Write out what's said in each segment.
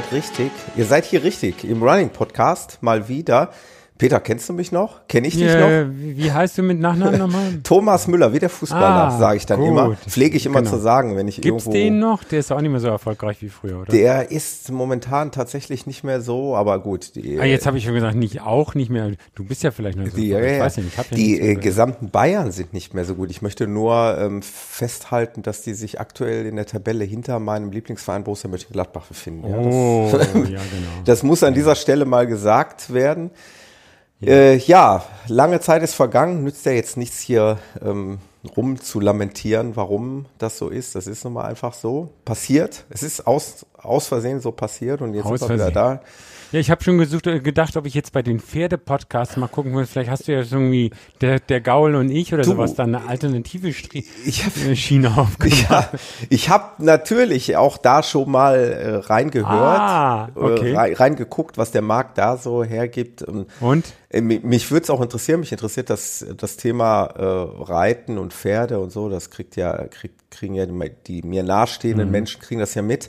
seid richtig. Ihr seid hier richtig im Running Podcast mal wieder. Peter, kennst du mich noch? Kenne ich dich Ja, noch? Wie heißt du mit Nachnamen nochmal? Thomas Müller, wie der Fußballer, Ah, sage ich dann gut. immer. Pflege ich immer Genau. zu sagen, wenn ich Gibt's irgendwo. den noch? Der ist auch nicht mehr so erfolgreich wie früher, oder? Der ist momentan tatsächlich nicht mehr so, aber gut. Die, ah, jetzt habe ich schon gesagt, nicht auch nicht mehr. Du bist ja vielleicht noch so. die, ja, ich weiß ja nicht, ich hab ja die äh, gesamten Bayern sind nicht mehr so gut. Ich möchte nur ähm, festhalten, dass die sich aktuell in der Tabelle hinter meinem Lieblingsverein Borussia Mönchengladbach befinden. Ja, das- Oh, ja, genau. Das muss an dieser Stelle mal gesagt werden. Ja, äh, ja lange Zeit ist vergangen, nützt ja jetzt nichts hier ähm, rum zu lamentieren, warum das so ist. Das ist nun mal einfach so passiert. Es ist aus, aus Versehen so passiert und jetzt Aus sind wir wieder Versehen. da. Ja, ich habe schon gesucht, äh, gedacht, ob ich jetzt bei den Pferde-Podcasts mal gucken will. Vielleicht hast du ja irgendwie der, der Gaul und ich oder Du, sowas dann eine alternative Stri Ich hab- äh, Schiene aufgemacht. Ja, ich habe natürlich auch da schon mal äh, reingehört, Ah, okay. äh, rein- reingeguckt, was der Markt da so hergibt. Und, äh, mi- mich würde es auch interessieren, mich interessiert das, das Thema äh, Reiten und Pferde und so, das kriegt ja, kriegt, kriegen ja die, die mir nahestehenden Mhm. Menschen kriegen das ja mit.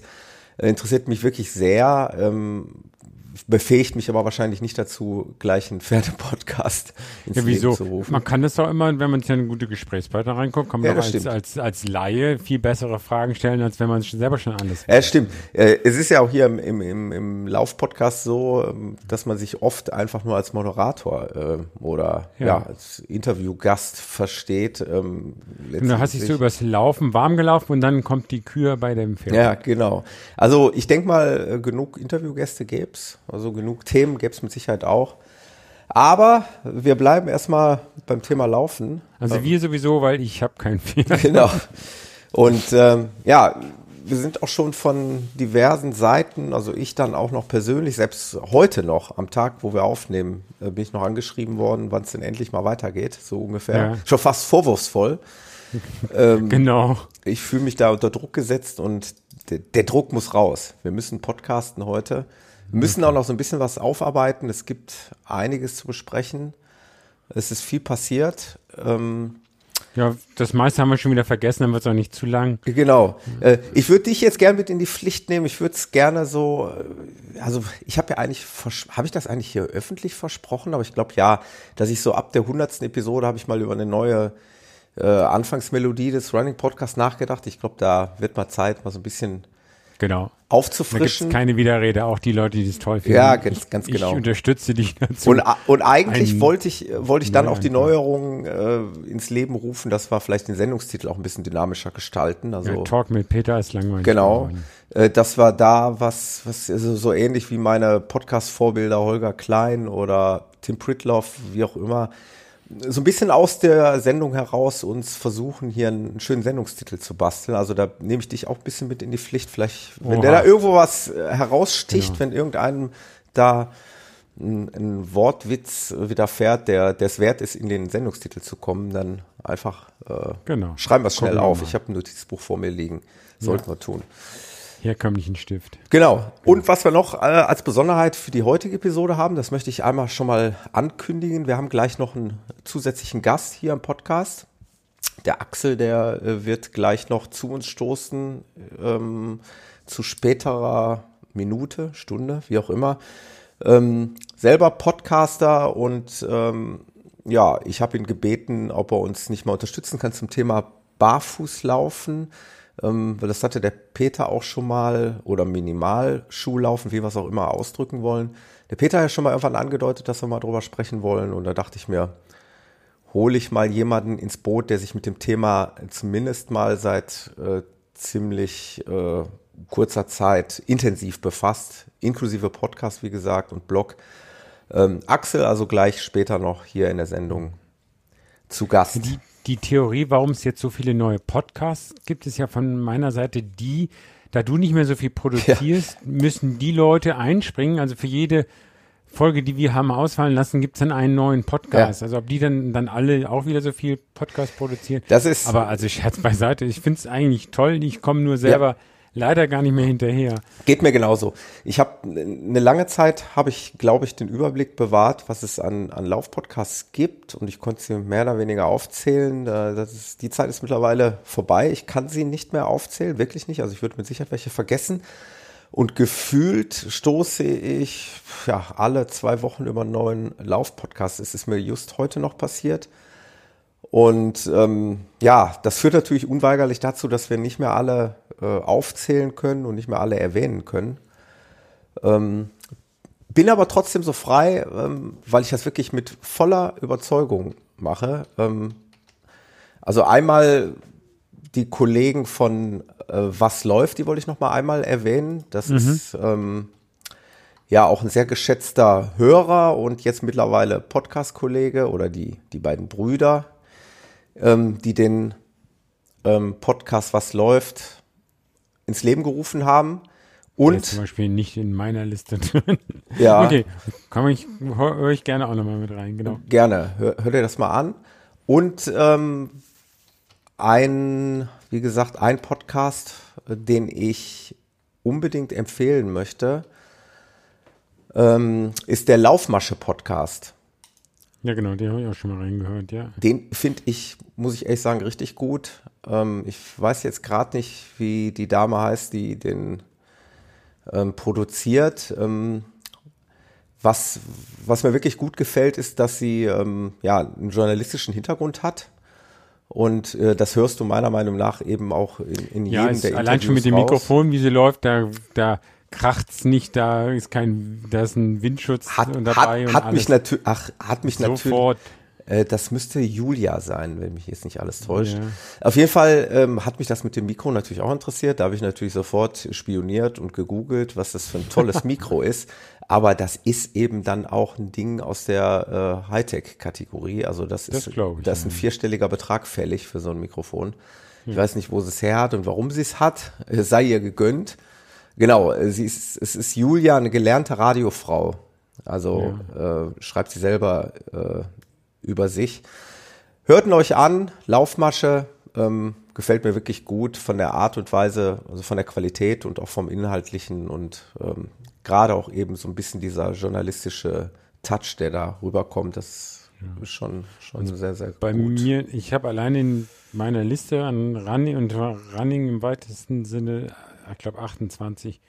Äh, interessiert mich wirklich sehr. Ähm, befähigt mich aber wahrscheinlich nicht dazu, gleich einen Pferdepodcast ins Ja, Leben wieso? zu rufen. Man kann das doch immer, wenn man sich in eine gute Gesprächspartner reinguckt, kann man Ja, als, als, als Laie viel bessere Fragen stellen, als wenn man schon selber schon alles Ja, stimmt. Äh, Es ist ja auch hier im, im, im, im Lauf-Podcast so, ähm, dass man sich oft einfach nur als Moderator äh, oder ja. Ja. als Interviewgast versteht. Ähm, Und du hast dich so übers Laufen warm gelaufen und dann kommt die Kür bei dem Pferd. ja, genau. Also ich denke mal, äh, genug Interviewgäste gäb's, also genug Themen gäb's mit Sicherheit auch. Aber wir bleiben erstmal beim Thema Laufen. Also wir sowieso, weil ich habe kein Pferd. Genau. Und ähm, ja, wir sind auch schon von diversen Seiten, also ich dann auch noch persönlich, selbst heute noch, am Tag, wo wir aufnehmen, äh, bin ich noch angeschrieben worden, wann es denn endlich mal weitergeht, so ungefähr. Ja. Schon fast vorwurfsvoll. Ähm, Genau. Ich fühle mich da unter Druck gesetzt und der, der Druck muss raus. Wir müssen podcasten heute. Wir müssen auch noch so ein bisschen was aufarbeiten. Es gibt einiges zu besprechen. Es ist viel passiert. Ähm, Ja, das meiste haben wir schon wieder vergessen, dann wird es auch nicht zu lang. Genau. Äh, ich würde dich jetzt gerne mit in die Pflicht nehmen. Ich würde es gerne so, äh, also ich habe ja eigentlich, habe ich das eigentlich hier öffentlich versprochen? Aber ich glaube ja, dass ich so ab der hundertsten Episode habe ich mal über eine neue äh, Anfangsmelodie des Running Podcasts nachgedacht. Ich glaube, da wird mal Zeit, mal so ein bisschen Genau. Da aufzufrischen. keine Widerrede, auch die Leute, die das toll finden. Ja, ganz- ganz ich, genau. Ich unterstütze dich dazu. Und, a- und eigentlich wollte ich, äh, wollte ich dann auch die. Neuerungen äh, ins Leben rufen, dass wir vielleicht den Sendungstitel auch ein bisschen dynamischer gestalten. Also ja, Talk mit Peter ist langweilig. Genau. Äh, Das war da was, was also so ähnlich wie meine Podcast-Vorbilder Holger Klein oder Tim Pritloff, wie auch immer, so ein bisschen aus der Sendung heraus uns versuchen, hier einen schönen Sendungstitel zu basteln. Also da nehme ich dich auch ein bisschen mit in die Pflicht. Vielleicht, wenn Oha. der da irgendwo was äh, heraussticht, Genau. wenn irgendeinem da ein, ein Wortwitz widerfährt, der es wert ist, in den Sendungstitel zu kommen, dann einfach äh, Genau. schreiben wir es schnell Gucken auf. Ich habe ein Notizbuch vor mir liegen. Sollten wir tun. Herkömmlichen Stift. Genau. Und was wir noch äh, als Besonderheit für die heutige Episode haben, das möchte ich einmal schon mal ankündigen. Wir haben gleich noch einen zusätzlichen Gast hier im Podcast. Der Axel, der äh, wird gleich noch zu uns stoßen, ähm, zu späterer Minute, Stunde, wie auch immer. Ähm, selber Podcaster und ähm, ja, ich habe ihn gebeten, ob er uns nicht mal unterstützen kann zum Thema Barfußlaufen, ähm, weil das hatte der Peter auch schon mal oder Minimalschuhlaufen, wie wir es auch immer ausdrücken wollen. Der Peter hat ja schon mal irgendwann angedeutet, dass wir mal drüber sprechen wollen und da dachte ich mir, hole ich mal jemanden ins Boot, der sich mit dem Thema zumindest mal seit äh, ziemlich äh, kurzer Zeit intensiv befasst, inklusive Podcast, wie gesagt, und Blog. Ähm, Axel also gleich später noch hier in der Sendung zu Gast. Die, die Theorie, warum es jetzt so viele neue Podcasts gibt, ist ja von meiner Seite die, da du nicht mehr so viel produzierst, müssen die Leute einspringen. Also für jede Folge, die wir haben ausfallen lassen, gibt es dann einen neuen Podcast. Ja. Also ob die dann, dann alle auch wieder so viel Podcast produzieren. Das ist Aber also Scherz beiseite, ich finde es eigentlich toll. Ich komme nur selber leider gar nicht mehr hinterher. Geht mir genauso. Ich habe eine lange Zeit habe ich, glaube ich, den Überblick bewahrt, was es an, an Laufpodcasts gibt und ich konnte sie mehr oder weniger aufzählen. Das ist, die Zeit ist mittlerweile vorbei. Ich kann sie nicht mehr aufzählen, wirklich nicht. Also ich würde mit Sicherheit welche vergessen. Und gefühlt stoße ich ja alle zwei Wochen über einen neuen Laufpodcast. Es ist mir just heute noch passiert. Und ähm, ja, das führt natürlich unweigerlich dazu, dass wir nicht mehr alle äh, aufzählen können und nicht mehr alle erwähnen können. Ähm, bin aber trotzdem so frei, ähm, weil ich das wirklich mit voller Überzeugung mache. Ähm, also einmal die Kollegen von äh, Was läuft, die wollte ich noch mal einmal erwähnen. Das mhm. ist ähm, ja auch ein sehr geschätzter Hörer und jetzt mittlerweile Podcast-Kollege oder die, die beiden Brüder, ähm, die den ähm, Podcast Was läuft ins Leben gerufen haben. Und Der zum Beispiel nicht in meiner Liste drin. Ja. Okay, kann ich, höre ich gerne auch nochmal mit rein, genau. Gerne, hör, hör dir das mal an. Und ähm, ein, wie gesagt, ein Podcast, den ich unbedingt empfehlen möchte, ähm, ist der Laufmasche-Podcast. Ja, genau, den habe ich auch schon mal reingehört, ja. Den finde ich, muss ich ehrlich sagen, richtig gut. Ähm, ich weiß jetzt gerade nicht, wie die Dame heißt, die den ähm, produziert. Ähm, was, was mir wirklich gut gefällt, ist, dass sie ähm, ja, einen journalistischen Hintergrund hat. Und äh, das hörst du meiner Meinung nach eben auch in, in ja, jedem der Allein schon mit dem raus. Mikrofon, wie sie läuft, da, da kracht's nicht, da ist kein, da ist ein Windschutz hat, dabei. Hat, hat mich natürlich, ach, hat mich sofort. natürlich. Äh, das müsste Julia sein, wenn mich jetzt nicht alles täuscht. Ja. Auf jeden Fall ähm, hat mich das mit dem Mikro natürlich auch interessiert. Da habe ich natürlich sofort spioniert und gegoogelt, was das für ein tolles Mikro ist. Aber das ist eben dann auch ein Ding aus der äh, Hightech-Kategorie. Also das, das ist, das ist ein vierstelliger Betrag fällig für so ein Mikrofon. Ich weiß nicht, wo sie es her hat und warum sie es hat. Es sei ihr gegönnt. Genau, sie ist, es ist Julia, eine gelernte Radiofrau. Also ja. äh, schreibt sie selber äh, über sich. Hörten euch an, Laufmasche, ähm, gefällt mir wirklich gut von der Art und Weise, also von der Qualität und auch vom Inhaltlichen und ähm, gerade auch eben so ein bisschen dieser journalistische Touch, der da rüberkommt, das ja. ist schon, schon also sehr, sehr gut. Bei mir, ich habe allein in meiner Liste an Running und Running im weitesten Sinne ich glaube 28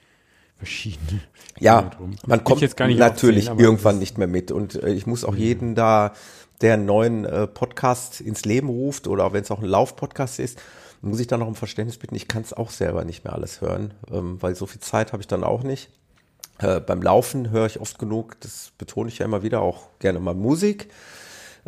verschiedene. Ja, man kommt jetzt natürlich aufzählen, irgendwann nicht mehr mit und äh, ich muss auch jeden da, der einen neuen äh, Podcast ins Leben ruft oder wenn es auch ein Laufpodcast ist, muss ich da noch um Verständnis bitten. Ich kann es auch selber nicht mehr alles hören, ähm, weil so viel Zeit habe ich dann auch nicht. Äh, beim Laufen höre ich oft genug, das betone ich ja immer wieder, auch gerne mal Musik,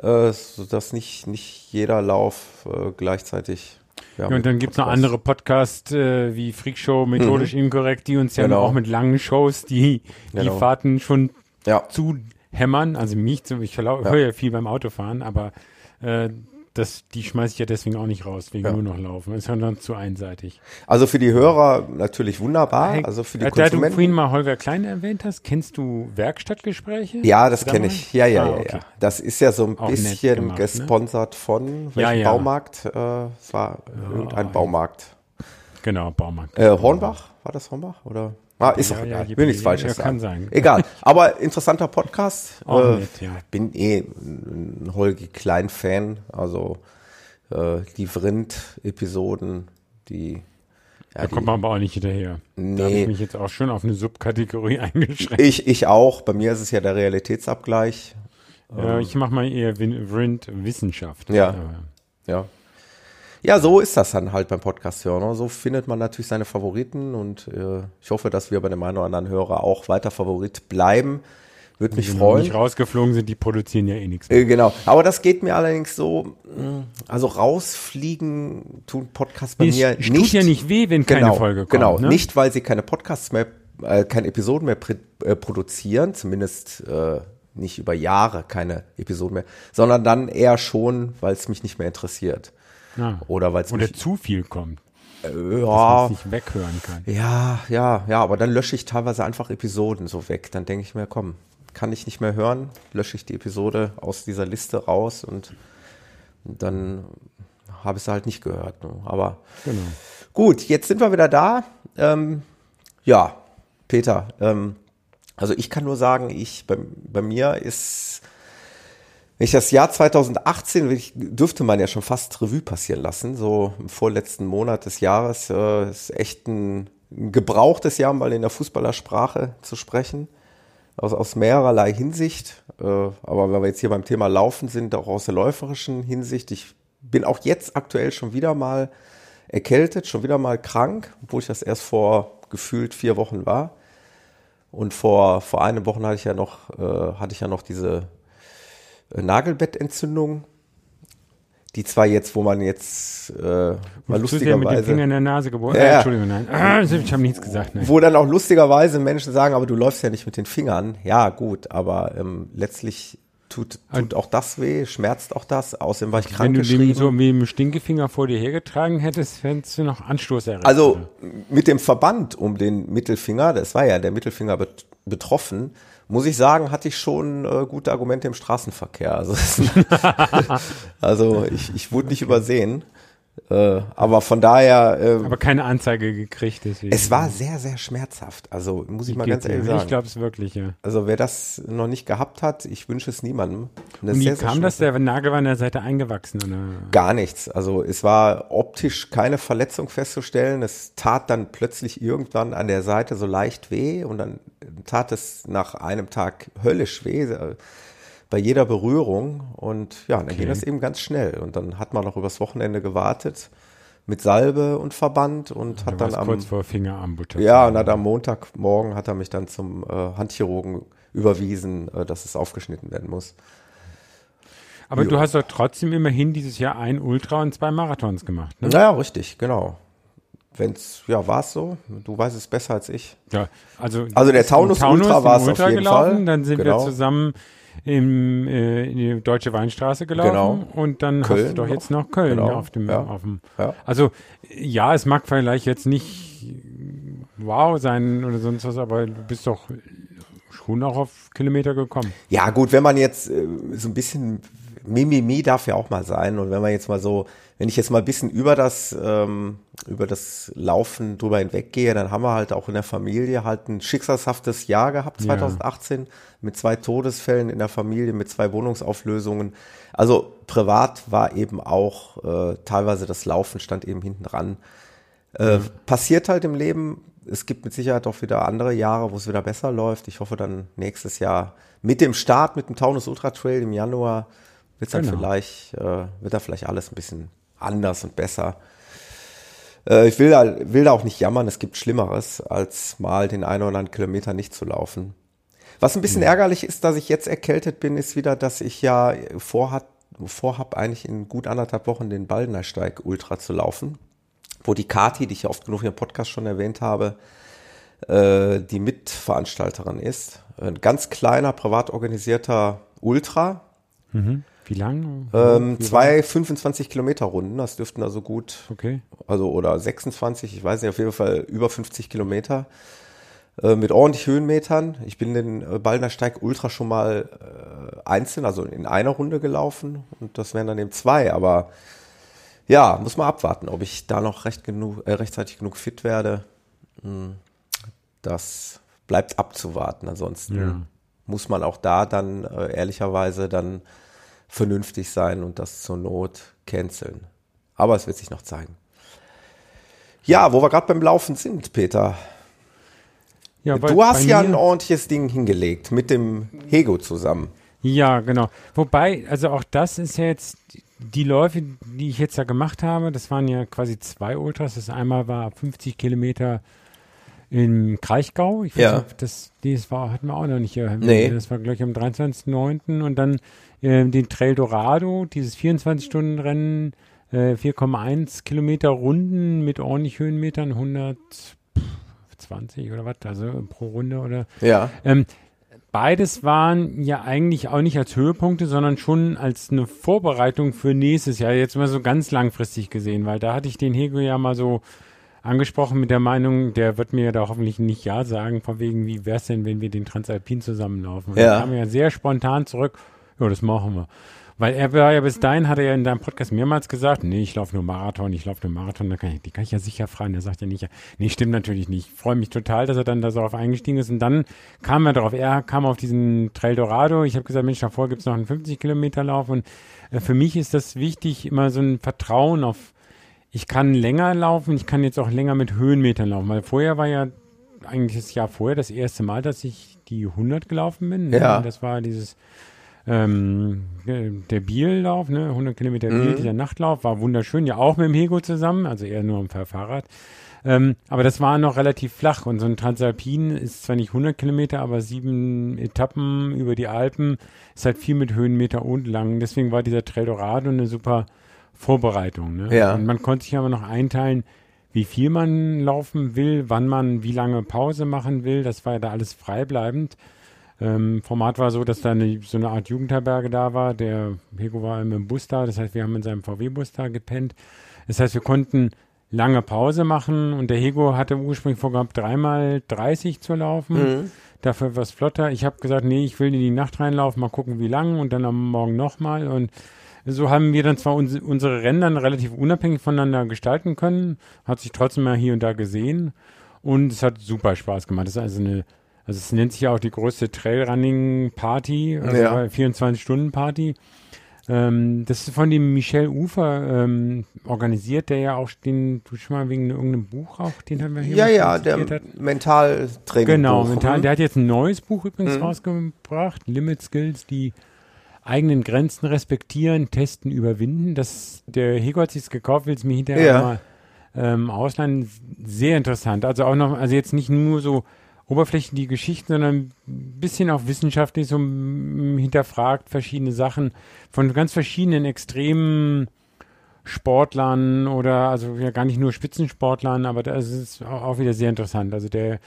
äh, sodass nicht, nicht jeder Lauf äh, gleichzeitig ja, und dann gibt es noch andere Podcasts äh, wie Freakshow, Methodisch mhm. Inkorrekt, die uns ja genau. auch mit langen Shows die, die genau. Fahrten schon ja. zu hämmern. Also mich, ich höre ja viel beim Autofahren, aber äh, das, die schmeiße ich ja deswegen auch nicht raus, wegen ja. nur noch Laufen. Das ist ja dann zu einseitig. Also für die Hörer natürlich wunderbar. Also für die da, Konsumenten. Da du vorhin mal Holger Klein erwähnt hast, kennst du Werkstattgespräche? Ja, das kenne ich. Ja, ja, ah, ja, okay. ja. Das ist ja so ein auch bisschen gemacht, ne? gesponsert ne? von welchem ja. Baumarkt? Äh, es war irgendein Baumarkt. Genau, Baumarkt. Äh, Hornbach? War das Hornbach? Oder? Ah, ist ja, auch egal. Ja, Will nichts Falsches ja, sagen. Kann sein. Egal. Aber interessanter Podcast. Auch äh, nett, ja. Bin eh ein Holgi Klein-Fan. Also äh, die Vrind-Episoden, die ja, da kommt man aber auch nicht hinterher. Nee. Da habe ich mich jetzt auch schon auf eine Subkategorie eingeschränkt. Ich, ich auch. Bei mir ist es ja der Realitätsabgleich. Ja, ähm, ich mache mal eher Vrind Wissenschaft. Ja. Ja. Ja, so ist das dann halt beim Podcast hören. Ne? So findet man natürlich seine Favoriten und äh, ich hoffe, dass wir bei dem einen oder anderen Hörer auch weiter Favorit bleiben. Würde mich freuen. Die nicht rausgeflogen sind, die produzieren ja eh nichts. Äh, genau. Aber das geht mir allerdings so, mm, also rausfliegen tun Podcasts bei es mir nicht. Tut ja nicht weh, wenn keine genau, Folge kommt. Genau, ne? nicht weil sie keine Podcasts mehr, äh, keine Episoden mehr äh, produzieren, zumindest äh, nicht über Jahre keine Episoden mehr, sondern dann eher schon, weil es mich nicht mehr interessiert. Ja. Oder weil es Oder zu viel kommt. Äh, ja. nicht weghören kann. Ja, ja, ja, aber dann lösche ich teilweise einfach Episoden so weg. Dann denke ich mir, komm, kann ich nicht mehr hören, lösche ich die Episode aus dieser Liste raus und dann habe ich es halt nicht gehört. Ne? Aber Genau. gut, jetzt sind wir wieder da. Ähm, ja, Peter, ähm, also ich kann nur sagen, ich bei, bei mir ist, wenn ich das Jahr 2018, ich, dürfte man ja schon fast Revue passieren lassen, so im vorletzten Monat des Jahres, äh, ist echt ein, gebrauchtes Jahr, mal in der Fußballersprache zu sprechen, aus, aus mehrerlei Hinsicht. Äh, aber wenn wir jetzt hier beim Thema Laufen sind, auch aus der läuferischen Hinsicht, ich bin auch jetzt aktuell schon wieder mal erkältet, schon wieder mal krank, obwohl ich das erst vor gefühlt vier Wochen war. Und vor, vor einer Woche hatte ich ja noch, äh, hatte ich ja noch diese Nagelbettentzündung. Die zwar jetzt, wo man jetzt äh, mal sehr mit dem Finger lustigerweise, in der Nase geboren. Ja, Äh. Entschuldigung, nein. Ah, ich habe nichts gesagt. Nein. wo dann auch lustigerweise Menschen sagen, aber du läufst ja nicht mit den Fingern. Ja, gut, aber ähm, letztlich tut, tut auch das weh, schmerzt auch das. Außerdem war ich Wenn krank du den so wie im Stinkefinger vor dir hergetragen hättest, hättest du noch Anstoß erregt. Also mit dem Verband um den Mittelfinger, das war ja der Mittelfinger bet betroffen, muss ich sagen, hatte ich schon äh, gute Argumente im Straßenverkehr. Also, also ich, ich wurde nicht übersehen. Äh, aber von daher, äh, Aber keine Anzeige gekriegt, deswegen. es war sehr, sehr schmerzhaft. Also muss ich mal ganz ehrlich Ich sagen. glaube es wirklich, ja. Also wer das noch nicht gehabt hat, ich wünsche es niemandem. Und das wie sehr, sehr kam das? schmerzhaft. Der Nagel war an der Seite eingewachsen, oder? Gar nichts. Also es war optisch keine Verletzung festzustellen. Es tat dann plötzlich irgendwann an der Seite so leicht weh und dann tat es nach einem Tag höllisch weh bei jeder Berührung und ja, dann ging das eben ganz schnell und dann hat man noch übers Wochenende gewartet mit Salbe und Verband und hat dann am kurz vor Fingeramputation. ja und hat am Montagmorgen hat er mich dann zum äh, Handchirurgen überwiesen, äh, dass es aufgeschnitten werden muss. Aber Jo. du hast doch trotzdem immerhin dieses Jahr ein Ultra und zwei Marathons gemacht, ne? Naja, richtig, genau. Wenn's, ja, war es so? Du weißt es besser als ich. Ja, also, Also der im Taunus Ultra im war's auf jeden gelaufen, Fall. Dann sind Genau. wir zusammen im, äh, in die Deutsche Weinstraße gelaufen Genau. und dann hast Köln du doch jetzt noch Köln Genau. auf dem, Ja. auf dem Ja. also ja, es mag vielleicht jetzt nicht wow sein oder sonst was, aber du bist doch schon auch auf Kilometer gekommen. Ja, gut, wenn man jetzt äh, so ein bisschen Mimimi darf ja auch mal sein. Und wenn man jetzt mal so, wenn ich jetzt mal ein bisschen über das, ähm, über das Laufen drüber hinweggehe, dann haben wir halt auch in der Familie halt ein schicksalshaftes Jahr gehabt, Ja. 2018, mit zwei Todesfällen in der Familie, mit zwei Wohnungsauflösungen. Also privat war eben auch äh, teilweise das Laufen stand eben hinten dran. Äh, Passiert halt im Leben. Es gibt mit Sicherheit auch wieder andere Jahre, wo es wieder besser läuft. Ich hoffe dann nächstes Jahr mit dem Start, mit dem Taunus Ultra Trail im Januar, wird dann Genau. vielleicht, äh, wird da vielleicht alles ein bisschen anders und besser. Äh, ich will da, will da auch nicht jammern. Es gibt Schlimmeres, als mal den einen oder anderen Kilometer nicht zu laufen. Was ein bisschen ärgerlich ist, dass ich jetzt erkältet bin, ist wieder, dass ich ja vorhat, vorhab, eigentlich in gut anderthalb Wochen den Baldenersteig Ultra zu laufen, wo die Kati, die ich ja oft genug im Podcast schon erwähnt habe, äh, die Mitveranstalterin ist. Ein ganz kleiner, privat organisierter Ultra. Wie lang? Ähm, Wie zwei 25 Kilometer Runden, das dürften also gut, Okay. also oder 26, ich weiß nicht, auf jeden Fall über 50 Kilometer äh, mit ordentlich Höhenmetern. Ich bin den äh, Ballner Steig Ultra schon mal äh, einzeln, also in einer Runde gelaufen und das wären dann eben zwei, aber ja, muss man abwarten, ob ich da noch recht genug, äh, rechtzeitig genug fit werde. Hm, Das bleibt abzuwarten. Ansonsten Ja. muss man auch da dann äh, ehrlicherweise dann vernünftig sein und das zur Not canceln. Aber es wird sich noch zeigen. Ja, wo wir gerade beim Laufen sind, Peter. Ja, bei- du hast bei ja ein ordentliches Ding hingelegt mit dem Hego zusammen. Ja, genau. Wobei, also auch das ist ja jetzt die Läufe, die ich jetzt da gemacht habe, das waren ja quasi zwei Ultras. Das einmal war 50 Kilometer in Kraichgau. Ich weiß Ja. nicht, das, das war, hatten wir auch noch nicht hier. Nee. Das war gleich am 23.09. Und dann äh, den Trail Dorado, dieses 24-Stunden-Rennen, äh, 4,1 Kilometer Runden mit ordentlich Höhenmetern, 120 oder was, also pro Runde oder Ja. ähm, beides waren ja eigentlich auch nicht als Höhepunkte, sondern schon als eine Vorbereitung für nächstes Jahr. Jetzt mal so ganz langfristig gesehen, weil da hatte ich den Hego ja mal so angesprochen mit der Meinung, der wird mir da hoffentlich nicht Ja sagen, von wegen, wie wär's denn, wenn wir den Transalpin zusammenlaufen? Und Ja. Da kam er ja sehr spontan zurück, ja, das machen wir. Weil er war ja bis dahin, hat er ja in deinem Podcast mehrmals gesagt, nee, ich laufe nur Marathon, ich laufe nur Marathon, da kann ich, die kann ich ja sicher fragen. Er sagt ja nicht, nee, stimmt natürlich nicht. Ich freue mich total, dass er dann da so auf eingestiegen ist. Und dann kam er darauf, er kam auf diesen Trail Dorado. Ich habe gesagt, Mensch, davor gibt es noch einen 50 Kilometer Lauf. Und äh, für mich ist das wichtig, immer so ein Vertrauen auf, ich kann länger laufen, ich kann jetzt auch länger mit Höhenmetern laufen. Weil vorher war ja eigentlich das Jahr vorher das erste Mal, dass ich die 100 gelaufen bin. Ne? Ja. Das war dieses ähm, der Biellauf, ne, 100 Kilometer Biel, Mhm. dieser Nachtlauf, war wunderschön, ja auch mit dem Hego zusammen, also eher nur am Fahrrad. Ähm, aber das war noch relativ flach und so ein Transalpin ist zwar nicht 100 Kilometer, aber sieben Etappen über die Alpen ist halt viel mit Höhenmeter und lang. Deswegen war dieser Trail Dorado eine super Vorbereitung. Ne? Ja. Und man konnte sich aber noch einteilen, wie viel man laufen will, wann man wie lange Pause machen will. Das war ja da alles freibleibend. Ähm, Format war so, dass da eine, so eine Art Jugendherberge da war. Der Hego war im Bus da, das heißt, wir haben in seinem VW-Bus da gepennt. Das heißt, wir konnten lange Pause machen und der Hego hatte ursprünglich vorgehabt, dreimal 30 zu laufen. Mhm. Dafür was flotter. Ich habe gesagt, nee, ich will in die Nacht reinlaufen, mal gucken, wie lang und dann am Morgen nochmal. Und so haben wir dann zwar uns, unsere Rennen dann relativ unabhängig voneinander gestalten können, hat sich trotzdem mal hier und da gesehen und es hat super Spaß gemacht. Das ist also eine, also es nennt sich ja auch die größte Trailrunning-Party, also Ja. 24-Stunden-Party. Ähm, das ist von dem Michel Ufer ähm, organisiert, der ja auch den, du schon mal wegen irgendeinem Buch auch, den haben wir hier Ja, ja, der hat. Mentaltraining. Genau, mental. Der hat jetzt ein neues Buch übrigens Mhm. rausgebracht, Limit Skills, die eigenen Grenzen respektieren, testen, überwinden. Das, der Hego hat sich's gekauft, will es mir hinterher Ja. mal ähm, ausleihen. Sehr interessant. Also auch noch, also jetzt nicht nur so oberflächlich die Geschichten, sondern ein bisschen auch wissenschaftlich so hinterfragt verschiedene Sachen von ganz verschiedenen extremen Sportlern oder also ja gar nicht nur Spitzensportlern, aber das ist auch, auch wieder sehr interessant. Also der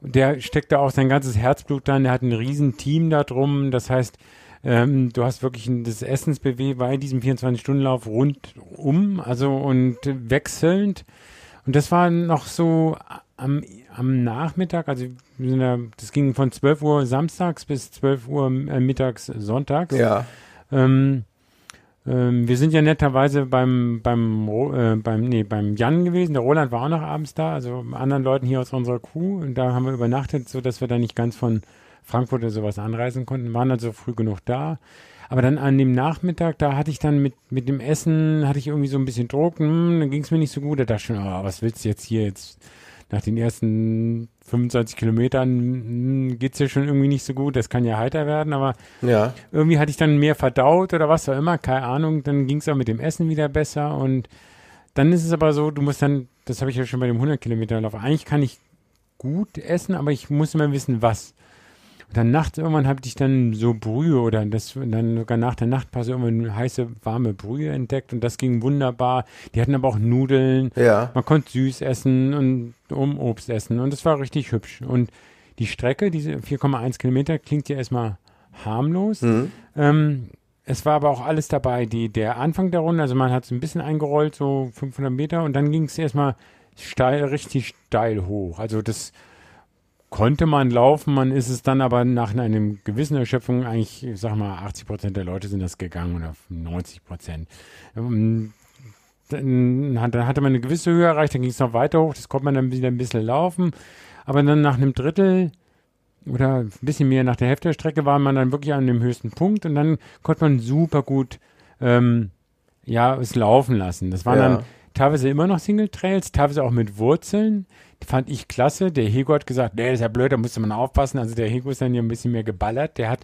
der steckt da auch sein ganzes Herzblut dran, der hat ein riesen Team da drum, das heißt, ähm, du hast wirklich ein, das Essensbw bei diesem 24-Stunden-Lauf rundum, also und wechselnd. Und das war noch so am, am Nachmittag, also wir sind da, das ging von 12 Uhr samstags bis 12 Uhr äh, mittags sonntags. Ja. Ähm, ähm, wir sind ja netterweise beim, beim, äh, beim, nee, beim Jan gewesen. Der Roland war auch noch abends da, also anderen Leuten hier aus unserer Crew. Und da haben wir übernachtet, so dass wir da nicht ganz von Frankfurt oder sowas anreisen konnten. Waren also früh genug da. Aber dann an dem Nachmittag, da hatte ich dann mit, mit dem Essen, hatte ich irgendwie so ein bisschen Druck. Hm, dann ging es mir nicht so gut. Da dachte ich schon, oh, was willst du jetzt hier jetzt? Nach den ersten 25 Kilometern hm, geht's ja schon irgendwie nicht so gut. Das kann ja heiter werden, aber Ja. irgendwie hatte ich dann mehr verdaut oder was auch immer, keine Ahnung. Dann ging es auch mit dem Essen wieder besser und dann ist es aber so, du musst dann, das habe ich ja schon bei dem 100 Kilometer Lauf, eigentlich kann ich gut essen, aber ich muss immer wissen, was. Und dann nachts irgendwann habe ich dann so Brühe oder das dann sogar nach der Nachtpause irgendwann heiße, warme Brühe entdeckt und das ging wunderbar. Die hatten aber auch Nudeln, Ja. man konnte süß essen und um Obst essen und das war richtig hübsch. Und die Strecke, diese 4,1 Kilometer, klingt ja erstmal harmlos. Mhm. Ähm, es war aber auch alles dabei. Die, der Anfang der Runde, also man hat es ein bisschen eingerollt, so 500 Meter und dann ging es erstmal steil, richtig steil hoch. Also das konnte man laufen, man ist es dann aber nach einer gewissen Erschöpfung eigentlich, ich sag mal, 80 Prozent der Leute sind das gegangen oder 90 Prozent. Ähm, dann, dann hatte man eine gewisse Höhe erreicht, dann ging es noch weiter hoch, das konnte man dann wieder ein bisschen laufen. Aber dann nach einem Drittel oder ein bisschen mehr nach der Hälfte der Strecke war man dann wirklich an dem höchsten Punkt und dann konnte man super gut ähm, ja, es laufen lassen. Das waren Ja. dann teilweise immer noch Single Trails, teilweise auch mit Wurzeln. Fand ich klasse. Der Hego hat gesagt, nee, das ist ja blöd, da musste man aufpassen. Also der Hego ist dann ja ein bisschen mehr geballert. Der hat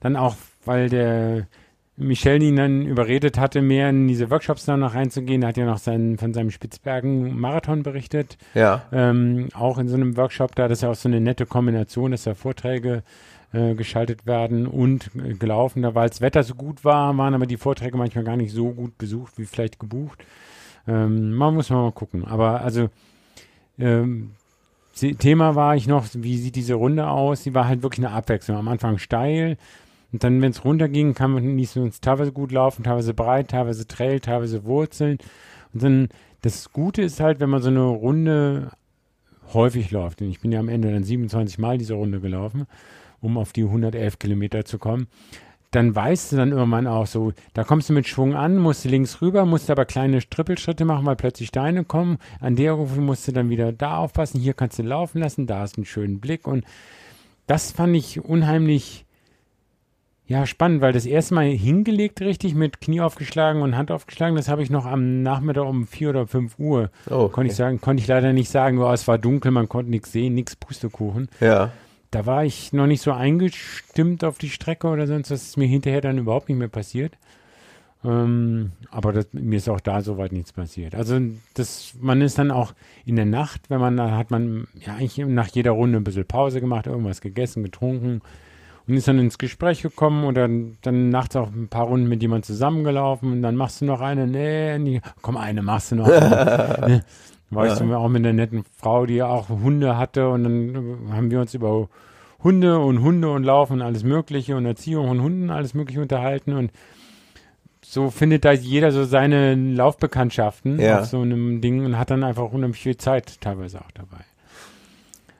dann auch, weil der Michel ihn dann überredet hatte, mehr in diese Workshops dann noch reinzugehen. Er hat ja noch seinen, von seinem Spitzbergen-Marathon berichtet. Ja. Ähm, auch in so einem Workshop da, das ist ja auch so eine nette Kombination, dass da Vorträge äh, geschaltet werden und äh, gelaufen. Da, weil das Wetter so gut war, waren aber die Vorträge manchmal gar nicht so gut besucht, wie vielleicht gebucht. Ähm, man muss mal gucken. Aber also ähm, Sie- Thema war ich noch, wie sieht diese Runde aus? Die war halt wirklich eine Abwechslung. Am Anfang steil und dann, wenn es runterging, kann man nicht so teilweise gut laufen, teilweise breit, teilweise Trail, teilweise Wurzeln. Und dann das Gute ist halt, wenn man so eine Runde häufig läuft. Und ich bin ja am Ende dann 27 Mal diese Runde gelaufen, um auf die 111 Kilometer zu kommen. Dann weißt du dann irgendwann auch so, da kommst du mit Schwung an, musst du links rüber, musst aber kleine Trippelschritte machen, weil plötzlich Steine kommen. An der Rufe musst du dann wieder da aufpassen, hier kannst du laufen lassen, da hast du einen schönen Blick und das fand ich unheimlich ja, spannend, weil das erste Mal hingelegt richtig mit Knie aufgeschlagen und Hand aufgeschlagen, das habe ich noch am Nachmittag um vier oder fünf Uhr. Oh, okay. Konnte ich sagen, konnte ich leider nicht sagen, oh, es war dunkel, man konnte nichts sehen, nichts Pustekuchen. Ja. Da war ich noch nicht so eingestimmt auf die Strecke oder sonst, das ist mir hinterher dann überhaupt nicht mehr passiert. Ähm, aber das, mir ist auch da soweit nichts passiert. Also das, man ist dann auch in der Nacht, wenn man, da hat man ja eigentlich nach jeder Runde ein bisschen Pause gemacht, irgendwas gegessen, getrunken und ist dann ins Gespräch gekommen oder dann, dann nachts auch ein paar Runden mit jemandem zusammengelaufen und dann machst du noch eine, nee, nee komm, eine machst du noch. War ich ja. auch mit einer netten Frau, die auch Hunde hatte und dann haben wir uns über Hunde und Hunde und Laufen und alles Mögliche und Erziehung von Hunden alles Mögliche unterhalten und so findet da jeder so seine Laufbekanntschaften ja. auf so einem Ding und hat dann einfach unheimlich viel Zeit teilweise auch dabei.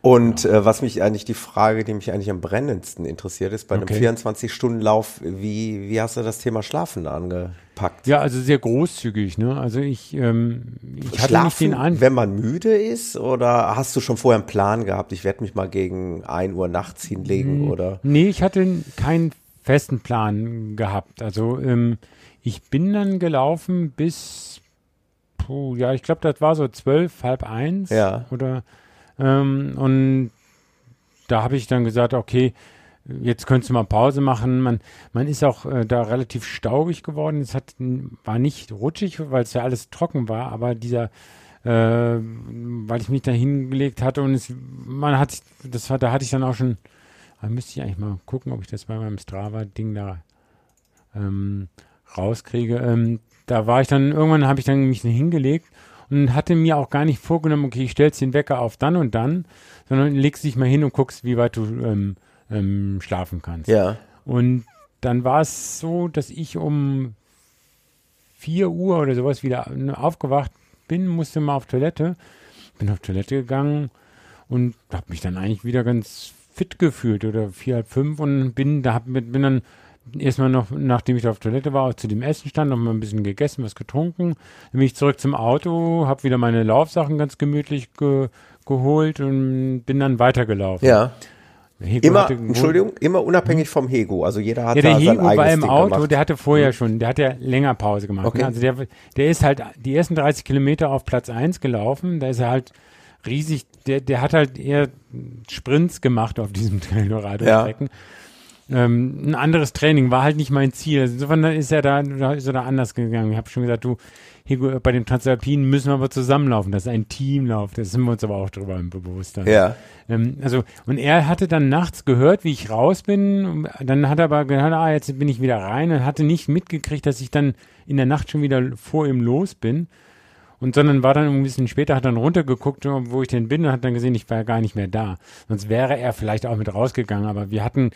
Und äh, was mich eigentlich die Frage, die mich eigentlich am brennendsten interessiert, ist bei einem 24-Stunden-Lauf, wie, wie hast du das Thema Schlafen angepackt? Ja, also sehr großzügig, ne? Also ich, ähm, ich hatte Schlafen, nicht den An wenn man müde ist, oder hast du schon vorher einen Plan gehabt, ich werde mich mal gegen 1 Uhr nachts hinlegen, oder? Nee, ich hatte keinen festen Plan gehabt. Also ähm, ich bin dann gelaufen bis, puh, ja, ich glaube, das war so zwölf, halb eins. Ja. Oder ähm, und da habe ich dann gesagt, okay, jetzt könntest du mal Pause machen. Man, man ist auch äh, da relativ staubig geworden. Es hat, war nicht rutschig, weil es ja alles trocken war, aber dieser, äh, weil ich mich da hingelegt hatte und es, man hat, das war, da hatte ich dann auch schon, da müsste ich eigentlich mal gucken, ob ich das bei meinem Strava-Ding da ähm, rauskriege. Ähm, da war ich dann, irgendwann habe ich dann mich hingelegt und hatte mir auch gar nicht vorgenommen, okay, ich stellst den Wecker auf dann und dann, sondern legst dich mal hin und guckst, wie weit du ähm, ähm, schlafen kannst. Ja. Und dann war es so, dass ich um 4 Uhr oder sowas wieder ne, aufgewacht bin, musste mal auf Toilette, bin auf Toilette gegangen und habe mich dann eigentlich wieder ganz fit gefühlt oder vier, halb fünf und bin da hab, bin dann erstmal noch, nachdem ich auf Toilette war, zu dem Essen stand, noch mal ein bisschen gegessen, was getrunken. Dann bin ich zurück zum Auto, habe wieder meine Laufsachen ganz gemütlich ge geholt und bin dann weitergelaufen. Ja. Hego immer, Entschuldigung, immer unabhängig vom Hego. Also jeder hat ja, der da Hego war im Auto, gemacht. der hatte vorher mhm. schon, der hat ja länger Pause gemacht. Okay. Ne? Also der, der ist halt die ersten 30 Kilometer auf Platz 1 gelaufen. Da ist er halt riesig, der, der hat halt eher Sprints gemacht auf diesem Colorado-Strecken. Ja ähm, ein anderes Training war halt nicht mein Ziel. Also insofern ist er da, ist er da anders gegangen. Ich habe schon gesagt, du, hier, bei den Transalpinen müssen wir aber zusammenlaufen. Das ist ein Teamlauf. Das sind wir uns aber auch drüber im Bewusstsein. Ja. Ähm, also, und er hatte dann nachts gehört, wie ich raus bin. Dann hat er aber gehört, ah, jetzt bin ich wieder rein und hatte nicht mitgekriegt, dass ich dann in der Nacht schon wieder vor ihm los bin. Und sondern war dann ein bisschen später, hat dann runtergeguckt, wo ich denn bin und hat dann gesehen, ich war ja gar nicht mehr da. Sonst wäre er vielleicht auch mit rausgegangen. Aber wir hatten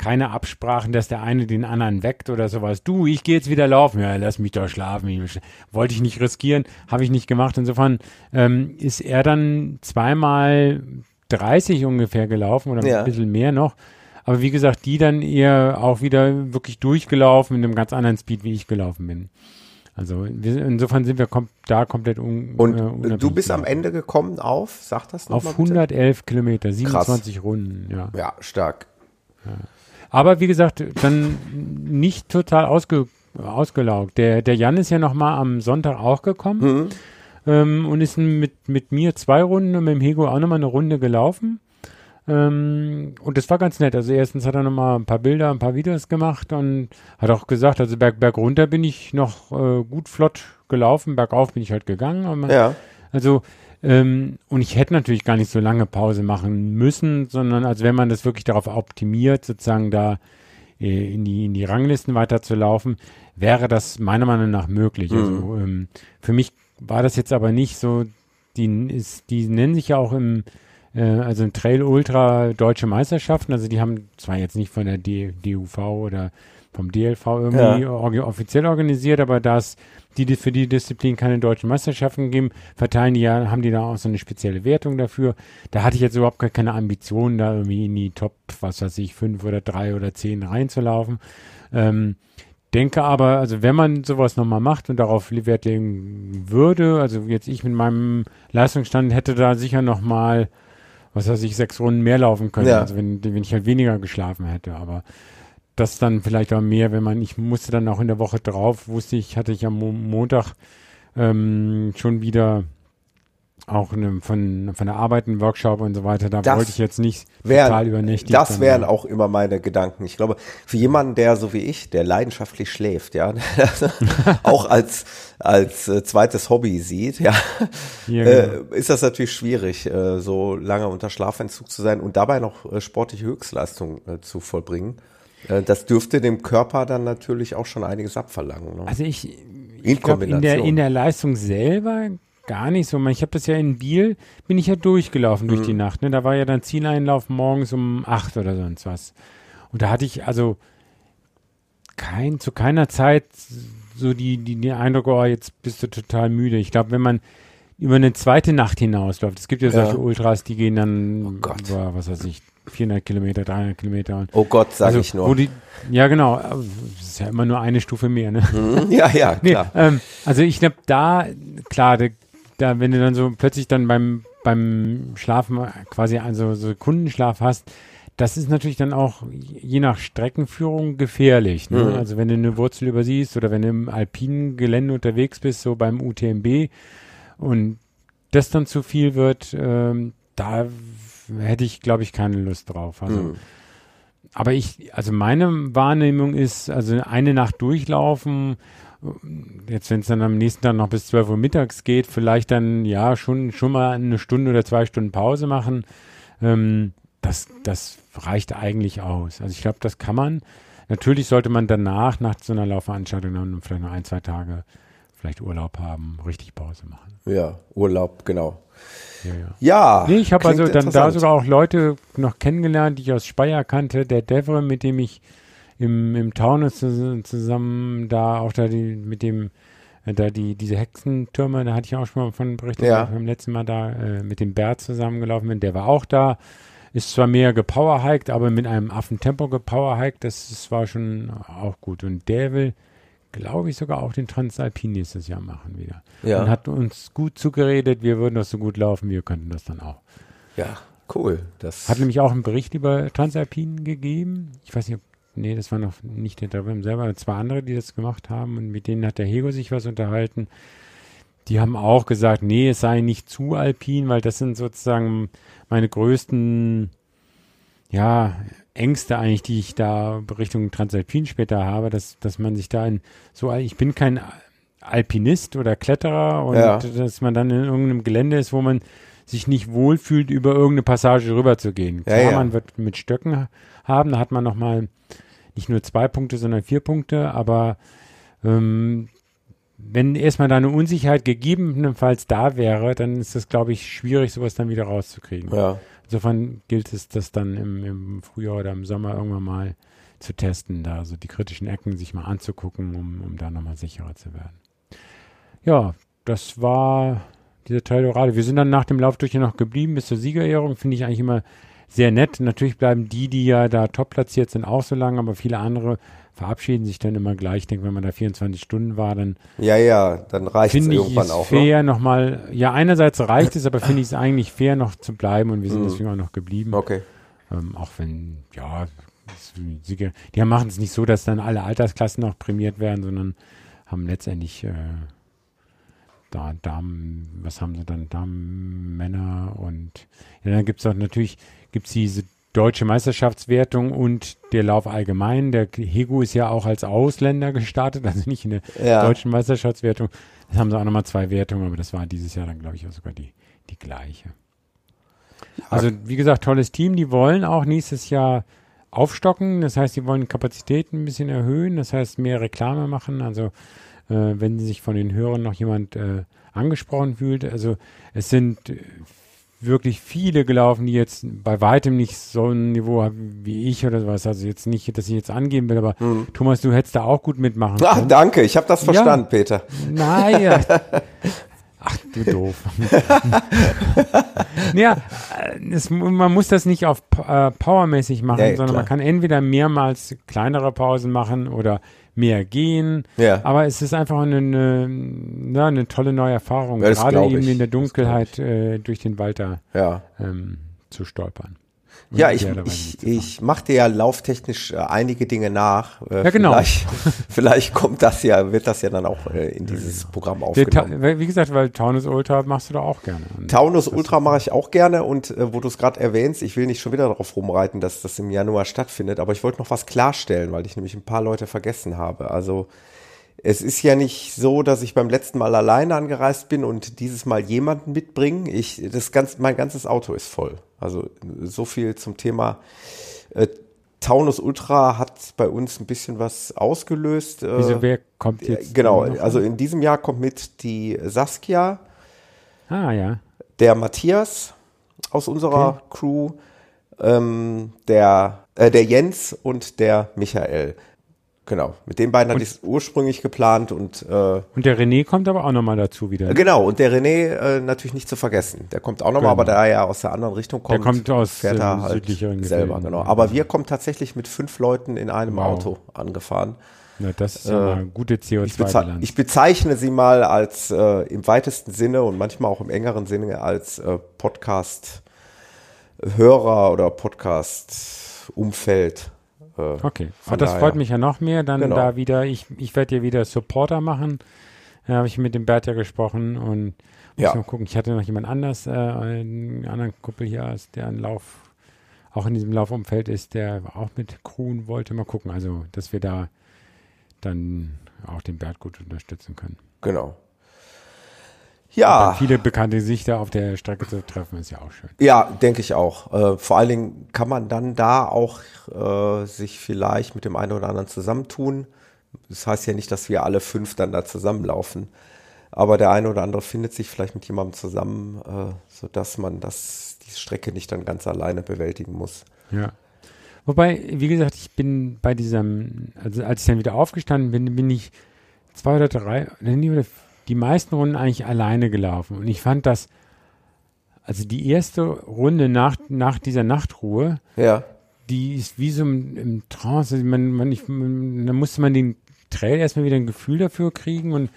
keine Absprachen, dass der eine den anderen weckt oder sowas. Du, ich gehe jetzt wieder laufen. Ja, lass mich doch schlafen. Wollte ich nicht riskieren, habe ich nicht gemacht. Insofern ähm, ist er dann zweimal 30 ungefähr gelaufen oder ja. ein bisschen mehr noch. Aber wie gesagt, die dann eher auch wieder wirklich durchgelaufen in einem ganz anderen Speed, wie ich gelaufen bin. Also insofern sind wir kom da komplett un Und äh, du bist am Ende gekommen auf, sag das nochmal Auf 111 Kilometer, 27 Krass. Runden, ja. Ja, stark. Ja. Aber wie gesagt, dann nicht total ausge, ausgelaugt. Der, der Jan ist ja noch mal am Sonntag auch gekommen mhm. ähm, und ist mit, mit mir zwei Runden und mit dem Hego auch noch mal eine Runde gelaufen. Ähm, und das war ganz nett. Also erstens hat er noch mal ein paar Bilder, ein paar Videos gemacht und hat auch gesagt, also berg, berg runter bin ich noch äh, gut flott gelaufen, bergauf bin ich halt gegangen. ja. Also ähm, und ich hätte natürlich gar nicht so lange Pause machen müssen, sondern als wenn man das wirklich darauf optimiert, sozusagen da äh, in, die, in die Ranglisten weiterzulaufen, wäre das meiner Meinung nach möglich. Also, mhm. Also ähm, für mich war das jetzt aber nicht so, die, ist, die nennen sich ja auch im äh, also ein Trail Ultra deutsche Meisterschaften. Also die haben zwar jetzt nicht von der D DUV oder vom DLV irgendwie ja. org offiziell organisiert, aber da es die, für die Disziplin keine deutschen Meisterschaften geben, verteilen die ja, haben die da auch so eine spezielle Wertung dafür. Da hatte ich jetzt überhaupt gar keine Ambition, da irgendwie in die Top, was weiß ich, fünf oder drei oder zehn reinzulaufen. Ähm, denke aber, also wenn man sowas nochmal macht und darauf Wert legen würde, also jetzt ich mit meinem Leistungsstand hätte da sicher nochmal, was weiß ich, sechs Runden mehr laufen können, ja. also wenn, wenn ich halt weniger geschlafen hätte, aber das dann vielleicht auch mehr, wenn man, ich musste dann auch in der Woche drauf, wusste ich, hatte ich am Montag ähm, schon wieder auch eine, von, von der Arbeit einen Workshop und so weiter, da das wollte ich jetzt nicht wären, total übernächtig. Das wären auch immer meine Gedanken. Ich glaube, für jemanden, der so wie ich, der leidenschaftlich schläft, ja, auch als, als äh, zweites Hobby sieht, ja, ja genau. äh, ist das natürlich schwierig, äh, so lange unter Schlafentzug zu sein und dabei noch äh, sportliche Höchstleistung äh, zu vollbringen. Äh, das dürfte dem Körper dann natürlich auch schon einiges abverlangen. Ne? Also ich, ich glaub, in, der, in der Leistung selber gar nicht so. Ich habe das ja in Biel, bin ich ja durchgelaufen durch mhm. die Nacht. Ne? Da war ja dann Zieleinlauf morgens um acht oder sonst was. Und da hatte ich also kein, zu keiner Zeit so die, die, die Eindruck, oh, jetzt bist du total müde. Ich glaube, wenn man über eine zweite Nacht hinausläuft, es gibt ja solche ja. Ultras, die gehen dann, oh Gott. über, was weiß ich, 400 Kilometer, 300 Kilometer. Oh Gott, sag also, ich nur. Die, ja, genau. Das ist ja immer nur eine Stufe mehr, ne? Mhm. Ja, ja, klar. Nee, ähm, also ich glaube, da, klar, da, da, wenn du dann so plötzlich dann beim, beim Schlafen quasi also so Sekundenschlaf hast, das ist natürlich dann auch je nach Streckenführung gefährlich. Ne? Mhm. Also wenn du eine Wurzel übersiehst oder wenn du im alpinen Gelände unterwegs bist, so beim UTMB und das dann zu viel wird, ähm, da hätte ich, glaube ich, keine Lust drauf. Also, mhm. Aber ich, also meine Wahrnehmung ist, also eine Nacht durchlaufen, jetzt wenn es dann am nächsten Tag noch bis 12 Uhr mittags geht, vielleicht dann ja schon, schon mal eine Stunde oder zwei Stunden Pause machen. Ähm, das, das reicht eigentlich aus. Also ich glaube, das kann man. Natürlich sollte man danach, nach so einer Laufveranstaltung, dann vielleicht noch ein, zwei Tage vielleicht Urlaub haben, richtig Pause machen. Ja, Urlaub, genau. Ja, ja. ja nee, ich habe also dann da sogar auch Leute noch kennengelernt, die ich aus Speyer kannte. Der Devre, mit dem ich im, im Taunus zusammen da auch da die, mit dem äh, da die diese Hexentürme, da hatte ich auch schon mal von berichtet, ja. beim letzten Mal da äh, mit dem Bert zusammengelaufen bin, der war auch da. Ist zwar mehr gepowerhiked, aber mit einem Affentempo gepowerhiked, das, das war schon auch gut. Und der will, glaube ich, sogar auch den Transalpin nächstes Jahr machen wieder. Ja. Und hat uns gut zugeredet, wir würden das so gut laufen, wir könnten das dann auch. Ja, cool. Das hat nämlich auch einen Bericht über Transalpin gegeben. Ich weiß nicht, ob, nee, das war noch nicht der Drabim selber, zwei andere, die das gemacht haben und mit denen hat der Hego sich was unterhalten. Die haben auch gesagt, nee, es sei nicht zu alpin, weil das sind sozusagen meine größten ja, Ängste eigentlich, die ich da Richtung Transalpin später habe, dass, dass man sich da in so, ich bin kein Alpinist oder Kletterer und ja. dass man dann in irgendeinem Gelände ist, wo man sich nicht wohlfühlt, über irgendeine Passage rüber zu gehen. Klar, ja, ja. man wird mit Stöcken haben, da hat man nochmal nicht nur zwei Punkte, sondern vier Punkte, aber ähm, wenn erstmal da eine Unsicherheit gegebenenfalls da wäre, dann ist das, glaube ich, schwierig, sowas dann wieder rauszukriegen. Ja. Insofern gilt es, das dann im, im, Frühjahr oder im Sommer irgendwann mal zu testen, da so die kritischen Ecken sich mal anzugucken, um, um da nochmal sicherer zu werden. Ja, das war dieser Teil Dorado. Wir sind dann nach dem Lauf durch hier noch geblieben bis zur Siegerehrung. Finde ich eigentlich immer sehr nett. Natürlich bleiben die, die ja da top platziert sind, auch so lange, aber viele andere verabschieden sich dann immer gleich. Ich denke, wenn man da 24 Stunden war, dann. Ja, ja, dann reicht es irgendwann es auch. fair ne? nochmal. Ja, einerseits reicht es, aber finde ich es eigentlich fair, noch zu bleiben und wir sind mhm. deswegen auch noch geblieben. Okay. Ähm, auch wenn, ja, die machen es nicht so, dass dann alle Altersklassen noch prämiert werden, sondern haben letztendlich äh, da Damen, was haben sie dann? Damen, Männer und ja, dann gibt es auch natürlich, gibt es diese deutsche Meisterschaftswertung und der Lauf allgemein. Der Hegu ist ja auch als Ausländer gestartet, also nicht in der ja. deutschen Meisterschaftswertung. Das haben sie auch nochmal zwei Wertungen, aber das war dieses Jahr dann, glaube ich, auch sogar die, die gleiche. Also, wie gesagt, tolles Team. Die wollen auch nächstes Jahr aufstocken. Das heißt, die wollen Kapazitäten ein bisschen erhöhen. Das heißt, mehr Reklame machen. Also, äh, wenn sich von den Hörern noch jemand äh, angesprochen fühlt. Also, es sind wirklich viele gelaufen, die jetzt bei weitem nicht so ein Niveau haben wie ich oder sowas. Also jetzt nicht, dass ich jetzt angeben will, aber mhm. Thomas, du hättest da auch gut mitmachen können. Ach, danke, ich habe das verstanden, ja. Peter. Naja. Ach du doof. ja, es, man muss das nicht auf äh, powermäßig machen, ja, sondern klar. man kann entweder mehrmals kleinere Pausen machen oder mehr gehen. Ja. Aber es ist einfach eine, eine, eine tolle neue Erfahrung, ja, gerade eben in der Dunkelheit äh, durch den Wald da ja. ähm, zu stolpern. Ja, ich, ich, ich mache dir ja lauftechnisch äh, einige Dinge nach. Äh, ja, genau. Vielleicht, vielleicht, kommt das ja, wird das ja dann auch äh, in dieses Programm aufgenommen. Wie gesagt, weil Taunus Ultra machst du da auch gerne. Taunus Ultra mache ich auch gerne und äh, wo du es gerade erwähnst, ich will nicht schon wieder darauf rumreiten, dass das im Januar stattfindet, aber ich wollte noch was klarstellen, weil ich nämlich ein paar Leute vergessen habe. Also es ist ja nicht so, dass ich beim letzten Mal alleine angereist bin und dieses Mal jemanden mitbringen. Ich, das ganz, mein ganzes Auto ist voll. Also so viel zum Thema. Äh, Taunus Ultra hat bei uns ein bisschen was ausgelöst. Äh, Wieso, wer kommt jetzt? Genau, also in diesem Jahr kommt mit die Saskia. Ah, ja. Der Matthias aus unserer okay. Crew, ähm, der, äh, der Jens und der Michael. Genau, mit den beiden hatte ich es ursprünglich geplant und äh, und der René kommt aber auch nochmal dazu wieder. Ne? Genau, und der René äh, natürlich nicht zu vergessen. Der kommt auch nochmal, genau. aber da er ja aus der anderen Richtung kommt, der kommt aus fährt er halt selber. Genau. Aber wir kommen tatsächlich mit fünf Leuten in einem wow. Auto angefahren. Ja, das ist ja äh, eine gute CO2-Bilanz. Ich, ich, bezeichne sie mal als äh, im weitesten Sinne und manchmal auch im engeren Sinne als äh, Podcast-Hörer oder Podcast-Umfeld okay, und das freut mich ja noch mehr. Dann genau. da wieder, ich, ich werde ja wieder Supporter machen. Da habe ich mit dem Bert ja gesprochen und muss ja. mal gucken. Ich hatte noch jemand anders, äh, einen anderen Kuppel hier, der einen Lauf, auch in diesem Laufumfeld ist, der auch mit Crewen wollte. Mal gucken, also dass wir da dann auch den Bert gut unterstützen können. Genau. Ja. viele bekannte Gesichter auf der Strecke zu treffen, ist ja auch schön. Ja, denke ich auch. Äh, vor allen Dingen kann man dann da auch äh, sich vielleicht mit dem einen oder anderen zusammentun. Das heißt ja nicht, dass wir alle fünf dann da zusammenlaufen. Aber der eine oder andere findet sich vielleicht mit jemandem zusammen, äh, sodass man das, die Strecke nicht dann ganz alleine bewältigen muss. Ja. Wobei, wie gesagt, ich bin bei diesem, also als ich dann wieder aufgestanden bin, bin ich zwei oder drei, nee, oder die meisten Runden eigentlich alleine gelaufen. Und ich fand das, also die erste Runde nach, nach dieser Nachtruhe, ja. die ist wie so im, im Trance. Also man, man, ich, man, da musste man den Trail erstmal wieder ein Gefühl dafür kriegen und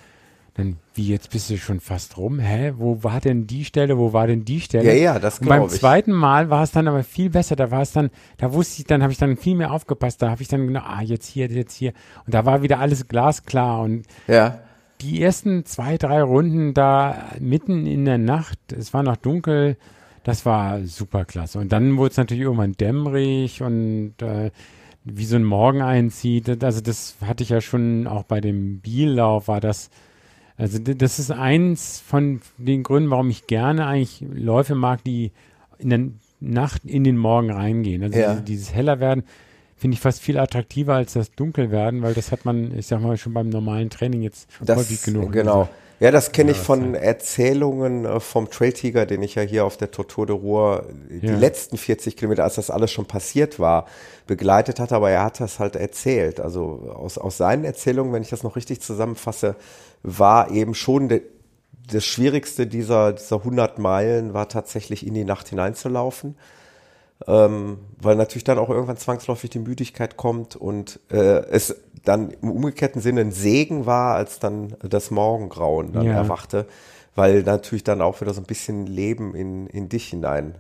dann, wie jetzt bist du schon fast rum? Hä? Wo war denn die Stelle? Wo war denn die Stelle? Ja, ja, das glaube ich. Beim zweiten Mal war es dann aber viel besser. Da war es dann, da wusste ich, dann habe ich dann viel mehr aufgepasst. Da habe ich dann genau, ah, jetzt hier, jetzt hier. Und da war wieder alles glasklar und ja die ersten zwei, drei Runden da mitten in der Nacht, es war noch dunkel, das war super klasse. Und dann wurde es natürlich irgendwann dämmerig und äh, wie so ein Morgen einzieht. Also das hatte ich ja schon auch bei dem Biellauf war das. Also das ist eins von den Gründen, warum ich gerne eigentlich Läufe mag, die in der Nacht in den Morgen reingehen. Also ja. dieses heller werden finde ich fast viel attraktiver als das Dunkelwerden, weil das hat man, ich sag mal, schon beim normalen Training jetzt das, häufig genug. Genau. Ja, das kenne ich von Erzählungen äh, vom Trail Tiger, den ich ja hier auf der Tortur de Ruhr die ja. letzten 40 Kilometer, als das alles schon passiert war, begleitet hat, aber er hat das halt erzählt. Also aus, aus seinen Erzählungen, wenn ich das noch richtig zusammenfasse, war eben schon de, das Schwierigste dieser, dieser 100 Meilen war tatsächlich in die Nacht hineinzulaufen ähm, weil natürlich dann auch irgendwann zwangsläufig die Müdigkeit kommt und äh, es dann im umgekehrten Sinne ein Segen war, als dann das Morgengrauen dann ja. erwachte, weil natürlich dann auch wieder so ein bisschen Leben in, in dich hinein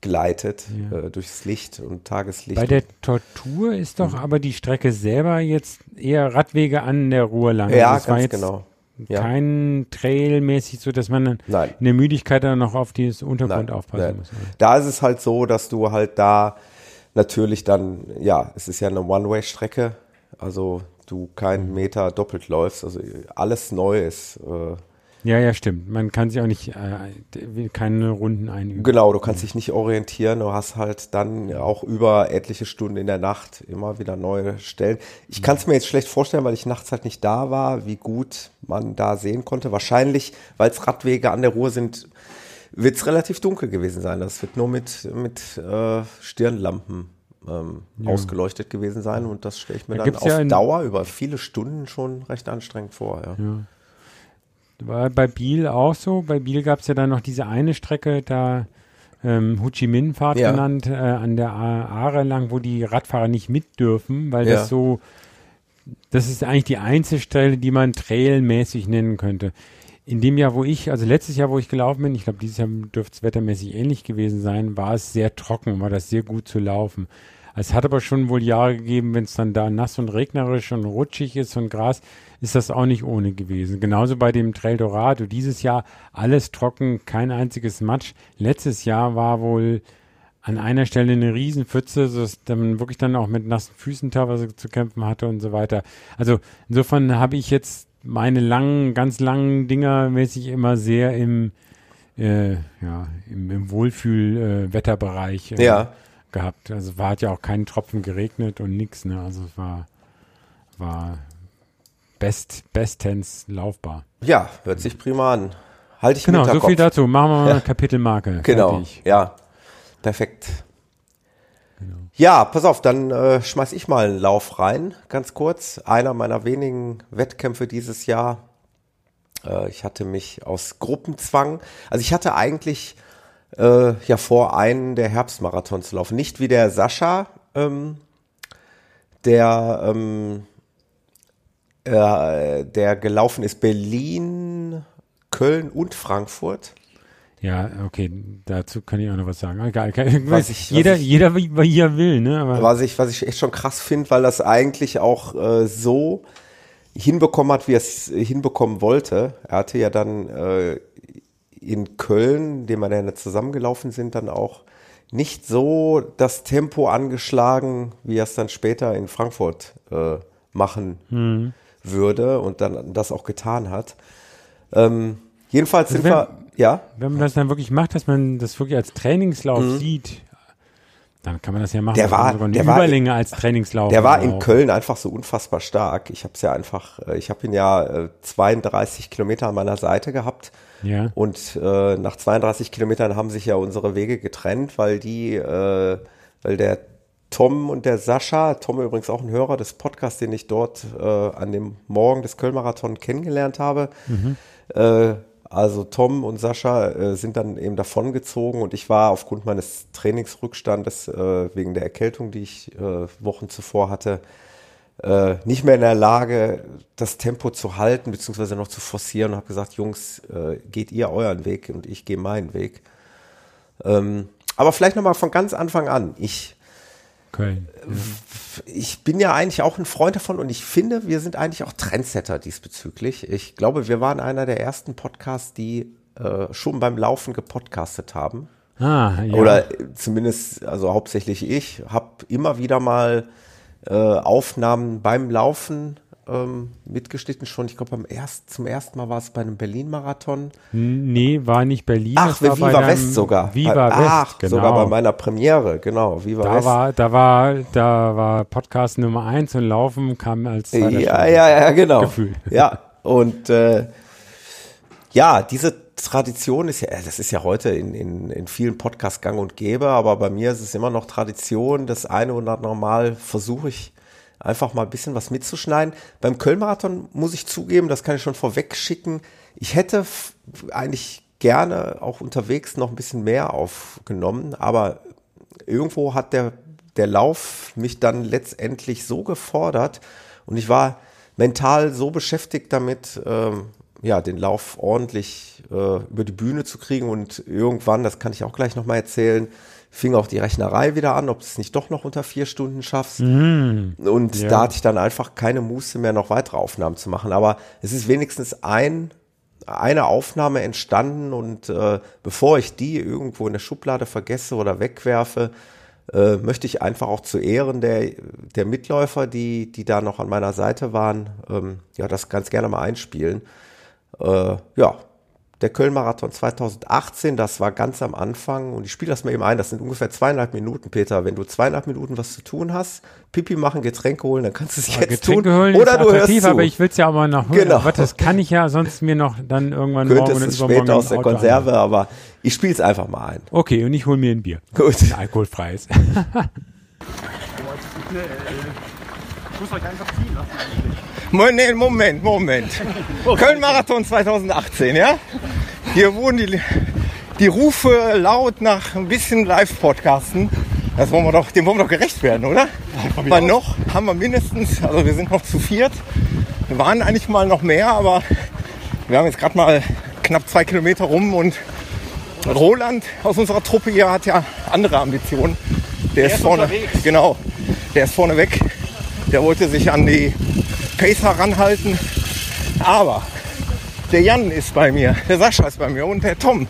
gleitet ja. äh, durchs Licht und Tageslicht. Bei der Tortur ist doch mhm. aber die Strecke selber jetzt eher Radwege an der Ruhr lang. Ja, das ganz genau. Ja. Kein Trail-mäßig, so dass man Nein. in der Müdigkeit dann noch auf dieses Untergrund Nein. aufpassen Nein. muss. Da ist es halt so, dass du halt da natürlich dann, ja, es ist ja eine One-Way-Strecke, also du keinen mhm. Meter doppelt läufst, also alles neu ist. Äh, ja, ja, stimmt. Man kann sich auch nicht, äh, keine Runden einüben. Genau, du kannst dich nicht orientieren. Du hast halt dann auch über etliche Stunden in der Nacht immer wieder neue Stellen. Ich kann es mir jetzt schlecht vorstellen, weil ich nachts halt nicht da war, wie gut man da sehen konnte. Wahrscheinlich, weil es Radwege an der Ruhr sind, wird es relativ dunkel gewesen sein. Das wird nur mit, mit äh, Stirnlampen ähm, ja. ausgeleuchtet gewesen sein und das stelle ich mir da dann auf ja Dauer über viele Stunden schon recht anstrengend vor. Ja. ja. War bei Biel auch so. Bei Biel gab es ja dann noch diese eine Strecke, da ähm, Ho Chi Minh Fahrt ja. genannt, äh, an der Aare lang, wo die Radfahrer nicht mit dürfen, weil das so, das ist eigentlich die einzige Stelle, die man trailmäßig nennen könnte. In dem Jahr, wo ich, also letztes Jahr, wo ich gelaufen bin, ich glaube, dieses Jahr dürfte es wettermäßig ähnlich gewesen sein, war es sehr trocken, war das sehr gut zu laufen. Es hat aber schon wohl Jahre gegeben, wenn es dann da nass und regnerisch und rutschig ist und Gras, ist das auch nicht ohne gewesen. Genauso bei dem Trail Dorado. Dieses Jahr alles trocken, kein einziges Matsch. Letztes Jahr war wohl an einer Stelle eine Riesenpfütze, sodass man wirklich dann auch mit nassen Füßen teilweise zu kämpfen hatte und so weiter. Also insofern habe ich jetzt meine langen, ganz langen Dinger mäßig immer sehr im, äh, ja, im, im Wohlfühl-Wetterbereich. Äh, ja gehabt. Also war hat ja auch keinen Tropfen geregnet und nichts, ne? Also es war, war best, bestens laufbar. Ja, hört sich prima an. Halte ich Genau, so viel dazu. Machen wir mal ja. eine Kapitelmarke. Genau, Fertig. ja. Perfekt. Genau. Ja, pass auf, dann äh, schmeiß ich mal einen Lauf rein, ganz kurz. Einer meiner wenigen Wettkämpfe dieses Jahr. Äh, ich hatte mich aus Gruppenzwang, also ich hatte eigentlich äh, ja vor, einen der Herbstmarathons zu laufen. Nicht wie der Sascha, ähm, der, ähm, äh, der gelaufen ist Berlin, Köln und Frankfurt. Ja, okay, dazu kann ich auch noch was sagen. Egal, was ich, jeder, was ich, jeder wie er will, ne? Aber was ich, was ich echt schon krass finde, weil das eigentlich auch äh, so hinbekommen hat, wie er es hinbekommen wollte. Er hatte ja dann äh, in Köln, dem wir dann zusammengelaufen sind, dann auch nicht so das Tempo angeschlagen, wie er es dann später in Frankfurt äh, machen mhm. würde und dann das auch getan hat. Ähm, jedenfalls also sind wenn, wir, ja. Wenn man das dann wirklich macht, dass man das wirklich als Trainingslauf mhm. sieht, dann kann man das ja machen. Der war, der Überlänge war, als Trainingslauf. Der war in Köln einfach so unfassbar stark. Ich habe es ja einfach, äh, ich habe ihn ja 32 äh, Kilometer an meiner Seite gehabt. Ja. Und äh, nach 32 Kilometern haben sich ja unsere Wege getrennt, weil die, äh, weil der Tom und der Sascha, Tom übrigens auch ein Hörer des Podcasts, den ich dort äh, an dem Morgen des Köln-Marathon kennengelernt habe. Mhm. Äh, also Tom und Sascha äh, sind dann eben davongezogen und ich war aufgrund meines Trainingsrückstandes äh, wegen der Erkältung, die ich äh, Wochen zuvor hatte, äh, nicht mehr in der Lage, das Tempo zu halten beziehungsweise noch zu forcieren und habe gesagt, Jungs, äh, geht ihr euren Weg und ich gehe meinen Weg. Ähm, aber vielleicht nochmal von ganz Anfang an. Ich Köln. Ich bin ja eigentlich auch ein Freund davon und ich finde, wir sind eigentlich auch Trendsetter diesbezüglich. Ich glaube, wir waren einer der ersten Podcasts, die äh, schon beim Laufen gepodcastet haben. Ah, ja. Oder zumindest, also hauptsächlich ich, habe immer wieder mal äh, Aufnahmen beim Laufen ähm, mitgeschnitten schon. Ich glaube, erst, zum ersten Mal war es bei einem Berlin-Marathon. Nee, war nicht Berlin. Ach, war Viva West sogar. Viva bei, West, ach, genau. sogar bei meiner Premiere, genau. Viva da West. War, da, war, da war Podcast Nummer eins und Laufen kam als Ja, ja, ja, genau. Gefühl. Ja, und äh, ja, diese Tradition ist ja, das ist ja heute in, in, in vielen Podcasts gang und gäbe, aber bei mir ist es immer noch Tradition. Das eine oder andere Mal versuche ich einfach mal ein bisschen was mitzuschneiden. Beim Köln-Marathon muss ich zugeben, das kann ich schon vorweg schicken. Ich hätte eigentlich gerne auch unterwegs noch ein bisschen mehr aufgenommen, aber irgendwo hat der, der Lauf mich dann letztendlich so gefordert und ich war mental so beschäftigt damit, ähm, ja, den Lauf ordentlich äh, über die Bühne zu kriegen und irgendwann, das kann ich auch gleich nochmal erzählen, fing auch die Rechnerei wieder an, ob du es nicht doch noch unter vier Stunden schaffst. Mm, und ja. da hatte ich dann einfach keine Muße mehr, noch weitere Aufnahmen zu machen. Aber es ist wenigstens ein, eine Aufnahme entstanden und äh, bevor ich die irgendwo in der Schublade vergesse oder wegwerfe, äh, möchte ich einfach auch zu Ehren der, der Mitläufer, die, die da noch an meiner Seite waren, ähm, ja, das ganz gerne mal einspielen. Äh, ja, der Köln-Marathon 2018, das war ganz am Anfang und ich spiele das mal eben ein, das sind ungefähr zweieinhalb Minuten, Peter. Wenn du zweieinhalb Minuten was zu tun hast, Pipi machen, Getränke holen, dann kannst du es jetzt Getränke tun. holen Oder ist du hörst zu. aber ich will es ja auch mal noch Genau. Aber das kann ich ja sonst mir noch dann irgendwann morgen Könntest oder es später aus der Auto Konserve, aber ich spiele es einfach mal ein. Okay, und ich hole mir ein Bier. Gut. Ein alkoholfreies. Ich muss euch einfach ziehen lassen eigentlich. Moment, Moment, Moment. Köln-Marathon 2018, ja? Hier wurden die, die Rufe laut nach ein bisschen Live-Podcasten. Das wollen wir doch, dem wollen wir doch gerecht werden, oder? Weil noch haben wir mindestens, also wir sind noch zu viert. Wir waren eigentlich mal noch mehr, aber wir haben jetzt gerade mal knapp zwei Kilometer rum und Roland aus unserer Truppe hier hat ja andere Ambitionen. Der, ist, ist vorne, unterwegs. genau, der ist vorne weg. Der wollte sich an die Pacer ranhalten. Aber der Jan ist bei mir, der Sascha ist bei mir und der Tom.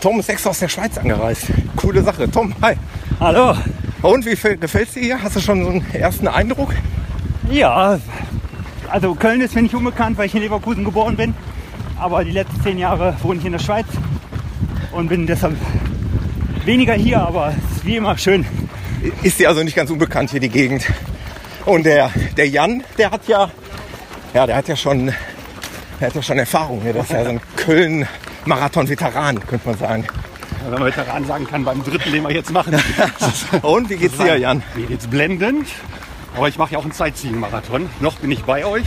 Tom ist extra aus der Schweiz angereist. Coole Sache. Tom, hi. Hallo. Und wie gefällt es dir hier? Hast du schon so einen ersten Eindruck? Ja, also Köln ist mir nicht unbekannt, weil ich in Leverkusen geboren bin. Aber die letzten zehn Jahre wohne ich in der Schweiz und bin deshalb weniger hier, aber es ist wie immer schön. Ist dir also nicht ganz unbekannt hier die Gegend. Und der, der Jan, der hat ja, ja, der hat ja schon, der hat ja schon Erfahrung hier. Das ist ja so ein Köln-Marathon-Veteran, könnte man sagen. Wenn man Veteran sagen kann, beim dritten, den wir jetzt machen. Und wie geht's dir, Jan? Mir geht's blendend. Aber ich mache ja auch einen Sightseeing-Marathon. Noch bin ich bei euch.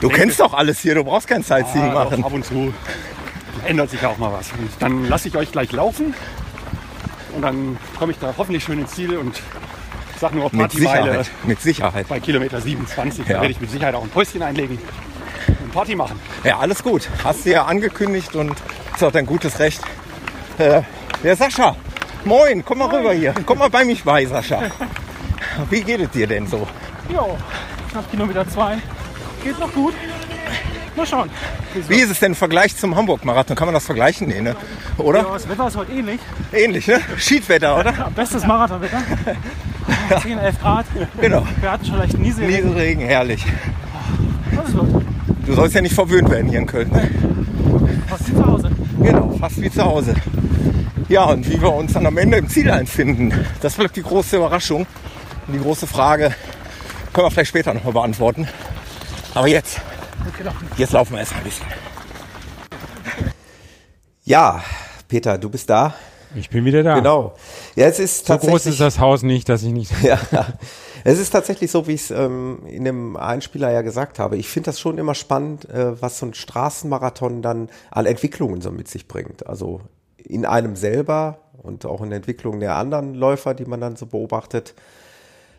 Du kennst doch alles hier, du brauchst kein Sightseeing Ah, doch, machen. ab und zu ändert sich ja auch mal was. Und dann lasse ich euch gleich laufen. Und dann komme ich da hoffentlich schön ins Ziel und sag nur Mit Partymeile. Sicherheit. Mit Sicherheit. Bei Kilometer 27 Ja. da werde ich mit Sicherheit auch ein Päuschen einlegen und Party machen. Ja, alles gut. Hast du ja angekündigt und ist auch dein gutes Recht. Äh, der Sascha, moin, komm mal rüber hier. Komm mal bei mich bei, Sascha. Wie geht es dir denn so? Jo, knapp Kilometer zwei. Geht noch gut. Mal schauen. Wie ist es denn im Vergleich zum Hamburg-Marathon? Kann man das vergleichen? Nee, ne? Oder? Ja, das Wetter ist heute ähnlich. Ähnlich, ne? Schiedwetter, oder? Ja, bestes Marathonwetter. 10, 11 Grad. Genau. Wir hatten schon leicht Niesel. Nieselregen, herrlich. Du sollst ja nicht verwöhnt werden hier in Köln. Ne? Was ist zu Hause? Genau, fast wie zu Hause. Ja, und wie wir uns dann am Ende im Ziel einfinden, das bleibt die große Überraschung. Und die große Frage können wir vielleicht später nochmal beantworten. Aber jetzt, jetzt laufen wir erstmal ein bisschen. Ja, Peter, du bist da. Ich bin wieder da. Genau. Ja, es ist So tatsächlich. groß ist das Haus nicht, dass ich nicht. Ja, es ist tatsächlich so, wie ich es ähm, in dem Einspieler ja gesagt habe. Ich finde das schon immer spannend, äh, was so ein Straßenmarathon dann an Entwicklungen so mit sich bringt. Also in einem selber und auch in der Entwicklung der anderen Läufer, die man dann so beobachtet.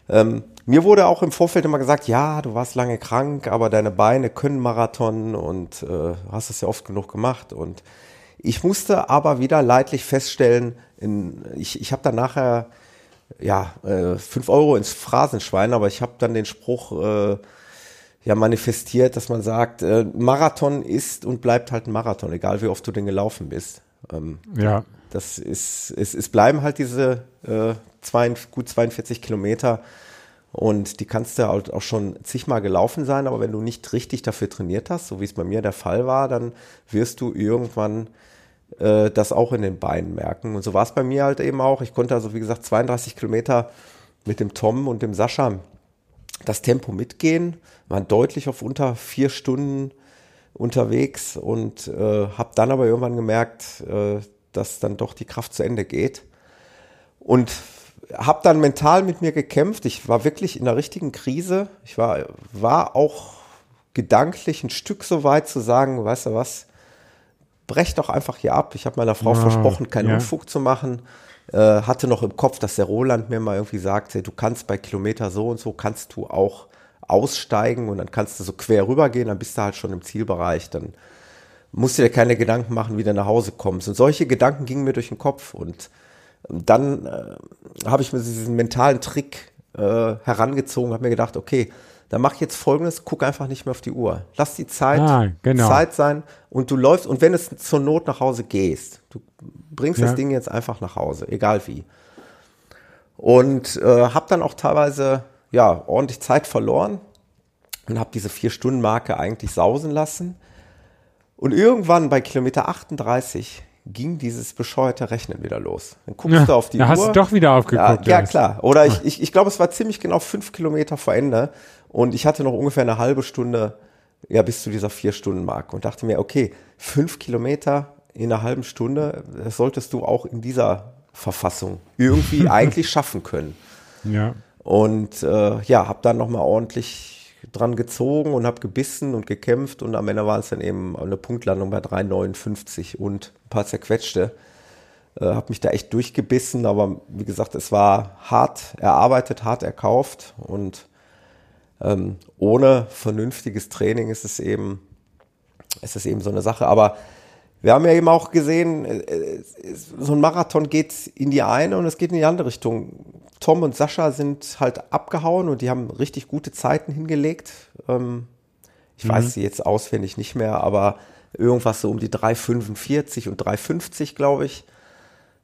Ähm, mir wurde auch im Vorfeld immer gesagt, ja, du warst lange krank, aber deine Beine können Marathon und äh, hast es ja oft genug gemacht. Und ich musste aber wieder leidlich feststellen, in, ich, ich habe dann nachher ja, äh, 5 Euro ins Phrasenschwein, aber ich habe dann den Spruch äh, ja manifestiert, dass man sagt, äh, Marathon ist und bleibt halt ein Marathon, egal wie oft du den gelaufen bist. Ähm, Ja. das ist, es, es bleiben halt diese äh, zwei, gut 42 Kilometer und die kannst du halt auch schon zigmal gelaufen sein, aber wenn du nicht richtig dafür trainiert hast, so wie es bei mir der Fall war, dann wirst du irgendwann äh, das auch in den Beinen merken. Und so war es bei mir halt eben auch. Ich konnte also, wie gesagt, 32 Kilometer mit dem Tom und dem Sascha das Tempo mitgehen, waren deutlich auf unter vier Stunden unterwegs und äh, habe dann aber irgendwann gemerkt, äh, dass dann doch die Kraft zu Ende geht. Und habe dann mental mit mir gekämpft. Ich war wirklich in der richtigen Krise. Ich war, war auch gedanklich ein Stück so weit zu sagen, weißt du was, brech doch einfach hier ab. Ich habe meiner Frau Ja, versprochen, keinen ja. Unfug zu machen. Äh, hatte noch im Kopf, dass der Roland mir mal irgendwie sagte, du kannst bei Kilometer so und so, kannst du auch aussteigen und dann kannst du so quer rübergehen, dann bist du halt schon im Zielbereich. Dann musst du dir keine Gedanken machen, wie du nach Hause kommst. Und solche Gedanken gingen mir durch den Kopf. Und dann äh, habe ich mir diesen mentalen Trick äh, herangezogen, habe mir gedacht, okay, dann mach jetzt folgendes, guck einfach nicht mehr auf die Uhr. Lass die Zeit Ah, genau. Zeit sein und du läufst und wenn es zur Not nach Hause gehst, du bringst Ja. das Ding jetzt einfach nach Hause, egal wie. Und äh, habe dann auch teilweise ja ordentlich Zeit verloren und habe diese vier Stunden Marke eigentlich sausen lassen Und irgendwann bei Kilometer 38 ging dieses bescheuerte Rechnen wieder los. Dann guckst Ja, du auf die da Uhr. hast du doch wieder Ja, aufgeguckt. ja Dennis. klar. Oder ich, ich, ich glaube, es war ziemlich genau fünf Kilometer vor Ende und ich hatte noch ungefähr eine halbe Stunde ja, bis zu dieser vier Stunden Marke und dachte mir, okay, fünf Kilometer in einer halben Stunde, das solltest du auch in dieser Verfassung irgendwie eigentlich schaffen können. Ja. Und äh, ja, habe dann nochmal ordentlich dran gezogen und habe gebissen und gekämpft und am Ende war es dann eben eine Punktlandung bei 3,59 und ein paar zerquetschte. Äh, habe mich da echt durchgebissen, aber wie gesagt, es war hart erarbeitet, hart erkauft und ähm, ohne vernünftiges Training ist es eben, ist es eben so eine Sache. Aber wir haben ja eben auch gesehen, äh, äh, so ein Marathon geht in die eine und es geht in die andere Richtung. Tom und Sascha sind halt abgehauen und die haben richtig gute Zeiten hingelegt. Ähm, ich weiß sie jetzt auswendig nicht mehr, aber irgendwas so um die 3,45 und 3,50, glaube ich.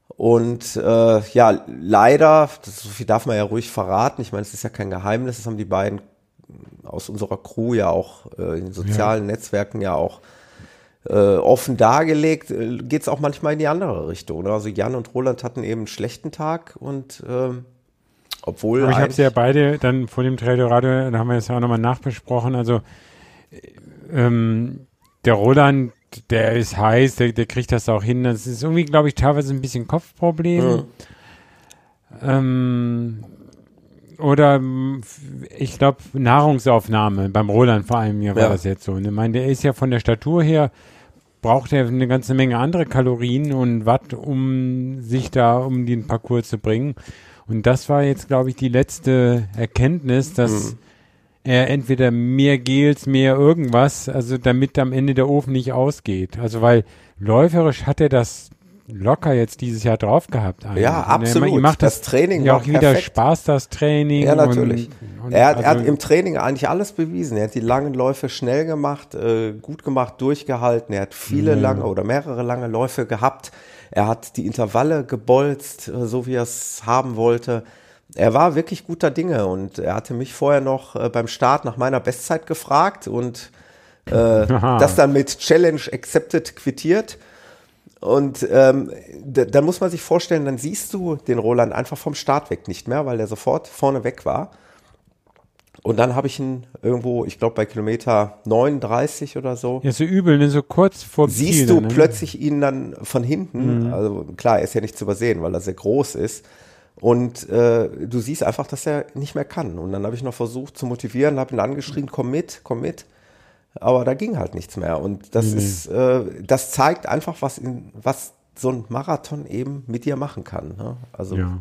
Und äh, ja, leider, das, so viel darf man ja ruhig verraten, ich meine, es ist ja kein Geheimnis, das haben die beiden aus unserer Crew ja auch äh, in den sozialen Netzwerken ja auch äh, offen dargelegt, äh, geht es auch manchmal in die andere Richtung. Ne? Also Jan und Roland hatten eben einen schlechten Tag und ähm, obwohl Aber ich habe sie ja beide dann vor dem Trail Radio, da haben wir das ja auch nochmal nachbesprochen. Also ähm, der Roland, der ist heiß, der, der kriegt das auch hin. Das ist irgendwie, glaube ich, teilweise ein bisschen Kopfproblem. Ähm, oder mm, ich glaube Nahrungsaufnahme beim Roland vor allem hier war Ja. das jetzt so. Und Ich meine, der ist ja von der Statur her braucht er eine ganze Menge andere Kalorien und Watt, um sich da um den Parcours zu bringen. Und das war jetzt, glaube ich, die letzte Erkenntnis, dass er entweder mehr Gels, mehr irgendwas, also damit am Ende der Ofen nicht ausgeht. Also weil läuferisch hat er das locker jetzt dieses Jahr drauf gehabt. eigentlich. Ja, er- absolut. Ihm macht das, Das Training ja auch wieder perfekt. Spaß, das Training. Ja, natürlich. Und, und er, hat, er hat also- im Training eigentlich alles bewiesen. Er hat die langen Läufe schnell gemacht, äh, gut gemacht, durchgehalten. Er hat viele lange oder mehrere lange Läufe gehabt. Er hat die Intervalle gebolzt, äh, so wie er es haben wollte. Er war wirklich guter Dinge und er hatte mich vorher noch äh, beim Start nach meiner Bestzeit gefragt und äh, das dann mit Challenge Accepted quittiert. Und ähm, da, da muss man sich vorstellen, dann siehst du den Roland einfach vom Start weg nicht mehr, weil der sofort vorne weg war. Und dann habe ich ihn irgendwo, ich glaube bei Kilometer 39 oder so, ja, so übel, ne? so kurz vor siehst Ziel du dann, ne? plötzlich ihn dann von hinten. Also klar, er ist ja nicht zu übersehen, weil er sehr groß ist. Und äh, du siehst einfach, dass er nicht mehr kann. Und dann habe ich noch versucht zu motivieren, habe ihn angeschrien, komm mit, komm mit. Aber da ging halt nichts mehr. Und das ist, äh, das zeigt einfach, was, in, was so ein Marathon eben mit dir machen kann. Ne? Also Ja.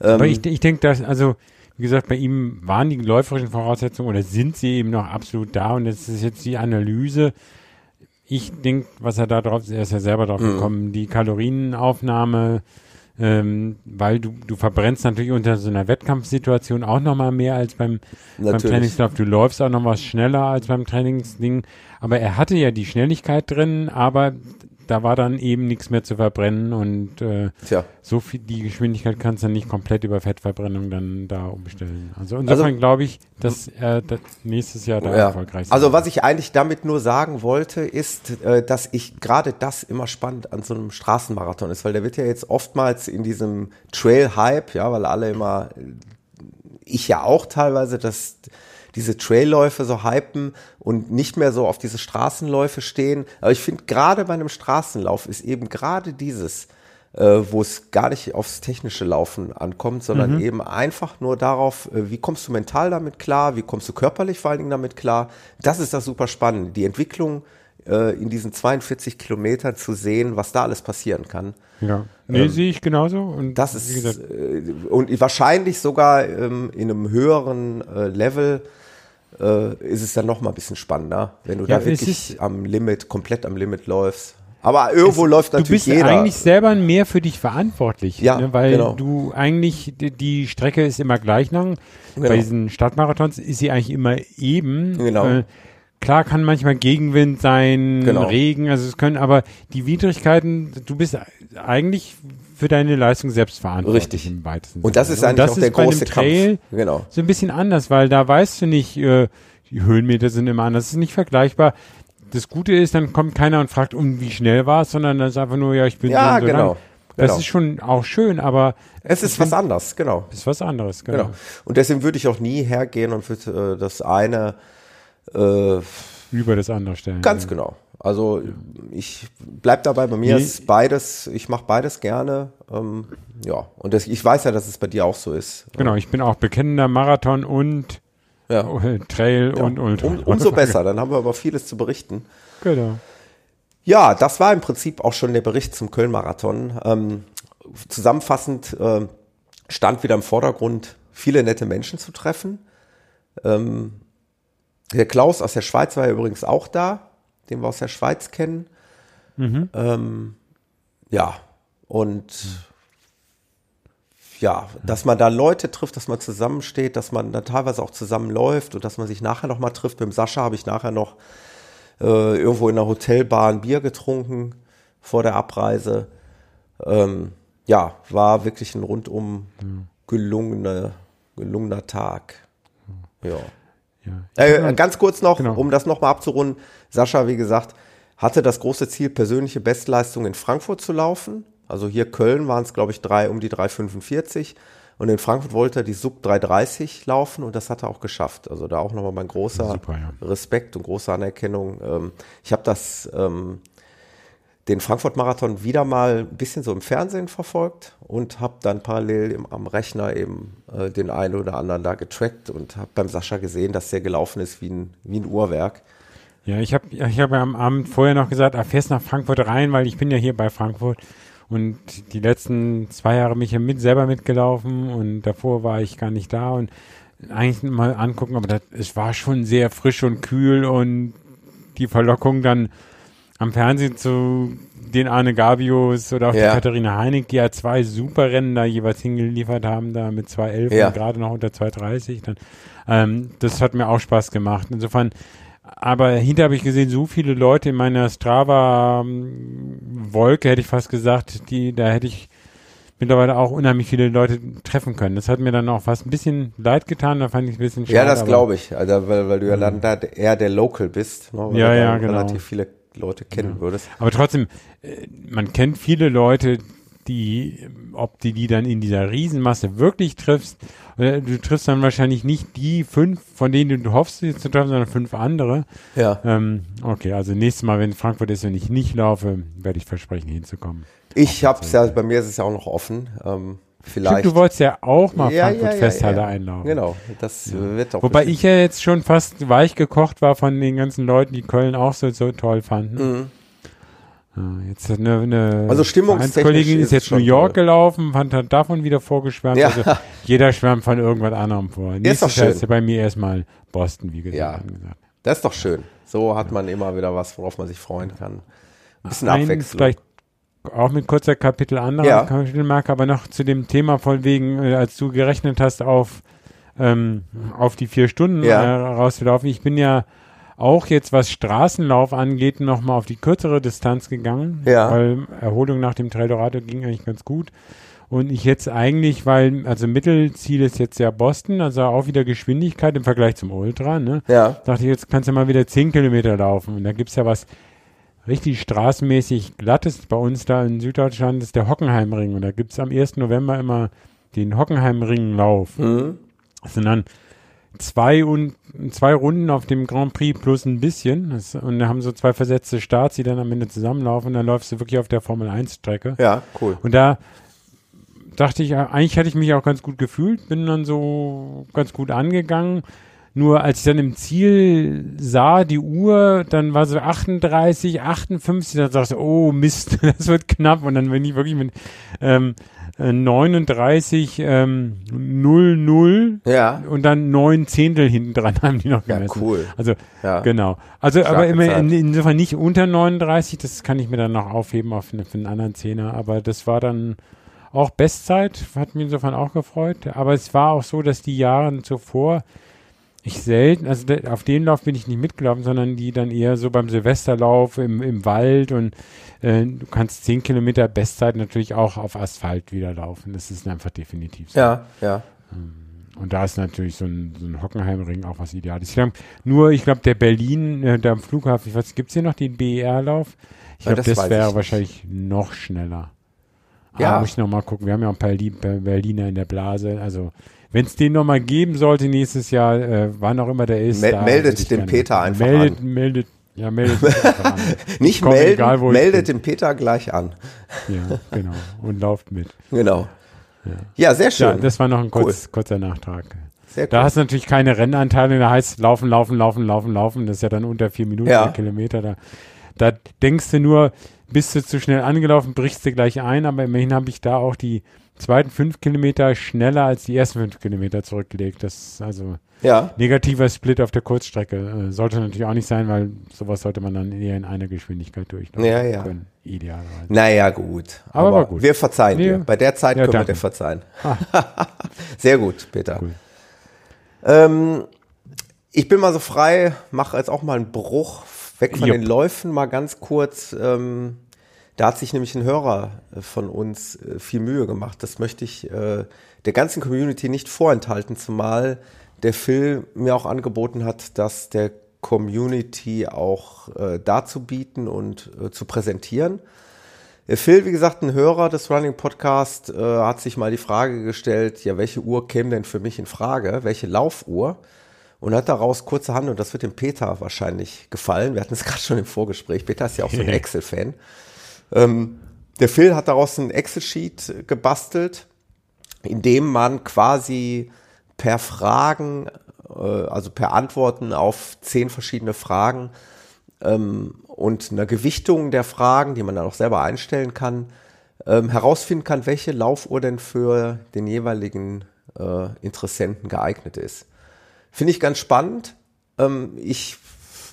ähm, Aber ich, ich denke, dass, also, wie gesagt, bei ihm waren die läuferischen Voraussetzungen oder sind sie eben noch absolut da und das ist jetzt die Analyse. Ich denke, was er da drauf, er ist ja selber Mhm. drauf gekommen, die Kalorienaufnahme, ähm, weil du, du verbrennst natürlich unter so einer Wettkampfsituation auch nochmal mehr als beim, beim. Trainingslauf. Du läufst auch noch was schneller als beim Trainingsding. Aber er hatte ja die Schnelligkeit drin, aber da war dann eben nichts mehr zu verbrennen und äh, tja. so viel, die Geschwindigkeit kannst du nicht komplett über Fettverbrennung dann da umstellen. Also insofern Also- glaube ich, dass er das nächstes Jahr da Ja. erfolgreich sein Also was ich eigentlich damit nur sagen wollte, ist, äh, dass ich gerade das immer spannend an so einem Straßenmarathon ist, weil der wird ja jetzt oftmals in diesem Trail-Hype, ja, weil alle immer, ich ja auch teilweise, dass diese Trailläufe so hypen und nicht mehr so auf diese Straßenläufe stehen. Aber ich finde, gerade bei einem Straßenlauf ist eben gerade dieses, äh, wo es gar nicht aufs technische Laufen ankommt, sondern eben einfach nur darauf, äh, wie kommst du mental damit klar, wie kommst du körperlich vor allen Dingen damit klar. Das ist das super spannend, die Entwicklung äh, in diesen 42 Kilometern zu sehen, was da alles passieren kann. ja. Nee, sehe ich genauso. Und Ähm, Das ist äh, und wahrscheinlich sogar ähm, in einem höheren äh, Level äh, ist es dann noch mal ein bisschen spannender, wenn du Ja, da es wirklich am Limit, komplett am Limit läufst. Aber irgendwo läuft du natürlich bist jeder. eigentlich selber mehr für dich verantwortlich, Ja, ne? weil genau. du eigentlich, die, die Strecke ist immer gleich lang. Genau. Bei diesen Stadtmarathons ist sie eigentlich immer eben. Genau. Äh, klar kann manchmal Gegenwind sein, Genau. Regen, also es können, aber die Widrigkeiten, du bist eigentlich für deine Leistung selbst verantwortlich. Richtig. Im weitesten Und das ist eigentlich auch der bei einem große Trail Kampf. Genau. so ein bisschen anders, weil da weißt du nicht, äh, die Höhenmeter sind immer anders, es ist nicht vergleichbar. das Gute ist, dann kommt keiner und fragt, um wie schnell war es, sondern das ist einfach nur, ja, ich bin Ja, so genau. lang. Das genau. ist schon auch schön, aber es ist was anderes, genau. ist was anderes, genau. Genau. Und deswegen würde ich auch nie hergehen und würde äh, das eine äh, Über das andere stellen. ganz genau. Also ich bleib dabei, bei mir Nee. ist beides, ich mache beides gerne. Ähm, ja, und das, ich weiß ja, dass es bei dir auch so ist. Genau, ich bin auch bekennender Marathon und Ja. äh, Trail und Ultra. Um, umso besser, dann haben wir aber vieles zu berichten. Genau. Ja, das war im Prinzip auch schon der Bericht zum Köln-Marathon. Ähm, zusammenfassend ähm, stand wieder im Vordergrund, viele nette Menschen zu treffen. Ähm, der Klaus aus der Schweiz war ja übrigens auch da, den wir aus der Schweiz kennen. Ähm, ja, und ja, dass man da Leute trifft, dass man zusammensteht, dass man da teilweise auch zusammenläuft und dass man sich nachher noch mal trifft. Mit dem Sascha habe ich nachher noch äh, irgendwo in einer Hotelbar ein Bier getrunken vor der Abreise. Ähm, ja, war wirklich ein rundum gelungene, gelungener Tag. Ja. Ja. Äh, ganz kurz noch, Genau. um das nochmal abzurunden. Sascha, wie gesagt, hatte das große Ziel, persönliche Bestleistung in Frankfurt zu laufen. Also hier Köln waren es, glaube ich, drei, um die 3,45. Und in Frankfurt wollte er die Sub 3,30 laufen und das hat er auch geschafft. Also da auch nochmal mein großer Super, ja. Respekt und große Anerkennung. Ähm, ich habe das, ähm, den Frankfurt-Marathon wieder mal ein bisschen so im Fernsehen verfolgt und habe dann parallel im, am Rechner eben äh, den einen oder anderen da getrackt und habe beim Sascha gesehen, dass der gelaufen ist wie ein, wie ein Uhrwerk. Ja, ich habe ich hab ja am Abend vorher noch gesagt, ah, fährst nach Frankfurt rein, weil ich bin ja hier bei Frankfurt und die letzten zwei Jahre mich ja mit selber mitgelaufen und davor war ich gar nicht da und eigentlich mal angucken, aber das, es war schon sehr frisch und kühl und die Verlockung dann am Fernsehen zu den Arne Gabius oder auch Ja. die Katharina Heinig, die ja zwei super Rennen da jeweils hingeliefert haben, da mit 2,11 Ja. und gerade noch unter 2,30. Dann, ähm, das hat mir auch Spaß gemacht. Insofern, aber hinter habe ich gesehen, so viele Leute in meiner Strava-Wolke, hätte ich fast gesagt, die, da hätte ich mittlerweile auch unheimlich viele Leute treffen können. Das hat mir dann auch fast ein bisschen leid getan, da fand ich ein bisschen schade. ja, das glaube ich. Also, weil, weil du ja dann da eher der Local bist, ne? weil Ja, du ja, genau. relativ viele Leute kennen würdest. Aber trotzdem, äh, man kennt viele Leute, die, ob die die dann in dieser Riesenmasse wirklich triffst, oder du triffst dann wahrscheinlich nicht die fünf, von denen du hoffst, sie zu treffen, sondern fünf andere. Ja. Ähm, okay, also nächstes Mal, wenn Frankfurt ist, wenn ich nicht laufe, werde ich versprechen, hinzukommen. Ich habe es ja, bei mir ist es ja auch noch offen. Ähm, vielleicht. Stimmt, du wolltest ja auch mal Ja, Frankfurt ja, ja, Festhalle einlaufen. Genau, das wird auch. Wobei bestimmt- ich ja jetzt schon fast weich gekocht war von den ganzen Leuten, die Köln auch so, so toll fanden. Ja, jetzt eine, eine Mhm. Also Kollegin ist ist jetzt New York toll. gelaufen, fand hat davon wieder vorgeschwärmt. Also jeder schwärmt von irgendwas anderem vor. doch Nächstes Jahr schön. ist ja bei mir erstmal Boston, wie gesagt. Ja. Das ist doch schön. So hat man immer wieder was, worauf man sich freuen kann. Ein bisschen Ein, Abwechslung. vielleicht auch mit kurzer Kapitel anderer Ja. Kapitelmarke, aber noch zu dem Thema von wegen, äh, als du gerechnet hast auf, ähm, auf die vier Stunden Ja. äh, rauszulaufen. Ich bin ja auch jetzt, was Straßenlauf angeht, nochmal auf die kürzere Distanz gegangen, Ja. weil Erholung nach dem Trail Dorado ging eigentlich ganz gut. Und ich jetzt eigentlich, weil, also Mittelziel ist jetzt ja Boston, also auch wieder Geschwindigkeit im Vergleich zum Ultra, ne? Ja. dachte ich, jetzt kannst du mal wieder 10 Kilometer laufen. Und da gibt's ja was richtig straßenmäßig Glattes bei uns da in Süddeutschland, ist der Hockenheimring. Und da gibt's am 1. November immer den Hockenheimringlauf. Mhm. Das sind dann zwei und zwei Runden auf dem Grand Prix plus ein bisschen. Das, und da haben so zwei versetzte Starts, die dann am Ende zusammenlaufen. Und dann läufst du wirklich auf der Formel 1 Strecke. Ja, cool. Und da dachte ich, eigentlich hatte ich mich auch ganz gut gefühlt, bin dann so ganz gut angegangen. Nur als ich dann im Ziel sah, die Uhr, dann war so 38, 58, da dachte ich, oh Mist, das wird knapp. Und dann bin ich wirklich mit ähm, äh, 39, ähm, 00 Ja. und dann neun Zehntel hinten dran haben die noch Ja, gemessen. cool. Also Ja. genau. Also aber Starke immer in, insofern nicht unter 39, das kann ich mir dann noch aufheben auf eine, für einen anderen Zehner. Aber das war dann auch Bestzeit, hat mich insofern auch gefreut. Aber es war auch so, dass die Jahre zuvor ich selten, also auf den Lauf bin ich nicht mitgelaufen, sondern die dann eher so beim Silvesterlauf im, im Wald und äh, du kannst 10 Kilometer Bestzeit natürlich auch auf Asphalt wieder laufen. Das ist einfach definitiv so. Ja, ja. Und da ist natürlich so ein, so ein Hockenheimring auch was Ideales. Ich glaub, nur, ich glaube, der Berlin, äh, der am Flughafen, ich weiß, gibt's hier noch den BER-Lauf? Ich glaube, das das, wäre ich wahrscheinlich noch schneller. Ja. Ah, muss ich noch mal gucken. Wir haben ja auch ein paar Li- Ber- Berliner in der Blase. Also, wenn es den noch mal geben sollte nächstes Jahr, äh, wann auch immer der ist. Mel- da meldet den Peter einfach meldet, an. Meldet, ja, meldet einfach an. Nicht Komm, melden, egal, meldet den Peter gleich an. Ja, genau. Und lauft mit. Genau. Ja, sehr schön. Ja, das war noch ein kurz, kurzer Nachtrag. sehr Da cool. hast du natürlich keine Rennanteile, da heißt laufen, laufen, laufen, laufen, laufen. Das ist ja dann unter vier Minuten Ja. der Kilometer. Da, da denkst du nur, bist du zu schnell angelaufen, brichst du gleich ein, aber immerhin habe ich da auch die zweiten fünf Kilometer schneller als die ersten fünf Kilometer zurückgelegt. Das ist also ja, negativer Split auf der Kurzstrecke. Äh, sollte natürlich auch nicht sein, weil sowas sollte man dann eher in einer Geschwindigkeit durchlaufen Ja, ja. können. Idealerweise. naja, gut. Aber war gut. Wir verzeihen Nee. dir. Bei der Zeit Ja, können wir danke. dir verzeihen. sehr gut, Peter. Cool. Ähm, ich bin mal so frei, mache jetzt auch mal einen Bruch weg von Jupp. den Läufen, mal ganz kurz. Ähm, da hat sich nämlich ein Hörer äh, von uns äh, viel Mühe gemacht. Das möchte ich äh, der ganzen Community nicht vorenthalten, zumal der Phil mir auch angeboten hat, das der Community auch äh, darzubieten und äh, zu präsentieren. Der Phil, wie gesagt, ein Hörer des Running Podcast, äh, hat sich mal die Frage gestellt, ja, welche Uhr käme denn für mich in Frage? Welche Laufuhr? Und hat daraus kurzerhand, und das wird dem Peter wahrscheinlich gefallen, wir hatten es gerade schon im Vorgespräch, Peter ist ja auch so ein Excel-Fan. Ähm, der Phil hat daraus ein Excel-Sheet gebastelt, in dem man quasi per Fragen, äh, also per Antworten auf zehn verschiedene Fragen ähm, und einer Gewichtung der Fragen, die man dann auch selber einstellen kann, ähm, herausfinden kann, welche Laufuhr denn für den jeweiligen äh, Interessenten geeignet ist. Finde ich ganz spannend. Ähm, ich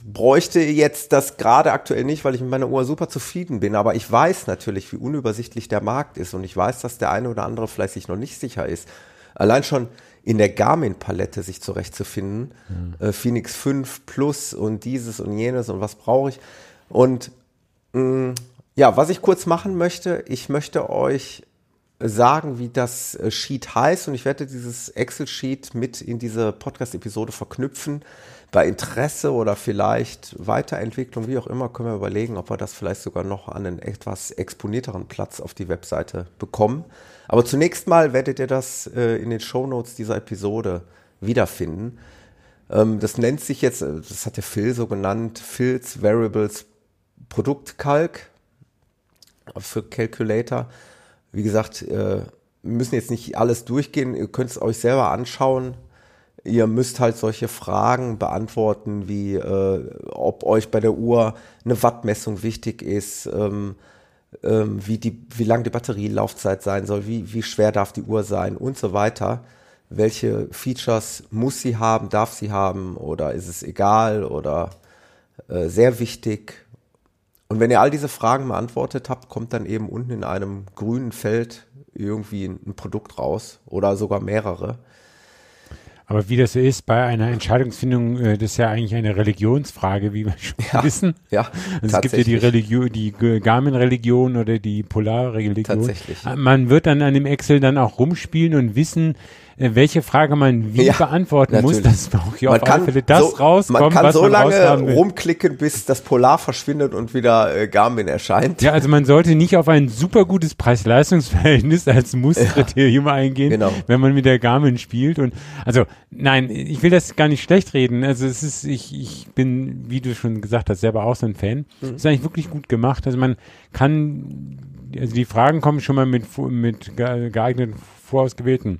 bräuchte jetzt das gerade aktuell nicht, weil ich mit meiner Uhr super zufrieden bin, aber ich weiß natürlich, wie unübersichtlich der Markt ist und ich weiß, dass der eine oder andere vielleicht sich noch nicht sicher ist. Allein schon in der Garmin-Palette sich zurechtzufinden, äh, Phoenix 5 Plus und dieses und jenes und was brauche ich. Und mh, ja, was ich kurz machen möchte, ich möchte euch sagen, wie das äh, Sheet heißt und ich werde dieses Excel-Sheet mit in diese Podcast-Episode verknüpfen. Bei Interesse oder vielleicht Weiterentwicklung, wie auch immer, können wir überlegen, ob wir das vielleicht sogar noch an einen etwas exponierteren Platz auf die Webseite bekommen. Aber zunächst mal werdet ihr das äh, in den Shownotes dieser Episode wiederfinden. Ähm, das nennt sich jetzt, äh, das hat der Phil so genannt, Phil's Variables Produktkalk für Calculator. Wie gesagt, äh, wir müssen jetzt nicht alles durchgehen, ihr könnt es euch selber anschauen. Ihr müsst halt solche Fragen beantworten, wie äh, ob euch bei der Uhr eine Wattmessung wichtig ist, ähm, ähm, wie, die, wie lang die Batterielaufzeit sein soll, wie, wie schwer darf die Uhr sein und so weiter. Welche Features muss sie haben, darf sie haben oder ist es egal oder äh, sehr wichtig. Und wenn ihr all diese Fragen beantwortet habt, kommt dann eben unten in einem grünen Feld irgendwie ein, Produkt raus oder sogar mehrere. Aber wie das so ist bei einer Entscheidungsfindung, äh, das ist ja eigentlich eine Religionsfrage, wie wir schon Ja, wissen. ja, Also es gibt ja die. Religion, die Garmin-Religion oder die Polar-Religion. Tatsächlich. Äh, Man wird dann an dem Excel dann auch rumspielen und wissen, welche Frage man wie Ja, beantworten muss, natürlich. dass auch hier Man auf alle Fälle das so, rauskommt, man kann so man lange rumklicken, bis das Polar verschwindet und wieder äh, Garmin erscheint. Ja, also man sollte nicht auf ein super gutes Preis-Leistungs-Verhältnis als Musskriterium eingehen, genau. wenn man mit der Garmin spielt. Und also nein, ich will das gar nicht schlecht reden. Also es ist, ich, ich bin, wie du schon gesagt hast, selber auch so ein Fan. Mhm. Ist eigentlich wirklich gut gemacht. Also man kann, also die Fragen kommen schon mal mit, mit ge- geeigneten vorausgewählten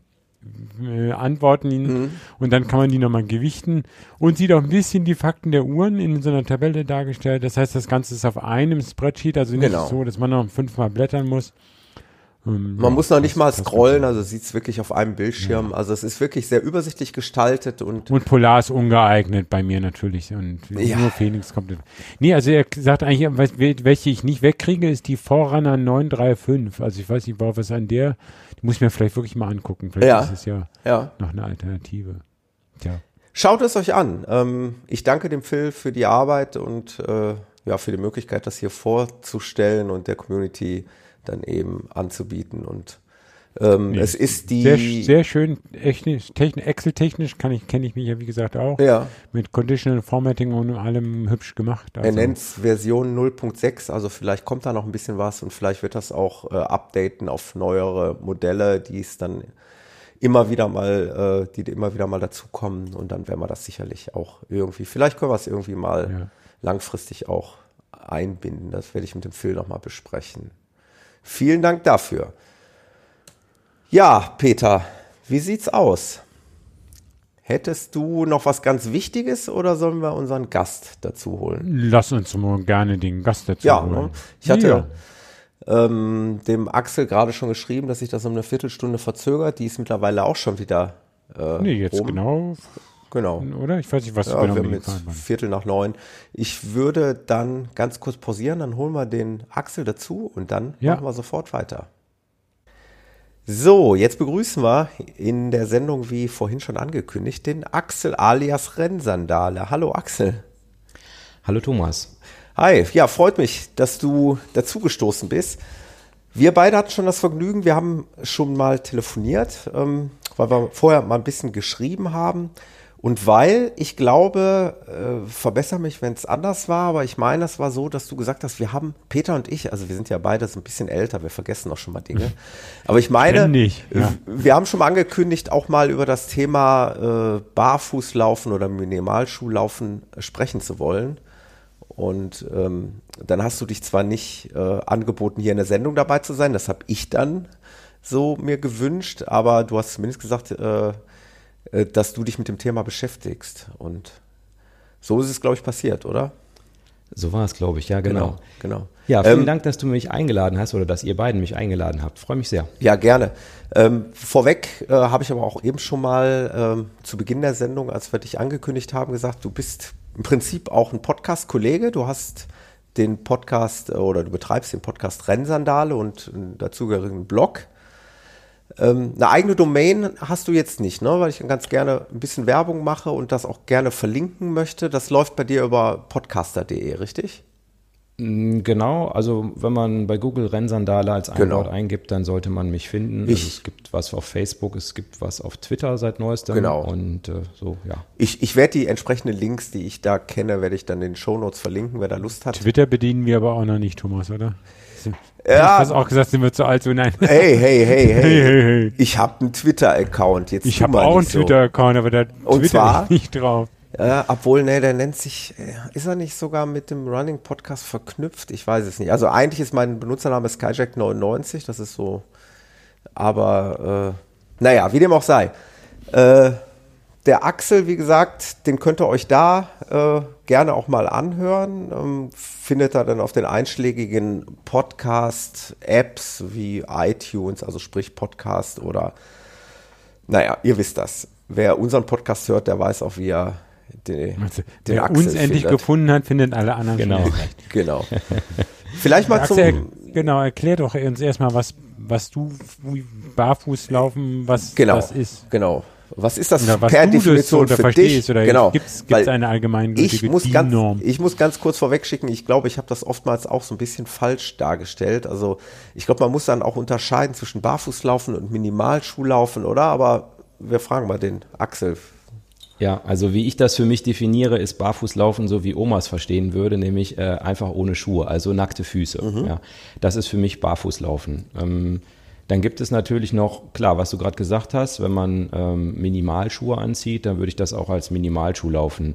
äh, Antworten Mhm. und dann kann man die nochmal gewichten und sieht auch ein bisschen die Fakten der Uhren in so einer Tabelle dargestellt. Das heißt, das Ganze ist auf einem Spreadsheet, also nicht Genau. so, dass man noch fünfmal blättern muss. Ähm, Man ja, muss noch nicht mal scrollen, also sieht es wirklich auf einem Bildschirm. Also es ist wirklich sehr übersichtlich gestaltet und Und Polar ist ungeeignet bei mir natürlich. Und Ja. nur Phoenix kommt. Nee, also er sagt eigentlich, wel- welche ich nicht wegkriege, ist die Forerunner 935. Also ich weiß nicht, worauf es an der, die muss ich mir vielleicht wirklich mal angucken. Vielleicht Ja. ist es ja ja. noch eine Alternative. Tja. Schaut es euch an. Ähm, ich danke dem Phil für die Arbeit und äh, ja, für die Möglichkeit, das hier vorzustellen und der Community dann eben anzubieten. Und Ähm, es ist die. Sehr, sehr schön, technisch, technisch, Excel-technisch kann ich, kenne ich mich ja wie gesagt auch. Ja. Mit Conditional Formatting und allem hübsch gemacht. Er Also, nennt es Version 0.6, also vielleicht kommt da noch ein bisschen was und vielleicht wird das auch äh, updaten auf neuere Modelle, die es dann immer wieder mal, äh, die immer wieder mal dazukommen und dann werden wir das sicherlich auch irgendwie, vielleicht können wir es irgendwie mal Ja. langfristig auch einbinden. Das werde ich mit dem Phil nochmal besprechen. Vielen Dank dafür. Ja, Peter, wie sieht's aus? Hättest du noch was ganz Wichtiges oder sollen wir unseren Gast dazu holen? Lass uns mal gerne den Gast dazu Ja, holen. ich hatte Ja. ähm, dem Axel gerade schon geschrieben, dass sich das um eine Viertelstunde verzögert. Die ist mittlerweile auch schon wieder äh, Nee, jetzt rum. genau, Genau. oder? Ich weiß nicht, was Ja, genau wir haben jetzt. Viertel nach neun. Ich würde dann ganz kurz pausieren, dann holen wir den Axel dazu und dann Ja. machen wir sofort weiter. So, jetzt begrüßen wir in der Sendung, wie vorhin schon angekündigt, den Axel alias Rennsandale. Hallo Axel. Hallo Thomas. Hi, ja, freut mich, dass du dazugestoßen bist. Wir beide hatten schon das Vergnügen, wir haben schon mal telefoniert, ähm, weil wir vorher mal ein bisschen geschrieben haben. Und weil ich glaube, äh, verbessere mich, wenn es anders war, aber ich meine, es war so, dass du gesagt hast, wir haben, Peter und ich, also wir sind ja beide so ein bisschen älter, wir vergessen auch schon mal Dinge. Aber ich meine, Ständig, ja. wir haben schon mal angekündigt, auch mal über das Thema äh, Barfußlaufen oder Minimalschuhlaufen sprechen zu wollen. Und ähm, dann hast du dich zwar nicht äh, angeboten, hier in der Sendung dabei zu sein, das habe ich dann so mir gewünscht, aber du hast zumindest gesagt, äh, dass du dich mit dem Thema beschäftigst. Und so ist es, glaube ich, passiert, oder? So war es, glaube ich, ja, genau. genau. Ja, vielen Ähm, Dank, dass du mich eingeladen hast oder dass ihr beiden mich eingeladen habt. Freue mich sehr. Ja, gerne. Ähm, vorweg äh, habe ich aber auch eben schon mal ähm, zu Beginn der Sendung, als wir dich angekündigt haben, gesagt, du bist im Prinzip auch ein Podcast-Kollege. Du hast den Podcast äh, oder du betreibst den Podcast Rennsandale und einen dazugehörigen Blog. Ähm, eine eigene Domain hast du jetzt nicht, ne? weil ich ganz gerne ein bisschen Werbung mache und das auch gerne verlinken möchte. Das läuft bei dir über podcaster.de, richtig? Mm, Genau, also wenn man bei Google Rennsandale als ein Genau. Wort eingibt, dann sollte man mich finden. Ich- also es gibt was auf Facebook, es gibt was auf Twitter seit neuestem. Genau. Und äh, so, ja. Ich, ich werde die entsprechenden Links, die ich da kenne, werde ich dann in den Shownotes verlinken, wer da Lust hat. Twitter bedienen wir aber auch noch nicht, Thomas, oder? Ja. Du hast auch gesagt, sind wir zu alt, so nein. Hey, hey, hey, hey. Hey, hey, hey. Ich habe einen Twitter-Account. Jetzt Ich habe auch einen so. Twitter-Account, aber da Und Twitter zwar? ich nicht drauf. Ja, obwohl, ne, der nennt sich, äh, ist er nicht sogar mit dem Running Podcast verknüpft? Ich weiß es nicht. Also eigentlich ist mein Benutzername Skyjack99, das ist so, aber äh, naja, wie dem auch sei. Äh, der Axel, wie gesagt, den könnt ihr euch da äh, gerne auch mal anhören. Ähm, findet ihr dann auf den einschlägigen Podcast-Apps wie iTunes, also sprich Podcast oder naja, ihr wisst das. Wer unseren Podcast hört, der weiß auch, wie er den, Also, den Wer Axel uns endlich findet. gefunden hat, findet alle anderen Genau. schon. Genau. Vielleicht mal Axel, zum. genau, erklär doch uns erstmal, was, was du wie Barfußlaufen, was Genau. das ist. Genau. Was ist das Oder was per Definition unter für dich? oder genau. gibt es eine allgemeingültige ich muss, ganz, DIN-Norm? ich muss ganz kurz vorwegschicken, ich glaube, ich habe das oftmals auch so ein bisschen falsch dargestellt. Also ich glaube, man muss dann auch unterscheiden zwischen Barfußlaufen und Minimalschuhlaufen, oder? Aber wir fragen mal den Axel. Ja, also wie ich das für mich definiere, ist Barfußlaufen so wie Omas verstehen würde, nämlich äh, einfach ohne Schuhe, also nackte Füße. Ja, das ist für mich Barfußlaufen. Ähm, dann gibt es natürlich noch, klar, was du gerade gesagt hast, wenn man ähm, Minimalschuhe anzieht, dann würde ich das auch als Minimalschuhlaufen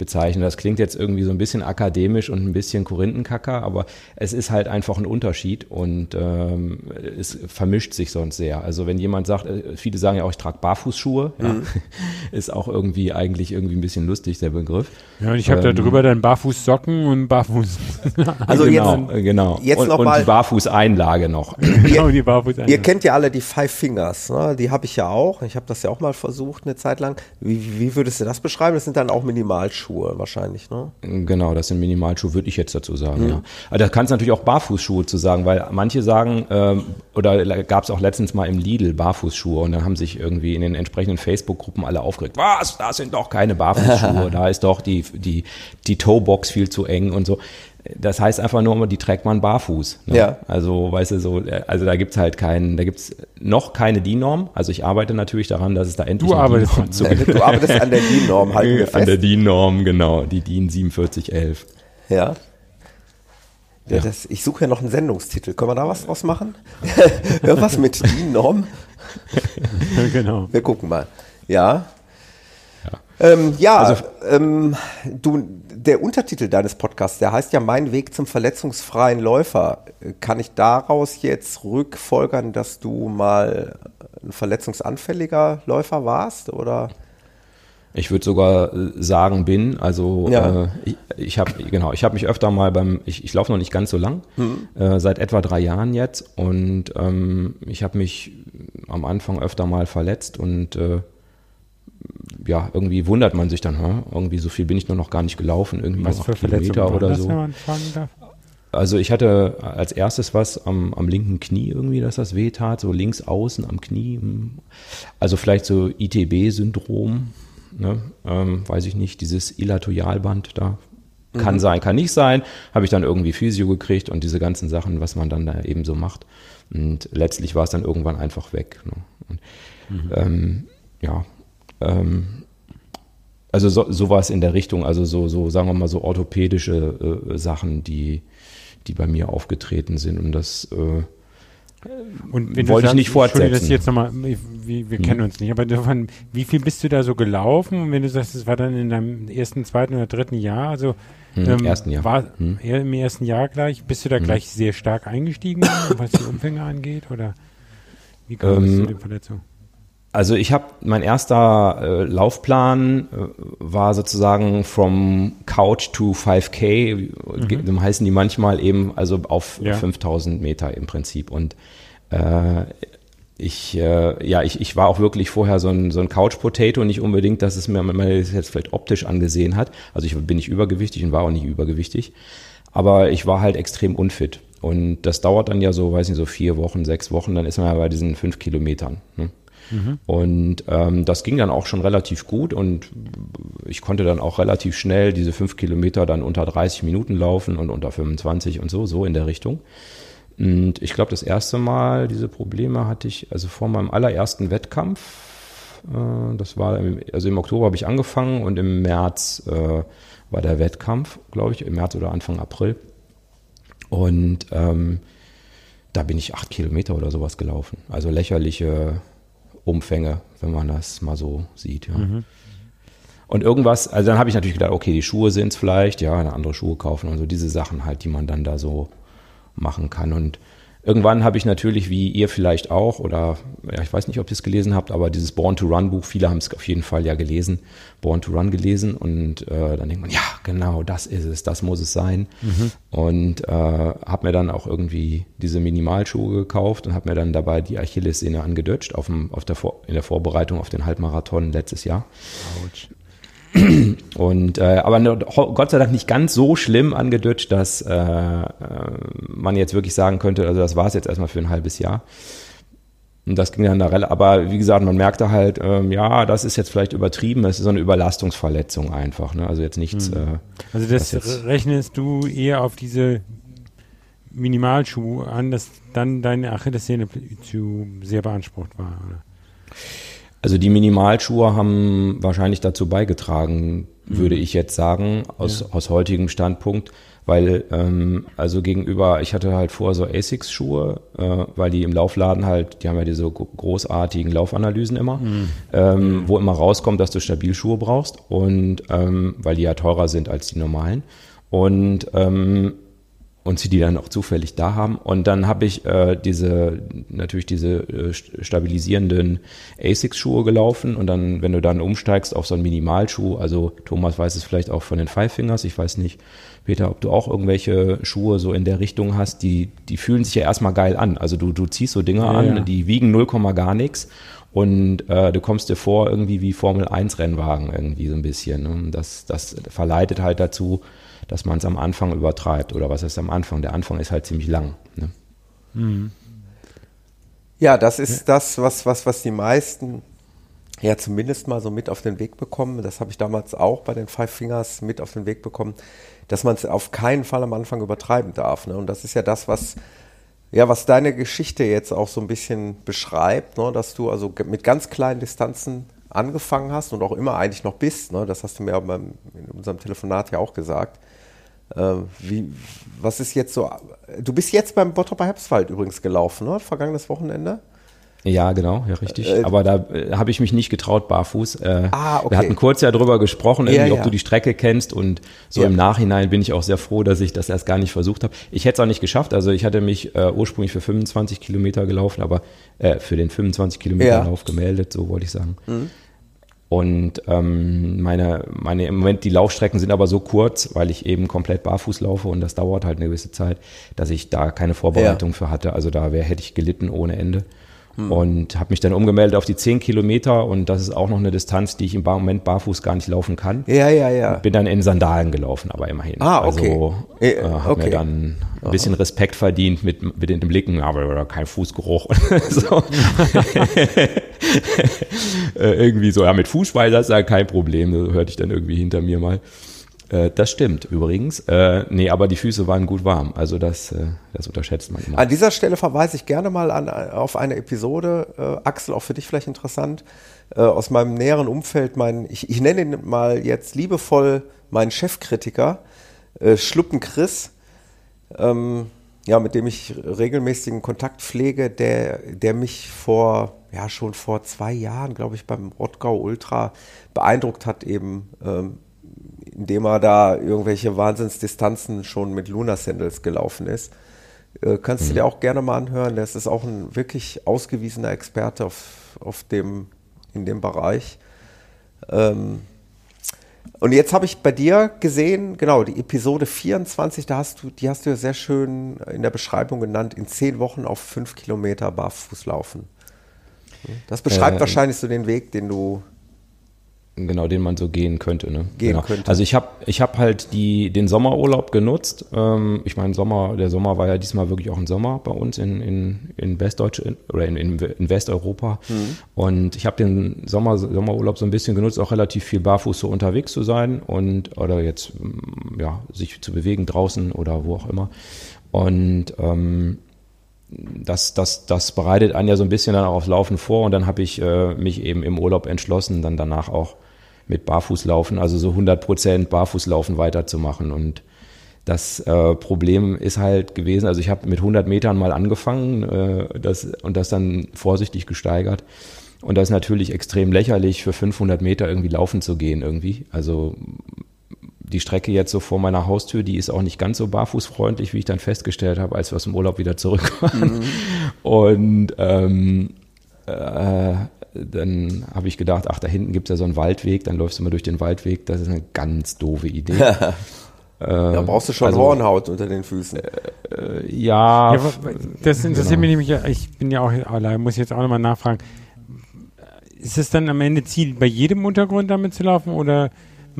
bezeichnen. Das klingt jetzt irgendwie so ein bisschen akademisch und ein bisschen Korinthenkacker, aber es ist halt einfach ein Unterschied und ähm, es vermischt sich sonst sehr. Also wenn jemand sagt, äh, viele sagen ja auch, ich trage Barfußschuhe, ja, ist auch irgendwie eigentlich irgendwie ein bisschen lustig, der Begriff. Ja, und ich habe da ähm, drüber dann Barfußsocken und Barfuß. Also genau, jetzt, genau. jetzt und, noch und mal- die Barfußeinlage noch. genau, die Barfuß Ihr kennt ja alle die Five Fingers, ne? die habe ich ja auch. Ich habe das ja auch mal versucht eine Zeit lang. Wie, wie würdest du das beschreiben? Das sind dann auch Minimalschuhe wahrscheinlich, ne? Genau, das sind Minimalschuhe, würde ich jetzt dazu sagen, ja. Aber da kannst du natürlich auch Barfußschuhe zu sagen, weil manche sagen, ähm, oder gab es auch letztens mal im Lidl Barfußschuhe und dann haben sich irgendwie in den entsprechenden Facebook-Gruppen alle aufgeregt, was, das sind doch keine Barfußschuhe, da ist doch die, die, die Toebox viel zu eng und so. Das heißt einfach nur, die trägt man barfuß. Ne? Ja. Also, weißt du, so, also da gibt's halt keinen, da gibt's noch keine DIN-Norm. Also ich arbeite natürlich daran, dass es da endlich Du eine arbeitest DIN-Norm dran. zu Du arbeitest an der DIN-Norm, halten wir An der fest. DIN-Norm, genau, die DIN 4711. Ja. Ja, Ja. Das, ich suche ja noch einen Sendungstitel. Können wir da was draus machen? Irgendwas mit DIN-Norm? genau. Wir gucken mal. Ja. Ähm, ja, Also- ähm, du, der Untertitel deines Podcasts, der heißt ja Mein Weg zum verletzungsfreien Läufer. Kann ich daraus jetzt rückfolgern, dass du mal ein verletzungsanfälliger Läufer warst? Oder? Ich würde sogar äh, sagen, bin. Also Ja. äh, ich, ich habe genau, ich habe mich öfter mal beim, ich, ich laufe noch nicht ganz so lang, äh, seit etwa drei Jahren jetzt und ähm, ich habe mich am Anfang öfter mal verletzt und äh, ja, irgendwie wundert man sich dann, hm, irgendwie so viel bin ich nur noch gar nicht gelaufen, irgendwie Was für Kilometer oder so. Also ich hatte als erstes was am, am linken Knie irgendwie, dass das weh tat, so links außen am Knie. hm. Also vielleicht so ITB-Syndrom, ne? ähm, weiß ich nicht, dieses Ilatoialband da. Kann sein, kann nicht sein. Habe ich dann irgendwie Physio gekriegt und diese ganzen Sachen, was man dann da eben so macht. Und letztlich war es dann irgendwann einfach weg. Ne? Und, ähm, ja, ähm, also so, sowas in der Richtung, also so, so sagen wir mal so orthopädische äh, Sachen, die, die bei mir aufgetreten sind. Und das, äh, Und wenn Wollte ich du nicht Entschuldige, fortsetzen. das jetzt nochmal, wir, wir kennen uns nicht, aber davon, wie viel bist du da so gelaufen? Und wenn du sagst, es war dann in deinem ersten, zweiten oder dritten Jahr, also Hm, ersten Jahr. War Hm. im ersten Jahr gleich, bist du da gleich sehr stark eingestiegen, was die Umfänge angeht? Oder wie kam es Ähm, zu den Verletzungen? Also ich habe, mein erster äh, Laufplan äh, war sozusagen from Couch to 5K, mhm. dem heißen die manchmal eben, also auf Ja. 5000 Meter im Prinzip. Und äh, ich, äh, ja, ich, ich war auch wirklich vorher so ein, so ein Couch-Potato, nicht unbedingt, dass es mir man das jetzt vielleicht optisch angesehen hat. Also ich bin nicht übergewichtig und war auch nicht übergewichtig. Aber ich war halt extrem unfit. Und das dauert dann ja so, weiß nicht, so vier Wochen, sechs Wochen, dann ist man ja bei diesen fünf Kilometern. Ne? Und ähm, das ging dann auch schon relativ gut und ich konnte dann auch relativ schnell diese fünf Kilometer dann unter 30 Minuten laufen und unter 25 und so, so in der Richtung. Und ich glaube, das erste Mal diese Probleme hatte ich, also vor meinem allerersten Wettkampf, äh, das war, im, also im Oktober habe ich angefangen und im März äh, war der Wettkampf, glaube ich, im März oder Anfang April. Und ähm, da bin ich acht Kilometer oder sowas gelaufen. Also lächerliche Umfänge, wenn man das mal so sieht. Ja. Und irgendwas, also dann habe ich natürlich gedacht, okay, die Schuhe sind es vielleicht, ja, eine andere Schuhe kaufen und so diese Sachen halt, die man dann da so machen kann. Und irgendwann habe ich natürlich, wie ihr vielleicht auch, oder ja, ich weiß nicht, ob ihr es gelesen habt, aber dieses Born to Run Buch, viele haben es auf jeden Fall ja gelesen, Born to Run gelesen und äh, dann denkt man, ja, genau, das ist es, das muss es sein. Und äh, habe mir dann auch irgendwie diese Minimalschuhe gekauft und habe mir dann dabei die Achillessehne angedutscht auf dem, auf der Vor in der Vorbereitung auf den Halbmarathon letztes Jahr. Und äh, aber Gott sei Dank nicht ganz so schlimm angedutscht, dass äh, äh, man jetzt wirklich sagen könnte, also das war es jetzt erstmal für ein halbes Jahr. Und das ging dann da rel- aber wie gesagt, man merkte halt, ähm, ja, das ist jetzt vielleicht übertrieben, es ist so eine Überlastungsverletzung einfach, ne? Also jetzt nichts. Äh, Also das rechnest du eher auf diese Minimalschuhe an, dass dann deine Achillessehne zu sehr beansprucht war, oder? Also die Minimalschuhe haben wahrscheinlich dazu beigetragen, würde ich jetzt sagen, aus, aus heutigem Standpunkt, weil ähm, also gegenüber, ich hatte halt vorher so Asics-Schuhe, äh, weil die im Laufladen halt, die haben ja diese gro- großartigen Laufanalysen immer, ähm, wo immer rauskommt, dass du Stabilschuhe brauchst und ähm, weil die ja teurer sind als die normalen. Und ähm, und sie die dann auch zufällig da haben. Und dann habe ich äh, diese, natürlich diese äh, st- stabilisierenden Asics-Schuhe gelaufen und dann, wenn du dann umsteigst auf so einen Minimalschuh, also Thomas weiß es vielleicht auch von den Five Fingers, ich weiß nicht, Peter, ob du auch irgendwelche Schuhe so in der Richtung hast, die, die fühlen sich ja erstmal geil an. Also du, du ziehst so Dinge Ja, an, ja. die wiegen 0, gar nichts und äh, du kommst dir vor irgendwie wie Formel 1 Rennwagen irgendwie so ein bisschen. Ne? Und Das, das verleitet halt dazu, dass man es am Anfang übertreibt. Oder was heißt am Anfang? Der Anfang ist halt ziemlich lang. Ne? Ja, das ist das, was, was, was die meisten ja zumindest mal so mit auf den Weg bekommen, das habe ich damals auch bei den Five Fingers mit auf den Weg bekommen, dass man es auf keinen Fall am Anfang übertreiben darf. Ne? Und das ist ja das, was ja, was deine Geschichte jetzt auch so ein bisschen beschreibt, ne? dass du also mit ganz kleinen Distanzen angefangen hast und auch immer eigentlich noch bist. Ne? Das hast du mir beim, in unserem Telefonat ja auch gesagt. Äh, wie, was ist jetzt so? Du bist jetzt beim Bottroper Herbstwald übrigens gelaufen, ne? Vergangenes Wochenende. Ja, genau, ja, richtig. Äh, Aber da äh, habe ich mich nicht getraut, barfuß. Äh, Ah, okay. Wir hatten kurz ja drüber gesprochen, irgendwie, Ja, ob ja. du die Strecke kennst und so Ja. im Nachhinein bin ich auch sehr froh, dass ich das erst gar nicht versucht habe. Ich hätte es auch nicht geschafft. Also ich hatte mich äh, ursprünglich für 25 Kilometer gelaufen, aber äh, für den 25 Kilometer Ja. Lauf gemeldet, so wollte ich sagen. Und ähm, meine, meine im Moment die Laufstrecken sind aber so kurz, weil ich eben komplett barfuß laufe und das dauert halt eine gewisse Zeit, dass ich da keine Vorbereitung für hatte. Also da wär, hätte ich gelitten ohne Ende. Und habe mich dann umgemeldet auf die 10 Kilometer und das ist auch noch eine Distanz, die ich im Moment barfuß gar nicht laufen kann. Ja, ja, ja. Bin dann in Sandalen gelaufen, aber immerhin. Ah, okay. Also Äh, äh, habe okay. mir dann ein bisschen Respekt verdient mit, mit den Blicken, aber kein Fußgeruch. so. äh, irgendwie so, ja, mit Fußschweiß ist ja kein Problem, so hörte ich dann irgendwie hinter mir mal. Äh, das stimmt übrigens. Äh, nee, aber die Füße waren gut warm. Also das, äh, das unterschätzt man immer. An dieser Stelle verweise ich gerne mal an, auf eine Episode, äh, Axel, auch für dich vielleicht interessant, äh, aus meinem näheren Umfeld, mein, ich, ich nenne ihn mal jetzt liebevoll meinen Chefkritiker, äh, Schluppen Chris, ähm, ja, mit dem ich regelmäßigen Kontakt pflege, der, der mich vor, ja, schon vor zwei Jahren, glaube ich, beim Rottgau Ultra beeindruckt hat, eben, ähm, indem er da irgendwelche Wahnsinnsdistanzen schon mit Luna Sandals gelaufen ist. Äh, kannst du dir auch gerne mal anhören. Das ist auch ein wirklich ausgewiesener Experte auf, auf dem, in dem Bereich. Ähm, und jetzt habe ich bei dir gesehen, genau, die Episode 24, da hast du, die hast du ja sehr schön in der Beschreibung genannt, in zehn Wochen auf fünf Kilometer barfuß laufen. Das beschreibt Äh, wahrscheinlich so den Weg, den du Genau, den man so gehen könnte. Ne? Gehen genau. könnte. Also ich habe ich hab halt die, den Sommerurlaub genutzt. Ähm, ich meine, Sommer, der Sommer war ja diesmal wirklich auch ein Sommer bei uns in, in, in Westdeutsch oder in, in, in Westeuropa. Mhm. Und ich habe den Sommer, Sommerurlaub so ein bisschen genutzt, auch relativ viel barfuß so unterwegs zu sein und oder jetzt ja, sich zu bewegen draußen oder wo auch immer. Und ähm, das, das, das bereitet einen ja so ein bisschen dann auch aufs Laufen vor und dann habe ich äh, mich eben im Urlaub entschlossen, dann danach auch mit Barfußlaufen, also so 100 Prozent Barfußlaufen weiterzumachen und das äh, Problem ist halt gewesen, also ich habe mit 100 Metern mal angefangen äh, das, und das dann vorsichtig gesteigert. Und das ist natürlich extrem lächerlich, für 500 Meter irgendwie laufen zu gehen irgendwie. Also die Strecke jetzt so vor meiner Haustür, die ist auch nicht ganz so barfußfreundlich, wie ich dann festgestellt habe, als wir aus dem Urlaub wieder zurück waren. Und ähm, äh, dann habe ich gedacht, ach, da hinten gibt es ja so einen Waldweg, dann läufst du mal durch den Waldweg. Das ist eine ganz doofe Idee. Da brauchst du schon also- Hornhaut unter den Füßen. ja, Ja, wa- wa- das interessiert genau. mich nämlich, ich bin ja auch, allein, muss jetzt auch nochmal nachfragen. Ist es dann am Ende Ziel, bei jedem Untergrund damit zu laufen oder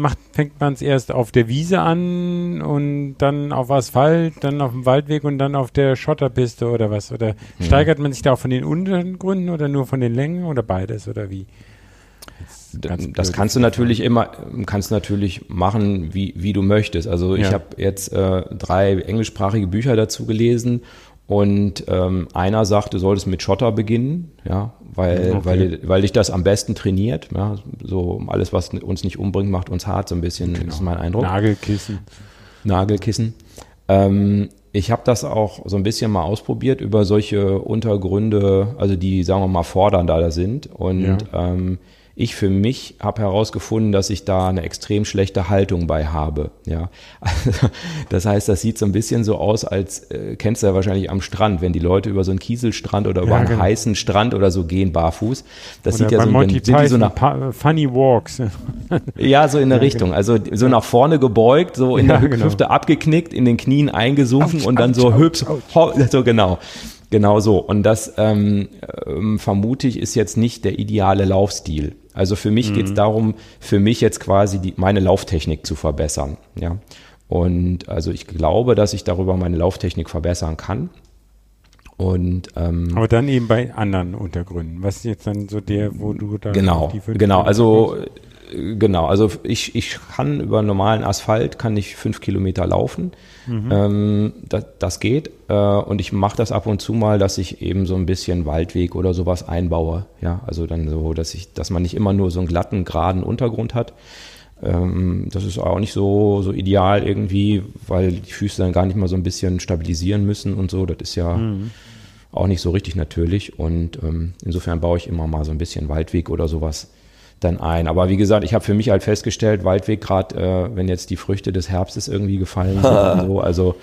macht, fängt man es erst auf der Wiese an und dann auf Asphalt, dann auf dem Waldweg und dann auf der Schotterpiste oder was? Oder Hm. steigert man sich da auch von den Untergründen oder nur von den Längen oder beides oder wie? Das blöde kannst du natürlich immer, kannst natürlich machen, wie, wie du möchtest. Also ich Ja. habe jetzt äh, drei englischsprachige Bücher dazu gelesen und ähm, einer sagt, du solltest mit Schotter beginnen, ja, weil, Okay. weil, weil dich das am besten trainiert. Ja, so alles, was uns nicht umbringt, macht uns hart, so ein bisschen, Genau. ist mein Eindruck. Nagelkissen. Nagelkissen. Ähm, ich habe das auch so ein bisschen mal ausprobiert über solche Untergründe, also die, sagen wir mal, fordernder da sind. Und Ja. ähm, ich für mich habe herausgefunden, dass ich da eine extrem schlechte Haltung bei habe. Ja, also, das heißt, das sieht so ein bisschen so aus, als äh, kennst du ja wahrscheinlich am Strand, wenn die Leute über so einen Kieselstrand oder über Ja, einen genau. heißen Strand oder so gehen barfuß. Das sieht Oder ja bei so, Monty sind die so nach Pa- Funny Walks. ja, so in der Richtung. Also so nach vorne gebeugt, so in Ja, der genau. Hüfte abgeknickt, in den Knien eingesunken Autsch, und dann autsch, so autsch, hübsch, so genau. Genau so. Und das ähm, ähm, vermute ich ist jetzt nicht der ideale Laufstil. Also für mich Mhm. geht es darum, für mich jetzt quasi die, meine Lauftechnik zu verbessern. Ja. Und also ich glaube, dass ich darüber meine Lauftechnik verbessern kann. Und ähm, Aber dann eben bei anderen Untergründen. Was ist jetzt dann so der, wo du da genau, genau. Also genau, also ich, ich kann über normalen Asphalt kann ich fünf Kilometer laufen. Ähm, das, das geht. Äh, und ich mache das ab und zu mal, dass ich eben so ein bisschen Waldweg oder sowas einbaue. Ja, also dann so, dass ich, dass man nicht immer nur so einen glatten, geraden Untergrund hat. Ähm, das ist auch nicht so, so ideal irgendwie, weil die Füße dann gar nicht mal so ein bisschen stabilisieren müssen und so. Das ist ja auch nicht so richtig natürlich. Und ähm, insofern baue ich immer mal so ein bisschen Waldweg oder sowas dann ein. Aber wie gesagt, ich habe für mich halt festgestellt, Waldweg gerade, äh, wenn jetzt die Früchte des Herbstes irgendwie gefallen sind und so, also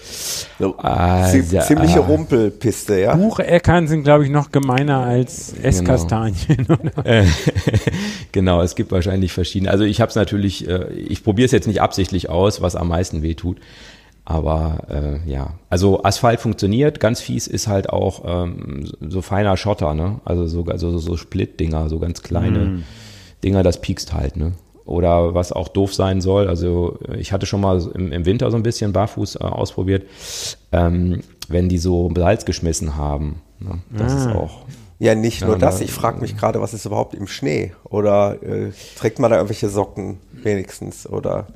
So, Ah, ja, ziemliche ah. Rumpelpiste, ja. Bucheckern sind, glaube ich, noch gemeiner als Genau. Esskastanien. oder? Äh, genau, es gibt wahrscheinlich verschiedene. Also ich habe es natürlich, äh, ich probiere es jetzt nicht absichtlich aus, was am meisten weh tut. Aber äh, ja, also Asphalt funktioniert. Ganz fies ist halt auch ähm, so, feiner Schotter, ne? Also so, also so Split-Dinger, so ganz kleine Dinger, das piekst halt, ne? Oder was auch doof sein soll, also ich hatte schon mal im, im Winter so ein bisschen barfuß äh, ausprobiert, ähm, wenn die so Salz geschmissen haben. Ne? Das ist auch Ja, nicht nur Ja, das. na, Ich frage mich gerade, was ist überhaupt im Schnee? Oder äh, trägt man da irgendwelche Socken wenigstens? Oder,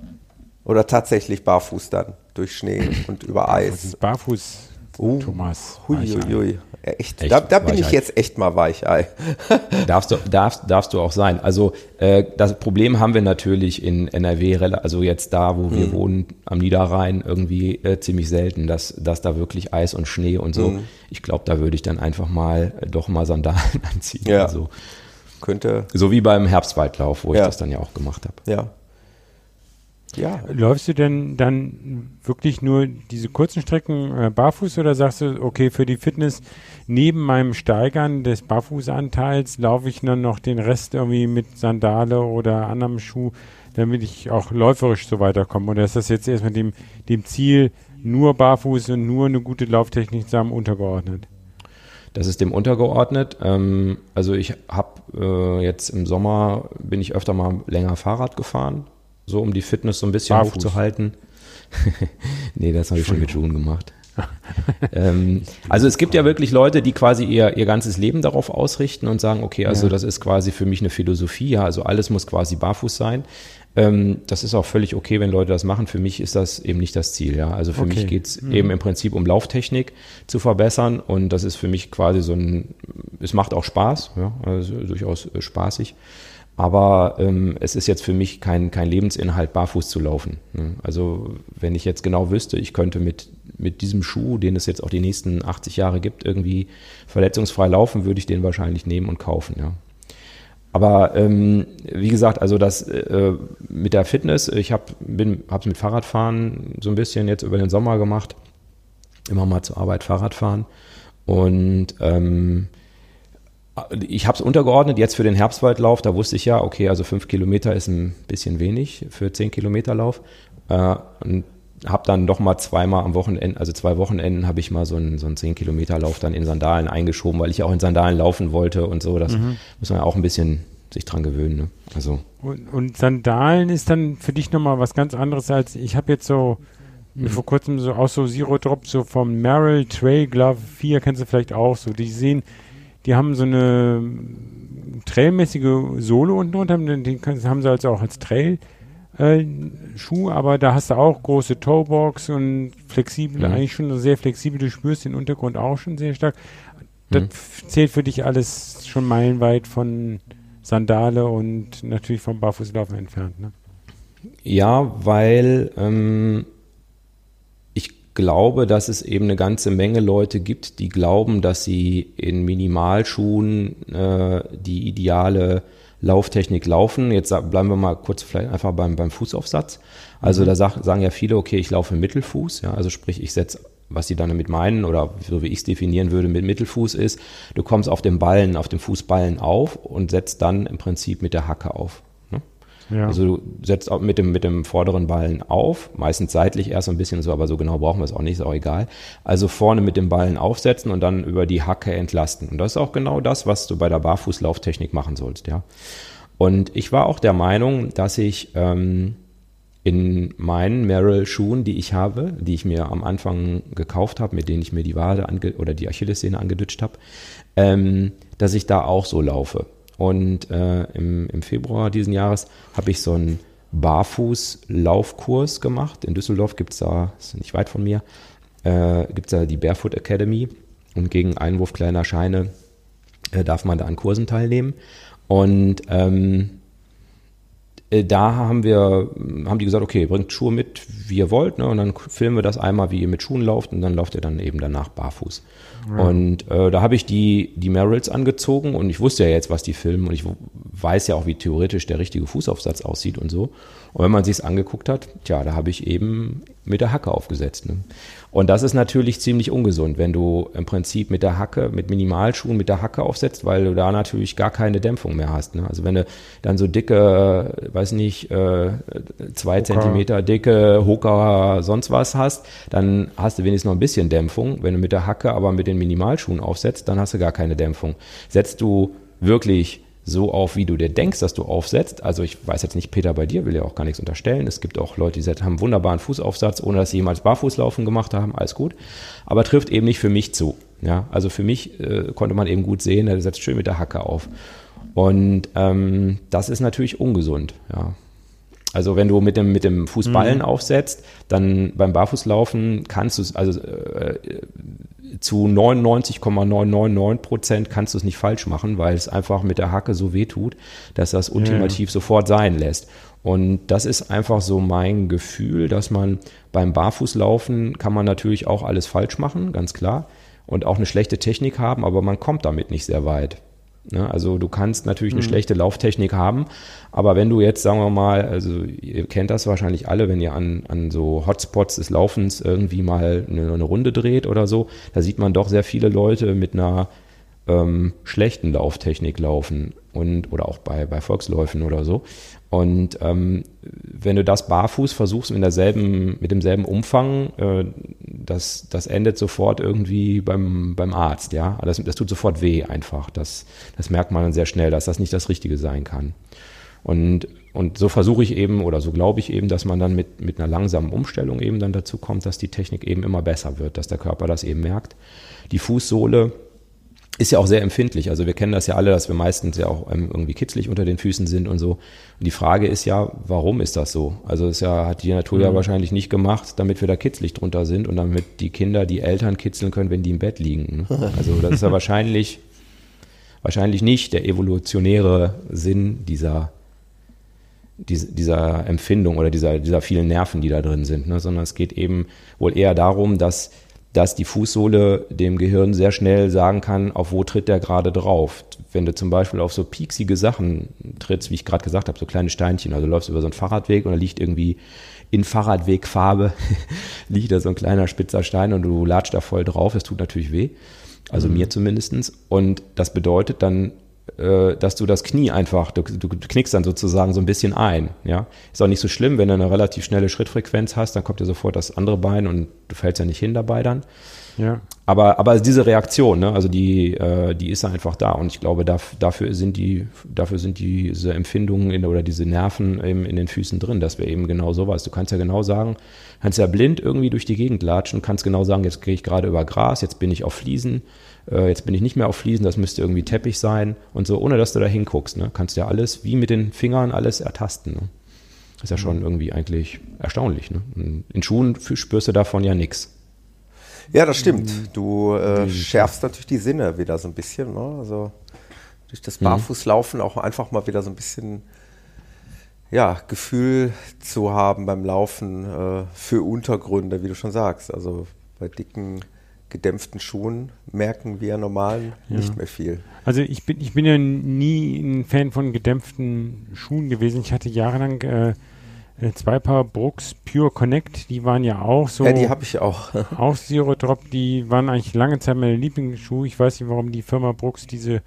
oder tatsächlich barfuß dann durch Schnee und über Das Eis? ist barfuß, Uh, Thomas. Hui, Echt. Echt Da, da bin ich jetzt echt mal Weichei. Darfst du, darfst, darfst du auch sein. Also äh, das Problem haben wir natürlich in NRW, also jetzt da, wo wir wohnen, am Niederrhein, irgendwie äh, ziemlich selten, dass, dass da wirklich Eis und Schnee und so. Ich glaube, da würde ich dann einfach mal äh, doch mal Sandalen anziehen. Ja. Also, Könnte, so wie beim Herbstwaldlauf, wo Ja. ich das dann ja auch gemacht habe. ja. Ja, Läufst du denn dann wirklich nur diese kurzen Strecken äh, barfuß oder sagst du, okay, für die Fitness neben meinem Steigern des Barfußanteils laufe ich dann noch den Rest irgendwie mit Sandale oder anderem Schuh, damit ich auch läuferisch so weiterkomme? Oder ist das jetzt erst mit dem, dem Ziel, nur barfuß und nur eine gute Lauftechnik zusammen untergeordnet? Das ist dem untergeordnet. Ähm, also ich habe äh, jetzt im Sommer, bin ich öfter mal länger Fahrrad gefahren, so um die Fitness so ein bisschen Barfuß. hochzuhalten. nee, das habe ich schon mit Schuhen gemacht. ähm, also es gibt ja wirklich Leute, die quasi ihr, ihr ganzes Leben darauf ausrichten und sagen, okay, also Ja. das ist quasi für mich eine Philosophie, ja, also alles muss quasi barfuß sein. Ähm, das ist auch völlig okay, wenn Leute das machen. Für mich ist das eben nicht das Ziel, ja. Also für Okay. mich geht es eben im Prinzip um Lauftechnik zu verbessern und das ist für mich quasi so ein, es macht auch Spaß, ja, also durchaus äh, spaßig. Aber ähm, es ist jetzt für mich kein, kein Lebensinhalt, barfuß zu laufen. Ne? Also wenn ich jetzt genau wüsste, ich könnte mit, mit diesem Schuh, den es jetzt auch die nächsten 80 Jahre gibt, irgendwie verletzungsfrei laufen, würde ich den wahrscheinlich nehmen und kaufen, ja. Aber ähm, wie gesagt, also das äh, mit der Fitness, ich habe es mit Fahrradfahren so ein bisschen jetzt über den Sommer gemacht, immer mal zur Arbeit Fahrrad fahren und ähm, ich habe es untergeordnet jetzt für den Herbstwaldlauf. Da wusste ich ja, okay, also fünf Kilometer ist ein bisschen wenig für zehn Kilometer Lauf. Äh, und habe dann doch mal zweimal am Wochenende, also zwei Wochenenden, habe ich mal so einen, so einen 10 Kilometer Lauf dann in Sandalen eingeschoben, weil ich auch in Sandalen laufen wollte und so. Das muss man ja auch ein bisschen sich dran gewöhnen. Ne? Also Und, und Sandalen ist dann für dich nochmal was ganz anderes als, ich habe jetzt so mir vor kurzem so auch so Zero Drop so vom Merrill Trail Glove 4, kennst du vielleicht auch so, die sehen, die haben so eine trailmäßige Sohle unten drunter, den haben sie also auch als Trail äh, Schuh, aber da hast du auch große Toebox und flexibel, Mhm. eigentlich schon sehr flexibel, du spürst den Untergrund auch schon sehr stark. Das Mhm. zählt für dich alles schon meilenweit von Sandale und natürlich vom Barfußlaufen entfernt. Ne? Ja, weil ähm, glaube, dass es eben eine ganze Menge Leute gibt, die glauben, dass sie in Minimalschuhen äh, die ideale Lauftechnik laufen. Jetzt bleiben wir mal kurz vielleicht einfach beim, beim Fußaufsatz. Also da sag, sagen ja viele, okay, ich laufe Mittelfuß, ja, also sprich, ich setze was sie dann damit meinen oder so wie ich es definieren würde mit Mittelfuß ist, du kommst auf dem Ballen, auf dem Fußballen auf und setzt dann im Prinzip mit der Hacke auf. Ja. Also du setzt auch mit dem, mit dem vorderen Ballen auf, meistens seitlich erst so ein bisschen so, aber so genau brauchen wir es auch nicht, ist auch egal. Also vorne mit dem Ballen aufsetzen und dann über die Hacke entlasten. Und das ist auch genau das, was du bei der Barfußlauftechnik machen sollst, ja. Und ich war auch der Meinung, dass ich ähm, in meinen Merrill-Schuhen, die ich habe, die ich mir am Anfang gekauft habe, mit denen ich mir die Wade ange oder die Achillessehne angedutscht habe, ähm, dass ich da auch so laufe. Und äh, im, im Februar diesen Jahres habe ich so einen Barfuß-Laufkurs gemacht. In Düsseldorf gibt es da, ist nicht weit von mir, äh, gibt es da die Barefoot Academy. Und gegen Einwurf kleiner Scheine äh, darf man da an Kursen teilnehmen. Und ähm, äh, da haben wir, haben die gesagt, okay, bringt Schuhe mit, wie ihr wollt, ne? Und dann filmen wir das einmal, wie ihr mit Schuhen lauft und dann lauft ihr dann eben danach barfuß. Und äh, da habe ich die, die Merrills angezogen und ich wusste ja jetzt, was die filmen und ich weiß ja auch, wie theoretisch der richtige Fußaufsatz aussieht und so. Und wenn man sich es angeguckt hat, tja, da habe ich eben mit der Hacke aufgesetzt. Ne? Und das ist natürlich ziemlich ungesund, wenn du im Prinzip mit der Hacke, mit Minimalschuhen mit der Hacke aufsetzt, weil du da natürlich gar keine Dämpfung mehr hast. Ne? Also wenn du dann so dicke, weiß nicht, äh, zwei Hoka. Zentimeter dicke Hoka sonst was hast, dann hast du wenigstens noch ein bisschen Dämpfung. Wenn du mit der Hacke aber mit den Minimalschuhen aufsetzt, dann hast du gar keine Dämpfung. Setzt du wirklich so auf, wie du dir denkst, dass du aufsetzt. Also ich weiß jetzt nicht, Peter, bei dir will ja auch gar nichts unterstellen. Es gibt auch Leute, die haben einen wunderbaren Fußaufsatz, ohne dass sie jemals Barfußlaufen gemacht haben, alles gut. Aber trifft eben nicht für mich zu. Ja, also für mich äh, konnte man eben gut sehen, er setzt schön mit der Hacke auf. Und ähm, das ist natürlich ungesund, ja. Also wenn du mit dem, mit dem Fußballen mhm. aufsetzt, dann beim Barfußlaufen kannst du es, also äh, zu 99,999 Prozent kannst du es nicht falsch machen, weil es einfach mit der Hacke so weh tut, dass das ultimativ ja. sofort sein lässt. Und das ist einfach so mein Gefühl, dass man beim Barfußlaufen kann man natürlich auch alles falsch machen, ganz klar. Und auch eine schlechte Technik haben, aber man kommt damit nicht sehr weit. Ne? Also du kannst natürlich eine mhm. schlechte Lauftechnik haben, aber wenn du jetzt, sagen wir mal, also ihr kennt das wahrscheinlich alle, wenn ihr an, an so Hotspots des Laufens irgendwie mal eine, eine Runde dreht oder so, da sieht man doch sehr viele Leute mit einer ähm, schlechten Lauftechnik laufen und oder auch bei, bei Volksläufen oder so. Und ähm, wenn du das barfuß versuchst mit derselben, mit demselben Umfang, äh, das, das endet sofort irgendwie beim, beim Arzt, ja. Das, das tut sofort weh einfach. Das, das merkt man dann sehr schnell, dass das nicht das Richtige sein kann. Und, und so versuche ich eben oder so glaube ich eben, dass man dann mit, mit einer langsamen Umstellung eben dann dazu kommt, dass die Technik eben immer besser wird, dass der Körper das eben merkt. Die Fußsohle ist ja auch sehr empfindlich. Also wir kennen das ja alle, dass wir meistens ja auch ähm, irgendwie kitzlig unter den Füßen sind und so. Und die Frage ist ja, warum ist das so? Also es ja, hat die Natur mhm. ja wahrscheinlich nicht gemacht, damit wir da kitzlig drunter sind und damit die Kinder die Eltern kitzeln können, wenn die im Bett liegen. Ne? Also das ist ja wahrscheinlich, wahrscheinlich nicht der evolutionäre Sinn dieser, dieser Empfindung oder dieser, dieser vielen Nerven, die da drin sind, ne? sondern es geht eben wohl eher darum, dass dass die Fußsohle dem Gehirn sehr schnell sagen kann, auf wo tritt der gerade drauf. Wenn du zum Beispiel auf so pieksige Sachen trittst, wie ich gerade gesagt habe, so kleine Steinchen, also du läufst über so einen Fahrradweg und da liegt irgendwie in Fahrradwegfarbe, liegt da so ein kleiner spitzer Stein und du latscht da voll drauf, das tut natürlich weh. Also mhm. mir zumindestens. Und das bedeutet dann dass du das Knie einfach, du, du, knickst dann sozusagen so ein bisschen ein. Ja? Ist auch nicht so schlimm, wenn du eine relativ schnelle Schrittfrequenz hast, dann kommt dir sofort das andere Bein und du fällst ja nicht hin dabei dann. Ja. Aber, aber diese Reaktion, ne, also die, äh, die ist einfach da. Und ich glaube, da, dafür sind die, dafür sind diese Empfindungen in, oder diese Nerven eben in den Füßen drin, dass wir eben genau sowas. Du kannst ja genau sagen, kannst ja blind irgendwie durch die Gegend latschen, kannst genau sagen, jetzt gehe ich gerade über Gras, jetzt bin ich auf Fliesen äh, jetzt bin ich nicht mehr auf Fliesen, das müsste irgendwie Teppich sein und so, ohne dass du da hinguckst. Ne? Kannst ja alles wie mit den Fingern alles ertasten. Ne? ist ja schon irgendwie eigentlich erstaunlich. Ne? In Schuhen spürst du davon ja nichts. Ja, das stimmt. Du äh, schärfst natürlich die Sinne wieder so ein bisschen. Ne? Also durch das mhm. Barfußlaufen auch einfach mal wieder so ein bisschen ja, Gefühl zu haben beim Laufen äh, für Untergründe, wie du schon sagst. Also bei dicken gedämpften Schuhen merken wir normalen ja. nicht mehr viel. Also ich bin, ich bin ja nie ein Fan von gedämpften Schuhen gewesen. Ich hatte jahrelang äh, äh zwei Paar Brooks Pure Connect, die waren ja auch so. Ja, die habe ich auch. auch Zero Drop, die waren eigentlich lange Zeit meine Lieblingsschuhe. Ich weiß nicht, warum die Firma Brooks diese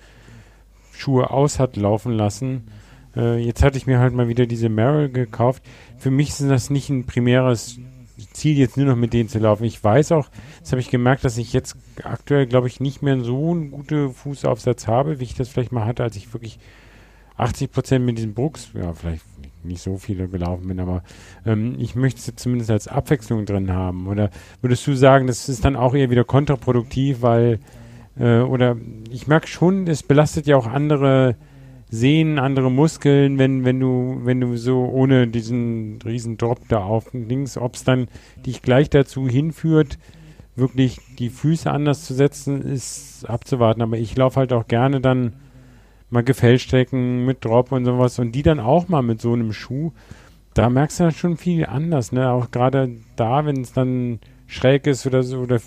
Schuhe aus hat laufen lassen. Äh, jetzt hatte ich mir halt mal wieder diese Merrill gekauft. Für mich ist das nicht ein primäres Ziel, jetzt nur noch mit denen zu laufen. Ich weiß auch, das habe ich gemerkt, dass ich jetzt aktuell, glaube ich, nicht mehr so einen guten Fußaufsatz habe, wie ich das vielleicht mal hatte, als ich wirklich 80 Prozent mit diesen Brooks, ja, vielleicht nicht so viele gelaufen bin, aber ähm, ich möchte es zumindest als Abwechslung drin haben. Oder würdest du sagen, das ist dann auch eher wieder kontraproduktiv, weil, äh, oder ich merke schon, es belastet ja auch andere Sehnen, andere Muskeln, wenn, wenn du, wenn du so ohne diesen riesen Drop da auf links, ob es dann dich gleich dazu hinführt, wirklich die Füße anders zu setzen, ist abzuwarten. Aber ich laufe halt auch gerne dann mal Gefällstrecken mit Drop und sowas und die dann auch mal mit so einem Schuh. Da merkst du dann schon viel anders, ne? Auch gerade da, wenn es dann schräg ist oder so, oder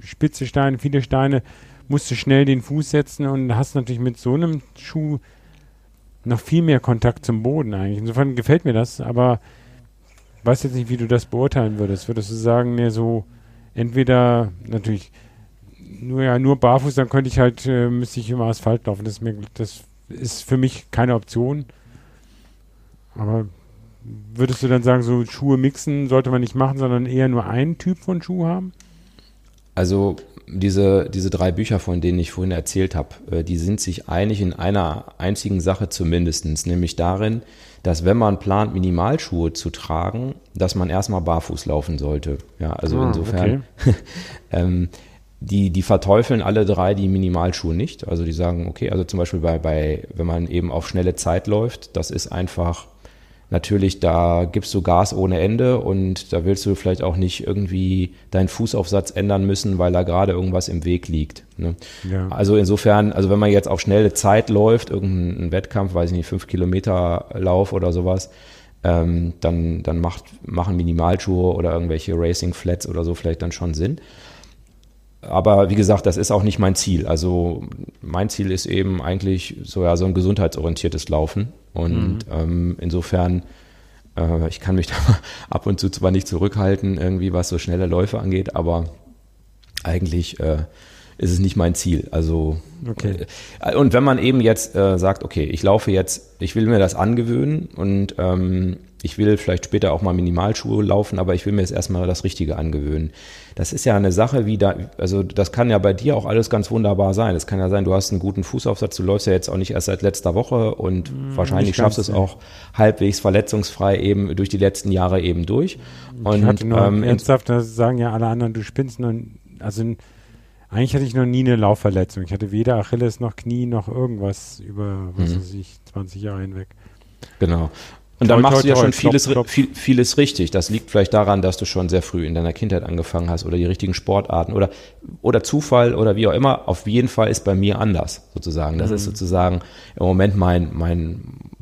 spitze Steine, viele Steine, musst du schnell den Fuß setzen und hast natürlich mit so einem Schuh noch viel mehr Kontakt zum Boden eigentlich. Insofern gefällt mir das, aber weiß jetzt nicht, wie du das beurteilen würdest. Würdest du sagen, ne, so entweder natürlich nur ja nur barfuß, dann könnte ich halt äh, müsste ich immer Asphalt laufen. Das ist, mir, das ist für mich keine Option. Aber würdest du dann sagen, so Schuhe mixen sollte man nicht machen, sondern eher nur einen Typ von Schuh haben? Also diese, diese drei Bücher, von denen ich vorhin erzählt habe, äh, die sind sich einig in einer einzigen Sache zumindestens, nämlich darin, dass wenn man plant, Minimalschuhe zu tragen, dass man erstmal barfuß laufen sollte. Ja, also ah, insofern, okay. ähm, die, die verteufeln alle drei die Minimalschuhe nicht. Also die sagen, okay, also zum Beispiel bei, bei, wenn man eben auf schnelle Zeit läuft, das ist einfach natürlich, da gibst du Gas ohne Ende und da willst du vielleicht auch nicht irgendwie deinen Fußaufsatz ändern müssen, weil da gerade irgendwas im Weg liegt. Ne? Ja. Also insofern, also wenn man jetzt auf schnelle Zeit läuft, irgendein Wettkampf, weiß ich nicht, fünf Kilometer Lauf oder sowas, ähm, dann, dann macht, machen Minimalschuhe oder irgendwelche Racing Flats oder so vielleicht dann schon Sinn. Aber wie gesagt, das ist auch nicht mein Ziel. Also mein Ziel ist eben eigentlich so, ja, so ein gesundheitsorientiertes Laufen. Und mhm. ähm, insofern, äh, ich kann mich da ab und zu zwar nicht zurückhalten, irgendwie was so schnelle Läufe angeht, aber eigentlich äh, ist es nicht mein Ziel. Also okay. Äh, und wenn man eben jetzt äh, sagt, okay, ich laufe jetzt, ich will mir das angewöhnen und ähm, ich will vielleicht später auch mal Minimalschuhe laufen, aber ich will mir jetzt erstmal das Richtige angewöhnen. Das ist ja eine Sache, wie da, also das kann ja bei dir auch alles ganz wunderbar sein. Es kann ja sein, du hast einen guten Fußaufsatz, du läufst ja jetzt auch nicht erst seit letzter Woche und mmh, wahrscheinlich schaffst du es auch halbwegs verletzungsfrei eben durch die letzten Jahre eben durch. Und, ich hatte nur ähm, ernsthaft, das sagen ja alle anderen, du spinnst nur, also eigentlich hatte ich noch nie eine Laufverletzung. Ich hatte weder Achilles noch Knie noch irgendwas über, was mhm. weiß ich, 20 Jahre hinweg. Genau. Und dann machst du ja schon vieles, klopf, klopf. Viel, vieles richtig. Das liegt vielleicht daran, dass du schon sehr früh in deiner Kindheit angefangen hast oder die richtigen Sportarten oder, oder Zufall oder wie auch immer. Auf jeden Fall ist bei mir anders sozusagen. Das mhm. ist sozusagen im Moment mein, mein,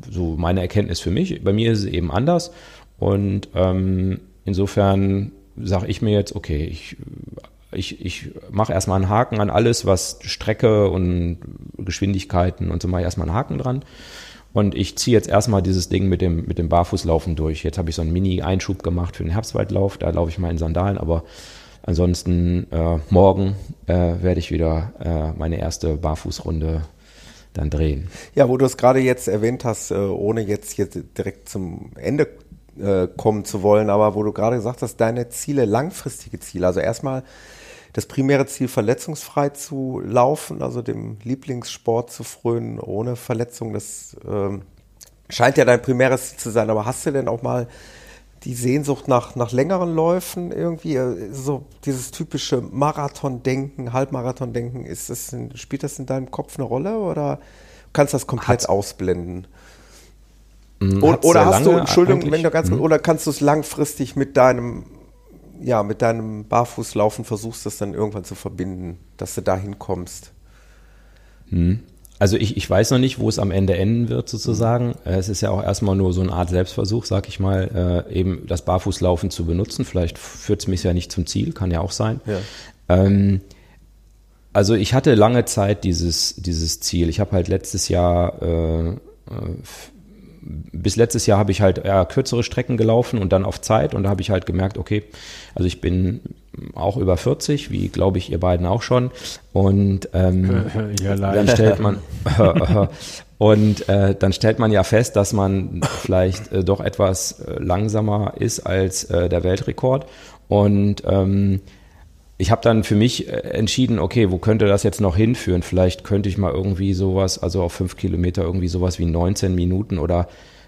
so meine Erkenntnis für mich. Bei mir ist es eben anders. Und ähm, insofern sage ich mir jetzt, okay, ich, ich, ich mache erstmal einen Haken an alles, was Strecke und Geschwindigkeiten und so mache ich erstmal einen Haken dran. Und ich ziehe jetzt erstmal dieses Ding mit dem, mit dem Barfußlaufen durch. Jetzt habe ich so einen Mini-Einschub gemacht für den Herbstwaldlauf. Da laufe ich mal in Sandalen, aber ansonsten äh, morgen äh, werde ich wieder äh, meine erste Barfußrunde dann drehen. Ja, wo du es gerade jetzt erwähnt hast, äh, ohne jetzt, jetzt direkt zum Ende äh, kommen zu wollen, aber wo du gerade gesagt hast, deine Ziele, langfristige Ziele, also erstmal das primäre Ziel, verletzungsfrei zu laufen, also dem Lieblingssport zu frönen ohne Verletzung. Das ähm, scheint ja dein primäres Ziel zu sein. Aber hast du denn auch mal die Sehnsucht nach, nach längeren Läufen irgendwie? Äh, so dieses typische Marathon-Denken, Halbmarathon-Denken, ist das in, spielt das in deinem Kopf eine Rolle oder kannst du das komplett Hat's, ausblenden? Hm, oder, oder hast du, Entschuldigung, wenn du ganz, mhm. oder kannst du es langfristig mit deinem ja, mit deinem Barfußlaufen versuchst, das dann irgendwann zu verbinden, dass du da hinkommst. Hm. Also ich, ich weiß noch nicht, wo es am Ende enden wird sozusagen. Es ist ja auch erstmal nur so eine Art Selbstversuch, sag ich mal, äh, eben das Barfußlaufen zu benutzen. Vielleicht führt es mich ja nicht zum Ziel, kann ja auch sein. Ja. Ähm, also ich hatte lange Zeit dieses, dieses Ziel. Ich habe halt letztes Jahr äh, äh bis letztes Jahr habe ich halt eher kürzere Strecken gelaufen und dann auf Zeit. Und da habe ich halt gemerkt, okay, also ich bin auch über 40, wie glaube ich ihr beiden auch schon. Und ähm, ja, dann stellt man und äh, dann stellt man ja fest, dass man vielleicht äh, doch etwas äh, langsamer ist als äh, der Weltrekord. Und ähm, ich habe dann für mich äh, entschieden, okay, wo könnte das jetzt noch hinführen? Vielleicht könnte ich mal irgendwie sowas, also auf fünf Kilometer irgendwie sowas wie 19 Minuten oder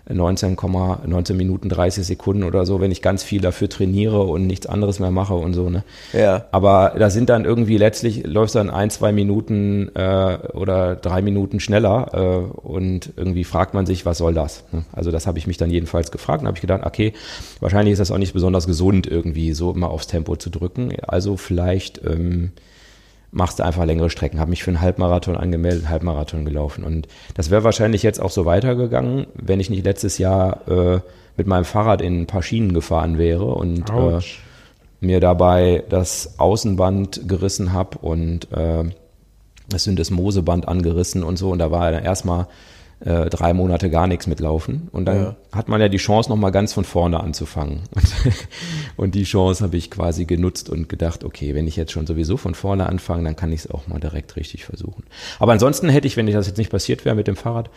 19, 19 Minuten 30 Sekunden oder so, wenn ich ganz viel dafür trainiere und nichts anderes mehr mache und so. Ne? Ja. Aber da sind dann irgendwie letztlich läuft dann ein, zwei Minuten äh, oder drei Minuten schneller äh, und irgendwie fragt man sich, was soll das? Ne? Also das habe ich mich dann jedenfalls gefragt und habe ich gedacht, okay, wahrscheinlich ist das auch nicht besonders gesund irgendwie so immer aufs Tempo zu drücken. Also vielleicht ähm, machst du einfach längere Strecken. Habe mich für einen Halbmarathon angemeldet, Halbmarathon gelaufen. Und das wäre wahrscheinlich jetzt auch so weitergegangen, wenn ich nicht letztes Jahr äh, mit meinem Fahrrad in ein paar Schienen gefahren wäre und äh, mir dabei das Außenband gerissen habe und äh, das Syndesmoseband angerissen und so. Und da war dann erstmal äh, drei Monate gar nichts mitlaufen. Und dann Ja. hat man ja die Chance, nochmal ganz von vorne anzufangen. Und, und die Chance habe ich quasi genutzt und gedacht, okay, wenn ich jetzt schon sowieso von vorne anfange, dann kann ich es auch mal direkt richtig versuchen. Aber ansonsten hätte ich, wenn das jetzt nicht passiert wäre mit dem Fahrrad,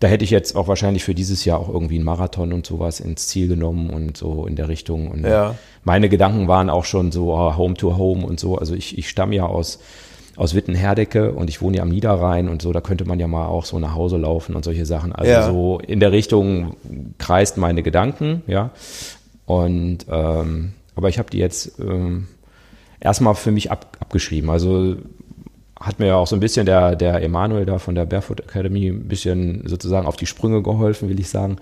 da hätte ich jetzt auch wahrscheinlich für dieses Jahr auch irgendwie einen Marathon und sowas ins Ziel genommen und so in der Richtung. Und Ja. meine Gedanken waren auch schon so ah, Home to Home und so. Also ich, ich stamme ja aus, aus Wittenherdecke und ich wohne ja am Niederrhein und so, da könnte man ja mal auch so nach Hause laufen und solche Sachen. Also Ja. so in der Richtung kreist meine Gedanken, ja. Und ähm, aber ich habe die jetzt ähm, erstmal für mich ab, abgeschrieben. Also hat mir ja auch so ein bisschen der, der Emanuel da von der Barefoot Academy ein bisschen sozusagen auf die Sprünge geholfen, will ich sagen.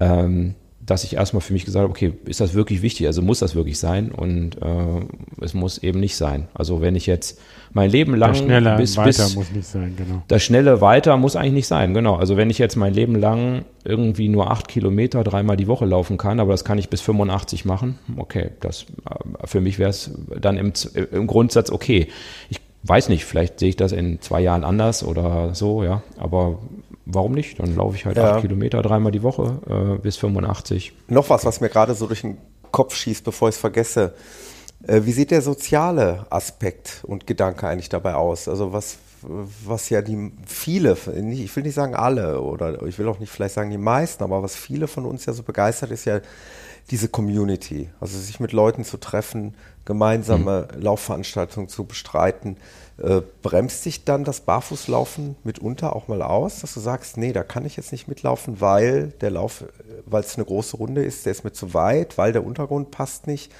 Ähm, dass ich erstmal für mich gesagt habe, okay, ist das wirklich wichtig? Also muss das wirklich sein? Und äh, es muss eben nicht sein. Also wenn ich jetzt mein Leben lang Das schneller bis, weiter bis muss nicht sein, genau. das schnelle Weiter muss eigentlich nicht sein, genau. Also wenn ich jetzt mein Leben lang irgendwie nur acht Kilometer dreimal die Woche laufen kann, aber das kann ich bis 85 machen, okay, das äh, für mich wäre es dann im, im Grundsatz okay. Ich weiß nicht, vielleicht sehe ich das in zwei Jahren anders oder so, ja. Aber warum nicht? Dann laufe ich halt Ja. acht Kilometer dreimal die Woche äh, bis 85. Noch was, was mir gerade so durch den Kopf schießt, bevor ich es vergesse. Äh, wie sieht der soziale Aspekt und Gedanke eigentlich dabei aus? Also was, was ja die viele, ich will nicht sagen alle oder ich will auch nicht vielleicht sagen die meisten, aber was viele von uns ja so begeistert ist ja diese Community. Also sich mit Leuten zu treffen, gemeinsame Laufveranstaltungen zu bestreiten. Äh, bremst sich dann das Barfußlaufen mitunter auch mal aus, dass du sagst, nee, da kann ich jetzt nicht mitlaufen, weil der Lauf, weil es eine große Runde ist, der ist mir zu weit, weil der Untergrund passt nicht,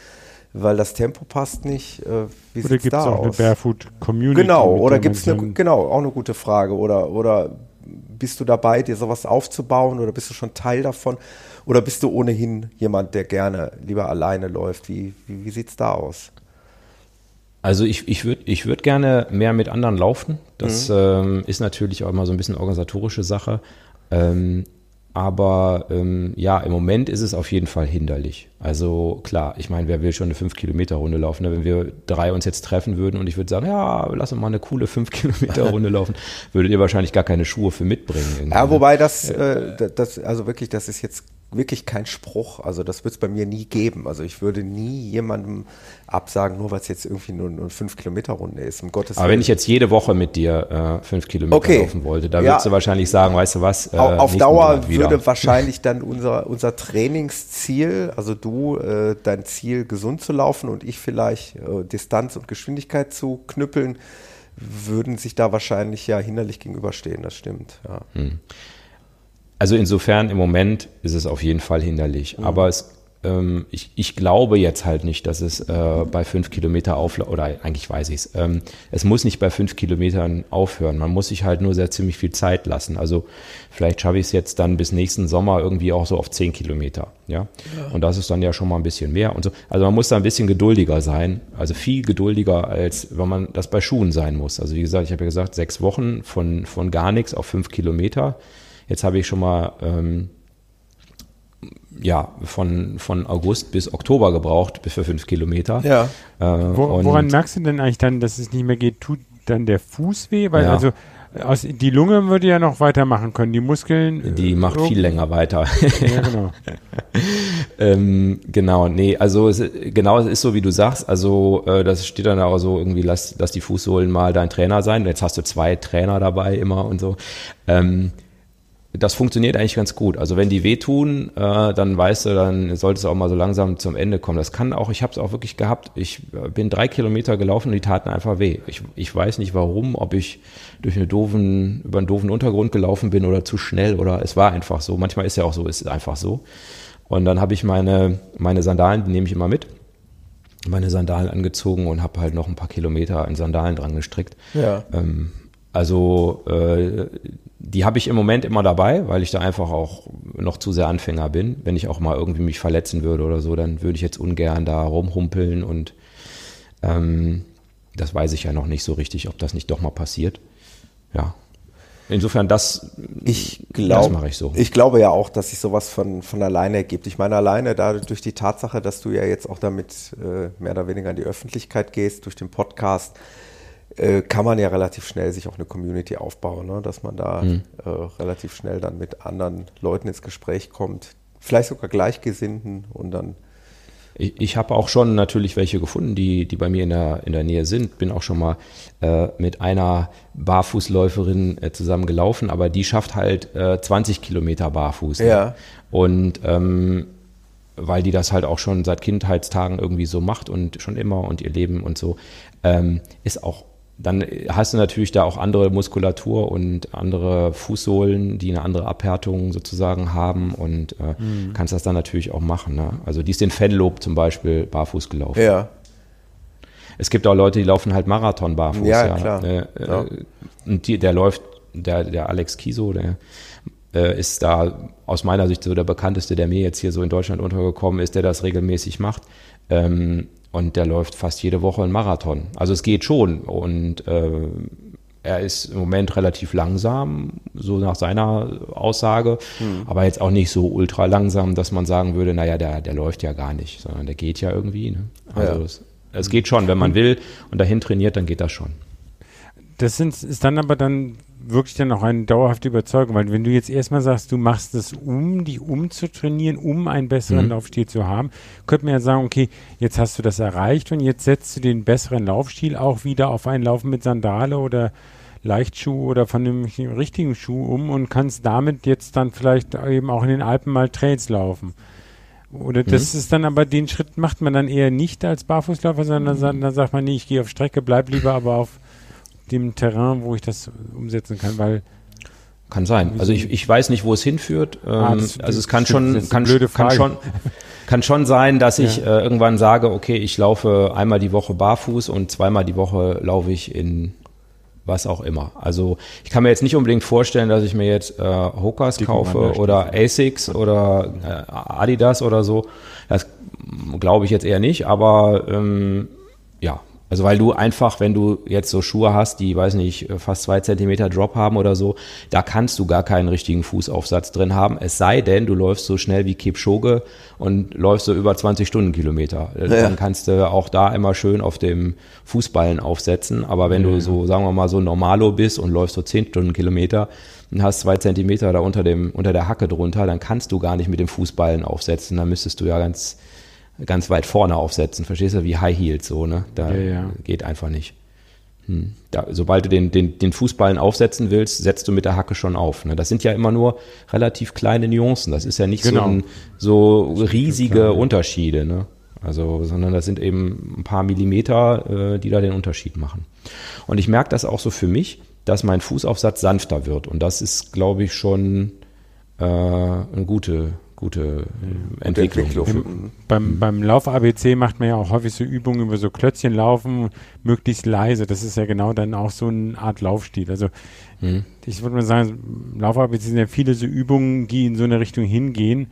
weil das Tempo passt nicht. Äh, wie Oder gibt es auch eine aus? Barefoot-Community? Genau, oder der gibt es eine, genau, auch eine gute Frage. Oder, oder bist du dabei, dir sowas aufzubauen oder bist du schon Teil davon? Oder bist du ohnehin jemand, der gerne lieber alleine läuft? Wie, wie, wie sieht es da aus? Also ich, ich würde ich würd gerne mehr mit anderen laufen. Das Mhm. ähm, ist natürlich auch immer so ein bisschen organisatorische Sache. Ähm, aber ähm, ja, im Moment ist es auf jeden Fall hinderlich. Also klar, ich meine, wer will schon eine 5-Kilometer-Runde laufen? ne? Wenn wir drei uns jetzt treffen würden und ich würde sagen, ja, lass uns mal eine coole 5-Kilometer-Runde laufen, würdet ihr wahrscheinlich gar keine Schuhe für mitbringen. Ja, wobei das, äh, da- das, also wirklich, das ist jetzt wirklich kein Spruch. Also das wird es bei mir nie geben. Also ich würde nie jemandem absagen, nur weil es jetzt irgendwie nur eine 5-Kilometer-Runde ist. Um Gottes Aber wenn ich jetzt jede Woche mit dir äh, fünf Kilometer Okay. laufen wollte, da Ja. würdest du wahrscheinlich sagen, weißt du was? Äh, Au- auf Dauer würde wahrscheinlich dann unser, unser Trainingsziel, also du, äh, dein Ziel gesund zu laufen und ich vielleicht äh, Distanz und Geschwindigkeit zu knüppeln, würden sich da wahrscheinlich ja hinderlich gegenüberstehen, das stimmt. Ja. Also insofern im Moment ist es auf jeden Fall hinderlich. Mhm. Aber es, ähm, ich, ich glaube jetzt halt nicht, dass es äh, bei fünf Kilometer aufhört, oder eigentlich weiß ich es. Ähm, es muss nicht bei fünf Kilometern aufhören. Man muss sich halt nur sehr ziemlich viel Zeit lassen. Also vielleicht schaffe ich es jetzt dann bis nächsten Sommer irgendwie auch so auf zehn Kilometer. Ja? Und das ist dann ja schon mal ein bisschen mehr und so. Also man muss da ein bisschen geduldiger sein. Also viel geduldiger, als wenn man das bei Schuhen sein muss. Also wie gesagt, ich habe ja gesagt, sechs Wochen von, von gar nichts auf fünf Kilometer. Jetzt habe ich schon mal ähm, ja, von, von August bis Oktober gebraucht, bis für fünf Kilometer. Ja. Äh, Wo, und- woran merkst du denn eigentlich dann, dass es nicht mehr geht? Tut dann der Fuß weh? Weil Ja. also aus, die Lunge würde ja noch weitermachen können. Die Muskeln. Die äh, macht viel länger weiter. Ja, genau. ähm, genau, nee, also es, genau, es ist so, wie du sagst. Also äh, das steht dann auch so irgendwie, lass, lass die Fußsohlen mal dein Trainer sein. Jetzt hast du zwei Trainer dabei immer und so. Ähm, das funktioniert eigentlich ganz gut. Also wenn die wehtun, äh, dann weißt du, dann solltest du auch mal so langsam zum Ende kommen. Das kann auch, ich habe es auch wirklich gehabt. Ich äh, bin drei Kilometer gelaufen und die taten einfach weh. Ich, ich weiß nicht warum, ob ich durch eine doofen, über einen doofen Untergrund gelaufen bin oder zu schnell oder es war einfach so. Manchmal ist ja auch so, ist einfach so. Und dann habe ich meine, meine Sandalen, die nehme ich immer mit meine Sandalen angezogen und habe halt noch ein paar Kilometer in Sandalen dran gestrickt. Ja. Ähm, also äh, die habe ich im Moment immer dabei, weil ich da einfach auch noch zu sehr Anfänger bin. Wenn ich auch mal irgendwie mich verletzen würde oder so, dann würde ich jetzt ungern da rumhumpeln und ähm, das weiß ich ja noch nicht so richtig, ob das nicht doch mal passiert. Ja. Insofern, das, Ich das glaube, mache ich so. ich glaube ja auch, dass sich sowas von, von alleine ergibt. Ich meine, alleine da durch die Tatsache, dass du ja jetzt auch damit äh, mehr oder weniger in die Öffentlichkeit gehst, durch den Podcast, äh, kann man ja relativ schnell sich auch eine Community aufbauen, ne? dass man da Mhm. äh, relativ schnell dann mit anderen Leuten ins Gespräch kommt, vielleicht sogar Gleichgesinnten und dann Ich, ich habe auch schon natürlich welche gefunden, die, die bei mir in der, in der Nähe sind. Bin auch schon mal äh, mit einer Barfußläuferin äh, zusammen gelaufen, aber die schafft halt äh, 20 Kilometer barfuß. ne? Ja. Und ähm, weil die das halt auch schon seit Kindheitstagen irgendwie so macht und schon immer und ihr Leben und so, ähm, ist auch, dann hast du natürlich da auch andere Muskulatur und andere Fußsohlen, die eine andere Abhärtung sozusagen haben und äh, kannst das dann natürlich auch machen. Ne? Also die ist den Fenlob zum Beispiel barfuß gelaufen. ja, Es gibt auch Leute, die laufen halt Marathon barfuß. Ja, klar. Äh, Ja. äh, Und die, der läuft, der, der Alex Kiso, der äh, ist da aus meiner Sicht so der bekannteste, der mir jetzt hier so in Deutschland untergekommen ist, der das regelmäßig macht. Ähm, und der läuft fast jede Woche einen Marathon. Also es geht schon. Und äh, er ist im Moment relativ langsam, so nach seiner Aussage, aber jetzt auch nicht so ultra langsam, dass man sagen würde, naja, der, der läuft ja gar nicht, sondern der geht ja irgendwie. Ne? Also Ja. es, es geht schon, wenn man will und dahin trainiert, dann geht das schon. Das sind, ist dann aber dann wirklich dann auch eine dauerhafte Überzeugung, weil wenn du jetzt erstmal sagst, du machst das um, die umzutrainieren, um einen besseren Mhm. Laufstil zu haben, könnte man ja sagen, okay, jetzt hast du das erreicht und jetzt setzt du den besseren Laufstil auch wieder auf ein Laufen mit Sandale oder Leichtschuh oder von dem richtigen Schuh um und kannst damit jetzt dann vielleicht eben auch in den Alpen mal Trails laufen. Oder das ist dann aber, den Schritt macht man dann eher nicht als Barfußläufer, sondern sa- dann sagt man, nee, ich gehe auf Strecke, bleib lieber aber auf dem Terrain, wo ich das umsetzen kann, weil Kann sein. Also ich, ich weiß nicht, wo es hinführt. Ähm, Ah, das- also es kann schon, kann, kann schon, kann schon sein, dass ich Ja. äh, irgendwann sage, okay, ich laufe einmal die Woche barfuß und zweimal die Woche laufe ich in was auch immer. Also ich kann mir jetzt nicht unbedingt vorstellen, dass ich mir jetzt äh, Hokas kaufe Wanderstiefel. oder Asics oder äh, Adidas oder so. Das glaube ich jetzt eher nicht, aber ähm, ja, also weil du einfach, wenn du jetzt so Schuhe hast, die, weiß nicht, fast zwei Zentimeter Drop haben oder so, da kannst du gar keinen richtigen Fußaufsatz drin haben. Es sei denn, du läufst so schnell wie Kipchoge und läufst so über 20 Stundenkilometer. Äh, Dann kannst du auch da immer schön auf dem Fußballen aufsetzen. Aber wenn du so, sagen wir mal, so Normalo bist und läufst so 10 Stundenkilometer und hast zwei Zentimeter da unter dem, unter der Hacke drunter, dann kannst du gar nicht mit dem Fußballen aufsetzen. Dann müsstest du ja ganz, ganz weit vorne aufsetzen. Verstehst du? Wie High Heels so, ne? Da Ja, ja. geht einfach nicht. Hm. Da, sobald du den, den, den Fußballen aufsetzen willst, setzt du mit der Hacke schon auf. Ne? Das sind ja immer nur relativ kleine Nuancen. Das ist ja nicht Genau. so, ein, so riesige Unterschiede. Ne? Also, sondern das sind eben ein paar Millimeter, äh, die da den Unterschied machen. Und ich merke das auch so für mich, dass mein Fußaufsatz sanfter wird. Und das ist, glaube ich, schon äh, eine gute, gute äh, Entwicklung. Entwicklung. beim, beim Lauf-ABC macht man ja auch häufig so Übungen über so Klötzchen laufen, möglichst leise. Das ist ja genau dann auch so eine Art Laufstil. Also Mhm. ich würde mal sagen, Lauf-ABC sind ja viele so Übungen, die in so eine Richtung hingehen.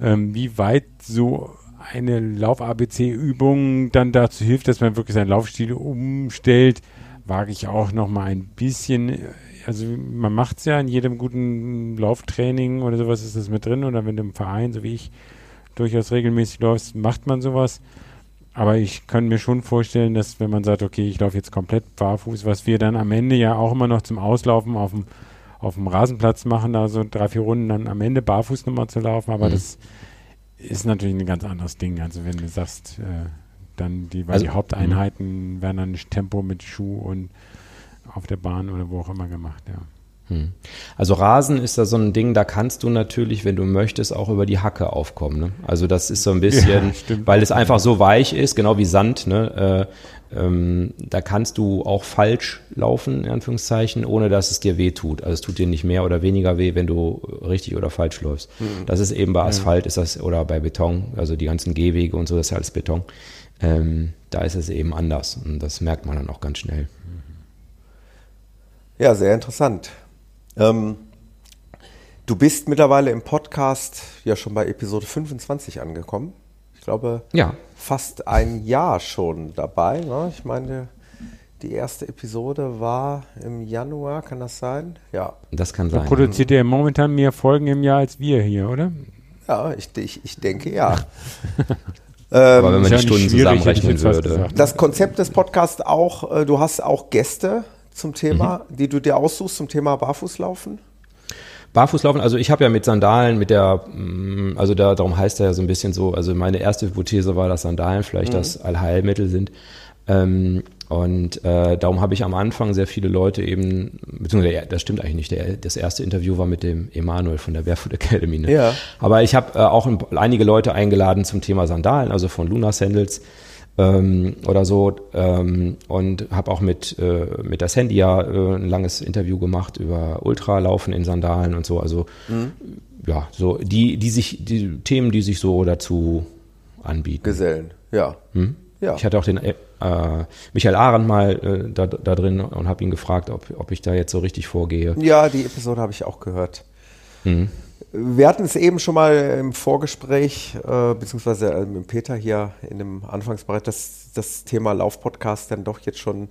Ähm, wie weit so eine Lauf-ABC-Übung dann dazu hilft, dass man wirklich seinen Laufstil umstellt, wage ich auch noch mal ein bisschen. Also man macht es ja in jedem guten Lauftraining oder sowas ist das mit drin oder wenn du im Verein, so wie ich, durchaus regelmäßig läufst, macht man sowas. Aber ich kann mir schon vorstellen, dass wenn man sagt, okay, ich laufe jetzt komplett barfuß, was wir dann am Ende ja auch immer noch zum Auslaufen auf dem, auf dem Rasenplatz machen, da so drei, vier Runden dann am Ende barfuß nochmal zu laufen, aber Mhm. das ist natürlich ein ganz anderes Ding. Also wenn du sagst, äh, dann die, weil Also, die Haupteinheiten werden dann Tempo mit Schuh und auf der Bahn oder wo auch immer gemacht, ja. Also Rasen ist da so ein Ding, da kannst du natürlich, wenn du möchtest, auch über die Hacke aufkommen. Ne? Also das ist so ein bisschen, Ja, weil es einfach so weich ist, genau wie Sand. Ne? Äh, ähm, da kannst du auch falsch laufen, in Anführungszeichen, ohne dass es dir weh tut. Also es tut dir nicht mehr oder weniger weh, wenn du richtig oder falsch läufst. Das ist eben bei Asphalt, ist das oder bei Beton, also die ganzen Gehwege und so, das ist ja alles Beton. Ähm, da ist es eben anders und das merkt man dann auch ganz schnell. Ja, sehr interessant. Ähm, du bist mittlerweile im Podcast ja schon bei Episode 25 angekommen. Ich glaube, Ja, fast ein Jahr schon dabei. Ne? Ich meine, die erste Episode war im Januar, kann das sein? Ja. das kann Da sein. produziert er momentan mehr Folgen im Jahr als wir hier, oder? Ja, ich, ich, ich denke ja. Aber wenn man die Stunden zusammenrechnen würde. Das Konzept des Podcasts auch, äh, du hast auch Gäste zum Thema, die du dir aussuchst zum Thema Barfußlaufen. Barfußlaufen, also ich habe ja mit Sandalen, mit der, mm, also da, darum heißt er ja so ein bisschen so, also meine erste Hypothese war, dass Sandalen vielleicht das Allheilmittel sind. Ähm, und äh, darum habe ich am Anfang sehr viele Leute eben, beziehungsweise das stimmt eigentlich nicht, der, das erste Interview war mit dem Emanuel von der Barefoot Academy. Ne? Ja. Aber ich habe äh, auch ein, einige Leute eingeladen zum Thema Sandalen, also von Luna Sandals ähm, oder so ähm, und habe auch mit, äh, mit der Sandy ja äh, ein langes Interview gemacht über Ultralaufen in Sandalen und so. Also ja, so die, die sich, die Themen, die sich so dazu anbieten. Gesellen, ja. Ja. Ich hatte auch den äh, Michael Arendt mal äh, da, da drin und habe ihn gefragt, ob, ob ich da jetzt so richtig vorgehe. Ja, die Episode habe ich auch gehört. Wir hatten es eben schon mal im Vorgespräch, äh, beziehungsweise äh, mit Peter hier in dem Anfangsbereich, dass das Thema Laufpodcast dann doch jetzt schon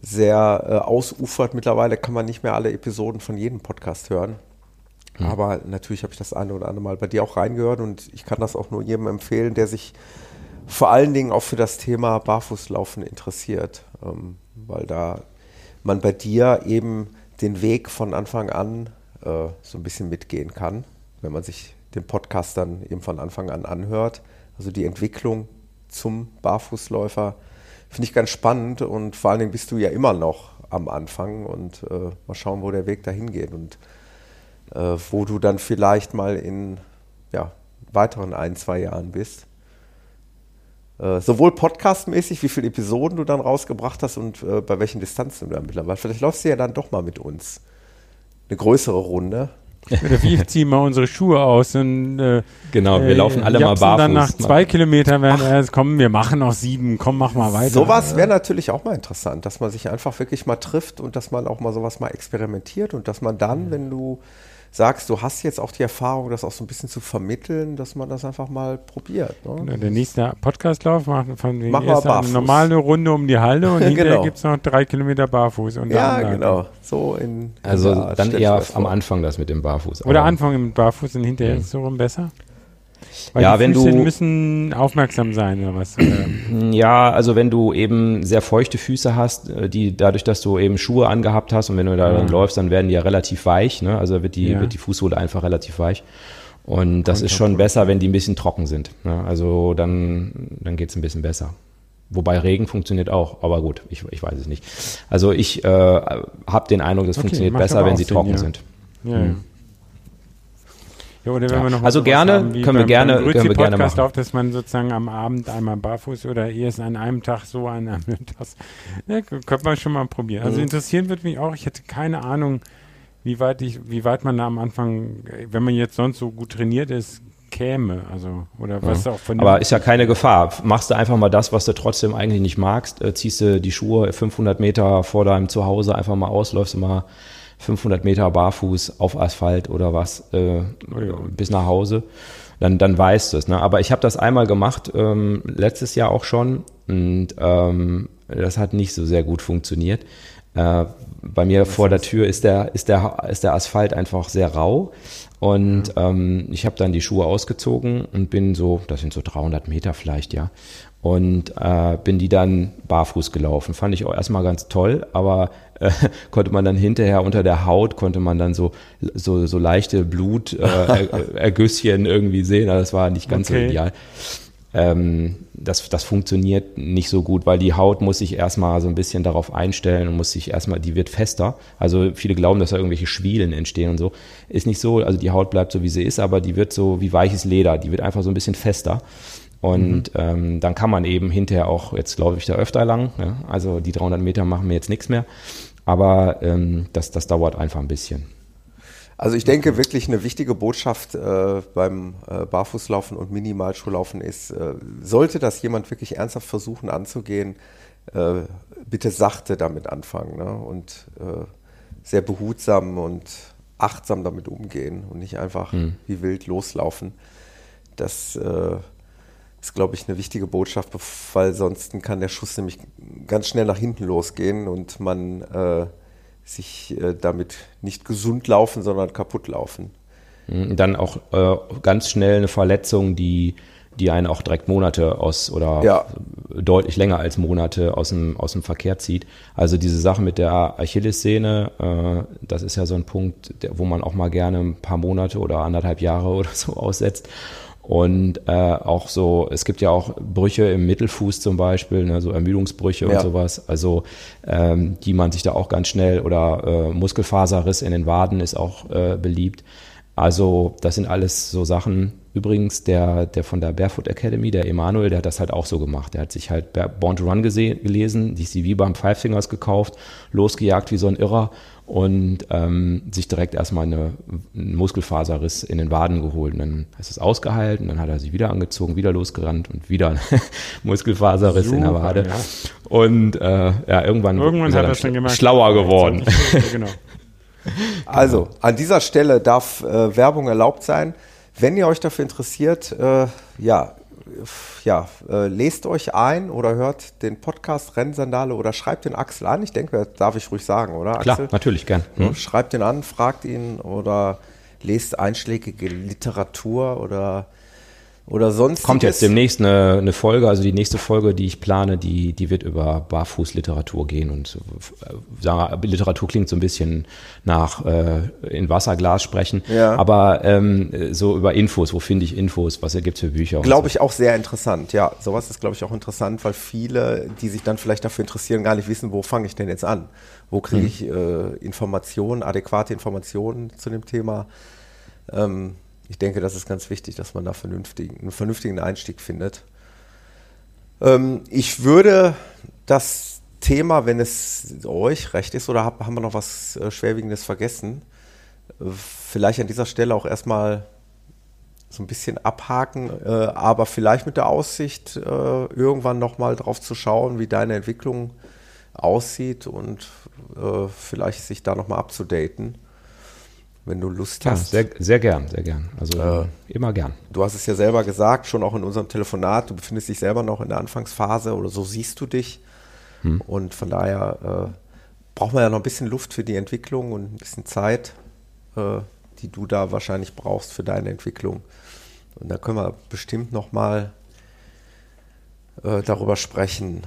sehr äh, ausufert. Mittlerweile kann man nicht mehr alle Episoden von jedem Podcast hören. Aber natürlich habe ich das eine oder andere Mal bei dir auch reingehört und ich kann das auch nur jedem empfehlen, der sich vor allen Dingen auch für das Thema Barfußlaufen interessiert, ähm, weil da man bei dir eben den Weg von Anfang an äh, so ein bisschen mitgehen kann, wenn man sich den Podcast dann eben von Anfang an anhört. Also die Entwicklung zum Barfußläufer finde ich ganz spannend und vor allen Dingen bist du ja immer noch am Anfang und äh, mal schauen, wo der Weg dahin geht und äh, wo du dann vielleicht mal in ja, weiteren ein, zwei Jahren bist. Äh, sowohl podcastmäßig, wie viele Episoden du dann rausgebracht hast und äh, bei welchen Distanzen du dann mittlerweile. Vielleicht läufst du ja dann doch mal mit uns. Eine größere Runde. Oder wir ziehen mal unsere Schuhe aus und äh, Genau, wir äh, laufen alle mal barfuß. dann nach zwei Kilometern werden erst, komm, wir machen noch sieben, komm, mach mal weiter. Sowas wäre natürlich auch mal interessant, dass man sich einfach wirklich mal trifft und dass man auch mal sowas mal experimentiert und dass man dann, wenn du sagst, du hast jetzt auch die Erfahrung, das auch so ein bisschen zu vermitteln, dass man das einfach mal probiert. Ne? Der nächste Podcastlauf machen von wegen Machen wir erst eine barfuß. normale Runde um die Halle und hinterher Genau. gibt es noch drei Kilometer barfuß. Und Ja, dann- genau. So in, Also Art dann eher am. Anfang das mit dem Barfuß. Oder anfangen mit barfuß und hinterher ist es so rum besser? Weil Ja, die wenn Füße du- müssen aufmerksam sein oder was. Ja, also wenn du eben sehr feuchte Füße hast, äh, die dadurch, dass du eben Schuhe angehabt hast und wenn du da dann läufst, dann werden die ja relativ weich. Ne? Also wird die, Ja. wird die Fußsohle einfach relativ weich. Und das ist schon besser, wenn die ein bisschen trocken sind. Ne? Also dann, dann geht's ein bisschen besser. Wobei Regen funktioniert auch, aber gut, ich, ich weiß es nicht. Also ich äh, habe den Eindruck, das Okay, funktioniert besser, wenn sie Sinn, trocken ja. sind. Ja, ja. Ja, oder wenn Ja. wir noch Also gerne, haben können wir gerne- beim können wir gerne machen. Auf, dass man sozusagen am Abend einmal barfuß oder erst an einem Tag so, an einem Tag. Ja, k- könnte man schon mal probieren. Mhm. Also interessieren wird mich auch. Ich hätte keine Ahnung, wie weit ich, wie weit man da am Anfang, wenn man jetzt sonst so gut trainiert ist, käme. Also oder was auch von Aber ist ja keine Gefahr. Machst du einfach mal das, was du trotzdem eigentlich nicht magst, äh, ziehst du die Schuhe 500 Meter vor deinem Zuhause einfach mal aus, läufst du mal 500 Meter barfuß auf Asphalt oder was äh, bis nach Hause, dann, dann weißt du es. Ne? Aber ich habe das einmal gemacht, ähm, letztes Jahr auch schon und ähm, das hat nicht so sehr gut funktioniert. Äh, bei mir vor der Tür ist der, ist, der, ist der Asphalt einfach sehr rau. Und ähm, ich habe dann die Schuhe ausgezogen und bin so, das sind so 300 Meter vielleicht, ja. Und äh, bin die dann barfuß gelaufen. Fand ich auch erstmal ganz toll, aber äh, konnte man dann hinterher unter der Haut, konnte man dann so, so, so leichte Blutergüsschen äh, irgendwie sehen. Also das war nicht ganz so Okay. ideal. ähm, das, das funktioniert nicht so gut, weil die Haut muss sich erstmal so ein bisschen darauf einstellen und muss sich erstmal, die wird fester. Also viele glauben, dass da irgendwelche Schwielen entstehen und so. Ist nicht so, also die Haut bleibt so, wie sie ist, aber die wird so wie weiches Leder, die wird einfach so ein bisschen fester. Und mhm. ähm, dann kann man eben hinterher auch, jetzt laufe ich da öfter lang, ja, also die 300 Meter machen mir jetzt nichts mehr, aber ähm, das, das dauert einfach ein bisschen. Also ich denke wirklich eine wichtige Botschaft äh, beim äh, Barfußlaufen und Minimalschuhlaufen ist, äh, sollte das jemand wirklich ernsthaft versuchen anzugehen, äh, bitte sachte damit anfangen ne? und äh, sehr behutsam und achtsam damit umgehen und nicht einfach mhm. wie wild loslaufen. Das äh, ist, glaube ich, eine wichtige Botschaft, weil sonst kann der Schuss nämlich ganz schnell nach hinten losgehen und man sich äh, damit nicht gesund laufen, sondern kaputt laufen. Mhm, dann auch äh, ganz schnell eine Verletzung, die, die einen auch direkt Monate aus oder ja. deutlich länger als Monate aus dem, aus dem Verkehr zieht. Also diese Sache mit der Achillessehne, äh, das ist ja so ein Punkt, der, wo man auch mal gerne ein paar Monate oder anderthalb Jahre oder so aussetzt. Und äh, auch so, es gibt ja auch Brüche im Mittelfuß zum Beispiel, ne, so Ermüdungsbrüche ja. und sowas, also ähm, die man sich da auch ganz schnell oder äh, Muskelfaserriss in den Waden ist auch äh, beliebt. Also das sind alles so Sachen. Übrigens, der, der von der Barefoot Academy, der Emanuel, der hat das halt auch so gemacht. Der hat sich halt Born to Run gelesen, die CV beim Five Fingers gekauft, losgejagt wie so ein Irrer und ähm, sich direkt erstmal eine, einen Muskelfaserriss in den Waden geholt. Und dann ist es ausgeheilt und dann hat er sich wieder angezogen, wieder losgerannt und wieder ein Muskelfaserriss Super, in der Wade. Ja. Und äh, ja, irgendwann, irgendwann ist er dann gemerkt, schlauer geworden. genau. Also, an dieser Stelle darf äh, Werbung erlaubt sein. Wenn ihr euch dafür interessiert, äh, ja, ja, äh, lest euch ein oder hört den Podcast Rennsandale oder schreibt den Axel an. Ich denke, das darf ich ruhig sagen, oder? Axel? Klar, natürlich, gern. Mhm. Schreibt ihn an, fragt ihn oder lest einschlägige Literatur oder oder sonst. Kommt jetzt demnächst eine, eine, Folge, also die nächste Folge, die ich plane, die, die wird über Barfußliteratur gehen und äh, sagen, Literatur klingt so ein bisschen nach äh, in Wasserglas sprechen, ja. aber ähm, so über Infos, wo finde ich Infos, was gibt es für Bücher? Glaube so. ich auch sehr interessant, ja. Sowas ist, glaube ich, auch interessant, weil viele, die sich dann vielleicht dafür interessieren, gar nicht wissen, wo fange ich denn jetzt an? Wo kriege hm. ich äh, Informationen, adäquate Informationen zu dem Thema? Ähm, ich denke, das ist ganz wichtig, dass man da vernünftig, einen vernünftigen Einstieg findet. Ähm, ich würde das Thema, wenn es euch recht ist, oder haben wir noch was äh, Schwerwiegendes vergessen, äh, vielleicht an dieser Stelle auch erstmal so ein bisschen abhaken, äh, aber vielleicht mit der Aussicht, äh, irgendwann nochmal drauf zu schauen, wie deine Entwicklung aussieht und äh, vielleicht sich da nochmal abzudaten wenn du Lust ja, hast. Sehr, sehr gern, sehr gern. Also äh, immer gern. Du hast es ja selber gesagt, schon auch in unserem Telefonat, du befindest dich selber noch in der Anfangsphase oder so siehst du dich. Hm. Und von daher äh, braucht man ja noch ein bisschen Luft für die Entwicklung und ein bisschen Zeit, äh, die du da wahrscheinlich brauchst für deine Entwicklung. Und da können wir bestimmt noch mal äh, darüber sprechen.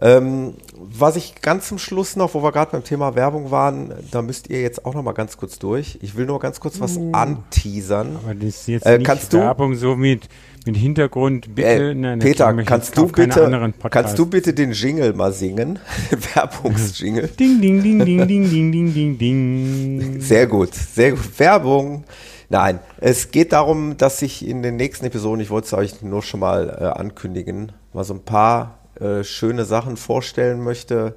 Ähm, was ich ganz zum Schluss noch, wo wir gerade beim Thema Werbung waren, da müsst ihr jetzt auch noch mal ganz kurz durch. Ich will nur ganz kurz was uh. anteasern. Aber das ist jetzt äh, nicht kannst Werbung du, so mit, mit Hintergrund. Bitte, äh, nein, Peter, kannst du bitte, kannst du bitte den Jingle mal singen? Werbungsjingle. ding, ding, ding, ding, ding, ding, ding, ding, ding. Sehr gut, sehr gut. Werbung. Nein, es geht darum, dass ich in den nächsten Episoden, ich wollte es euch nur schon mal äh, ankündigen, mal so ein paar äh, schöne Sachen vorstellen möchte,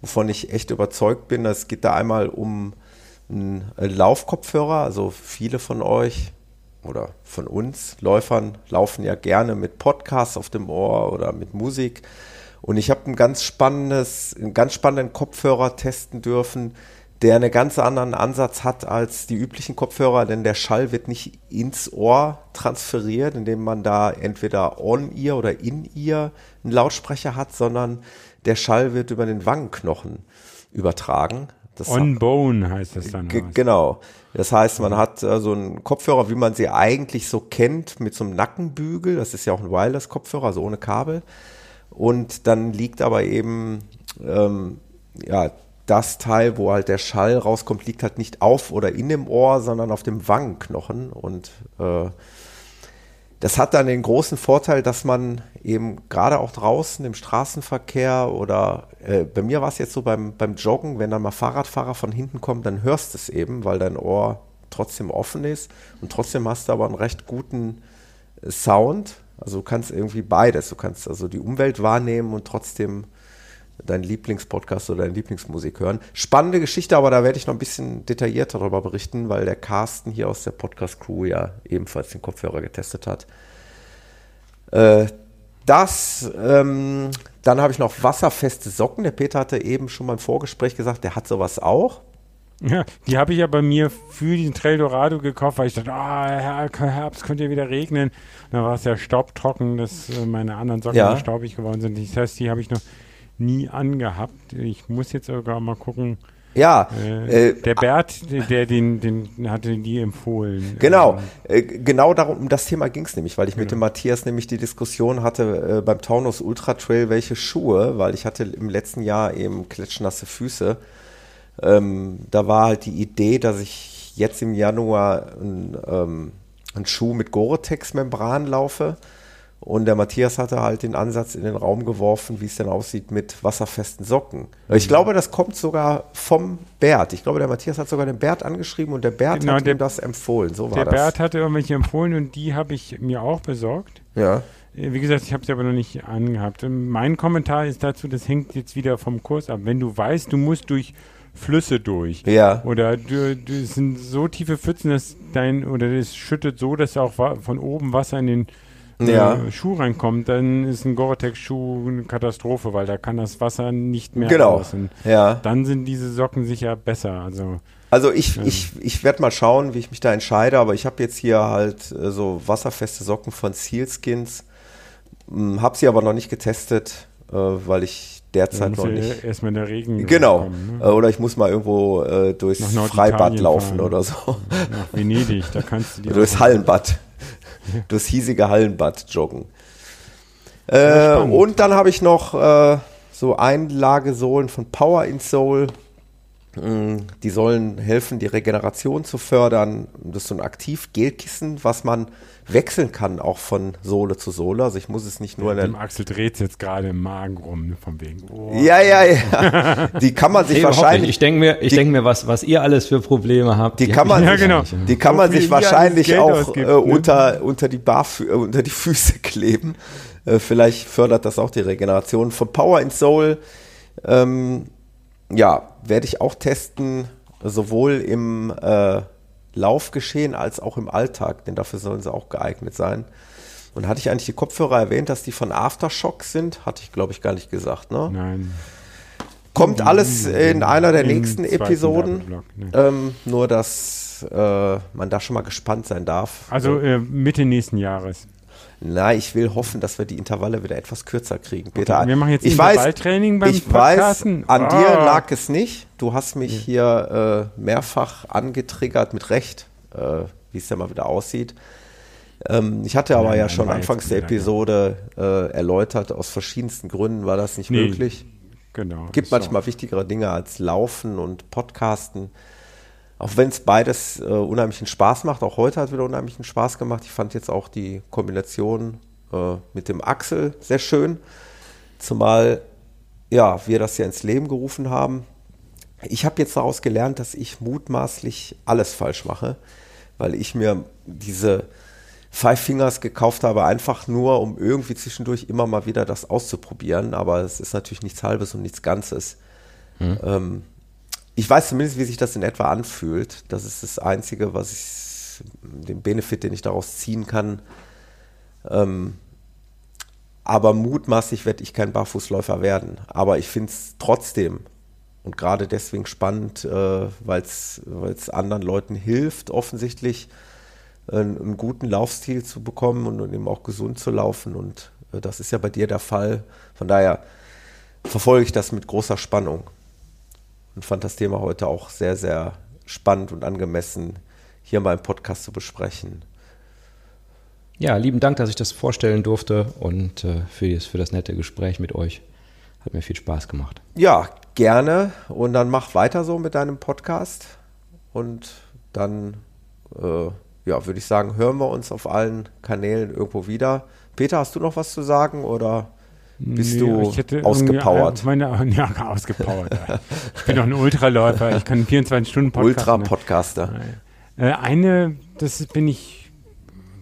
wovon ich echt überzeugt bin. Es geht da einmal um einen Laufkopfhörer. Also viele von euch oder von uns Läufern laufen ja gerne mit Podcasts auf dem Ohr oder mit Musik. Und ich habe ein ganz spannendes, einen ganz spannenden Kopfhörer testen dürfen, der einen ganz anderen Ansatz hat als die üblichen Kopfhörer, denn der Schall wird nicht ins Ohr transferiert, indem man da entweder on-ear oder in-ear einen Lautsprecher hat, sondern der Schall wird über den Wangenknochen übertragen. Das On Bone heißt das dann. Genau. Das heißt, man hat äh, so einen Kopfhörer, wie man sie eigentlich so kennt, mit so einem Nackenbügel. Das ist ja auch ein Wireless-Kopfhörer, also ohne Kabel. Und dann liegt aber eben ähm, ja, das Teil, wo halt der Schall rauskommt, liegt halt nicht auf oder in dem Ohr, sondern auf dem Wangenknochen. Und äh, das hat dann den großen Vorteil, dass man eben gerade auch draußen im Straßenverkehr oder äh, bei mir war es jetzt so beim, beim Joggen, wenn dann mal Fahrradfahrer von hinten kommen, dann hörst du es eben, weil dein Ohr trotzdem offen ist und trotzdem hast du aber einen recht guten äh, Sound. Also du kannst irgendwie beides. Du kannst also die Umwelt wahrnehmen und trotzdem deinen Lieblingspodcast oder deine Lieblingsmusik hören. Spannende Geschichte, aber da werde ich noch ein bisschen detaillierter darüber berichten, weil der Carsten hier aus der Podcast-Crew ja ebenfalls den Kopfhörer getestet hat. Äh, das, ähm, dann habe ich noch wasserfeste Socken. Der Peter hatte eben schon mal im Vorgespräch gesagt, der hat sowas auch. Ja, die habe ich ja bei mir für den Trail Dorado gekauft, weil ich dachte, oh, Herbst könnte ja wieder regnen. Da war es ja staubtrocken, dass äh, meine anderen Socken Ja. staubig geworden sind. Das heißt, die habe ich noch nie angehabt. Ich muss jetzt sogar mal gucken. Ja, Äh, äh, der Bert, der, den, den hatte die empfohlen. Genau, Ähm, äh, genau darum, um das Thema ging es nämlich, weil ich mit Genau. dem Matthias nämlich die Diskussion hatte äh, beim Taunus Ultra Trail, welche Schuhe, weil ich hatte im letzten Jahr eben klatschnasse Füße. Ähm, da war halt die Idee, dass ich jetzt im Januar ein, ähm, einen Schuh mit Gore-Tex-Membran laufe. Und der Matthias hatte halt den Ansatz in den Raum geworfen, wie es denn aussieht mit wasserfesten Socken. Mhm. Ich glaube, das kommt sogar vom Bert. Ich glaube, der Matthias hat sogar den Bert angeschrieben und der Bert Genau, hat der- ihm das empfohlen. So war der das. Bert hatte irgendwelche empfohlen und die habe ich mir auch besorgt. Ja. Äh, Wie gesagt, ich habe sie aber noch nicht angehabt. Mein Kommentar ist dazu, das hängt jetzt wieder vom Kurs ab. Wenn du weißt, du musst durch Flüsse durch. Ja. Oder du, du es sind so tiefe Pfützen, dass dein, oder es schüttet so, dass auch von oben Wasser in den Ja. Schuh reinkommt, dann ist ein Gore-Tex-Schuh eine Katastrophe, weil da kann das Wasser nicht mehr Genau. raus. Und Ja. dann sind diese Socken sicher besser. Also Also ich, ich, ich werde mal schauen, wie ich mich da entscheide, aber ich habe jetzt hier halt äh, so wasserfeste Socken von Sealskins. Hm, Habe sie aber noch nicht getestet, äh, weil ich derzeit noch nicht. erstmal der Regen Genau. kommen, ne? Äh, Oder ich muss mal irgendwo äh, durchs Freibad laufen fahren. oder so. Nach Venedig, da kannst du die durchs Hallenbad. durchs hiesige Hallenbad joggen. Äh, und dann habe ich noch äh, so Einlagesohlen von Power in Soul. Mm, Die sollen helfen, die Regeneration zu fördern. Das ist so ein Aktiv-Gelkissen, was man wechseln kann, auch von Sohle zu Sohle. Also ich muss es nicht nur in Dem der Axel dreht jetzt gerade im Magen rum, ne, von wegen. Oh, ja, ja, ja. Die kann man sich Nee, wahrscheinlich, Ich denke mir, ich die- denk mir was, was ihr alles für Probleme habt. die hab kann man Ja, sich, genau. die kann So man sich wahrscheinlich auch ausgibt, äh, ne? unter, unter, die Barfü äh, unter die Füße kleben. Äh, vielleicht fördert das auch die Regeneration. Von Power in Soul, ähm, ja, werde ich auch testen, sowohl im äh, Laufgeschehen als auch im Alltag, denn dafür sollen sie auch geeignet sein. Und hatte ich eigentlich die Kopfhörer erwähnt, dass die von Aftershock sind? Hatte ich, glaube ich, gar nicht gesagt. Ne? Nein. Kommt alles in einer der Im nächsten Episoden. Ne. Ähm, nur, dass äh, man da schon mal gespannt sein darf. Also äh, Mitte nächsten Jahres. Na, ich will hoffen, dass wir die Intervalle wieder etwas kürzer kriegen. Peter, wir machen jetzt ich weiß, Intervalltraining beim ich weiß, an Ah. dir lag es nicht. Du hast mich hier äh, mehrfach angetriggert, mit Recht, äh, wie es ja mal wieder aussieht. Ähm, ich hatte aber Nein, ja nein, schon anfangs der ja. Episode äh, erläutert, aus verschiedensten Gründen war das nicht Nee, möglich. Genau. gibt ist so. manchmal wichtigere Dinge als Laufen und Podcasten. Auch wenn es beides äh, unheimlichen Spaß macht. Auch heute hat wieder unheimlichen Spaß gemacht. Ich fand jetzt auch die Kombination äh, mit dem Axel sehr schön. Zumal ja, wir das ja ins Leben gerufen haben. Ich habe jetzt daraus gelernt, dass ich mutmaßlich alles falsch mache, weil ich mir diese Five Fingers gekauft habe, einfach nur, um irgendwie zwischendurch immer mal wieder das auszuprobieren. Aber es ist natürlich nichts Halbes und nichts Ganzes. Ähm, ich weiß zumindest, wie sich das in etwa anfühlt. Das ist das Einzige, was ich, den Benefit, den ich daraus ziehen kann. Ähm, aber mutmaßlich werde ich kein Barfußläufer werden. Aber ich finde es trotzdem und gerade deswegen spannend, äh, weil es anderen Leuten hilft, offensichtlich einen, einen guten Laufstil zu bekommen und, und eben auch gesund zu laufen. Und äh, das ist ja bei dir der Fall. Von daher verfolge ich das mit großer Spannung und fand das Thema heute auch sehr, sehr spannend und angemessen, hier mal im Podcast zu besprechen. Ja, lieben Dank, dass ich das vorstellen durfte und äh, für, das, für das nette Gespräch mit euch. Hat mir viel Spaß gemacht. Ja, gerne. Und dann mach weiter so mit deinem Podcast. Und dann äh, ja, würde ich sagen, hören wir uns auf allen Kanälen irgendwo wieder. Peter, hast du noch was zu sagen oder bist Nee, du ich hätte ausgepowert? Meine, ja, ausgepowert. ja. Ich bin doch ein Ultraläufer. Ich kann 24 Stunden Podcast. ne? Ultra-Podcaster. Äh, eine, das bin ich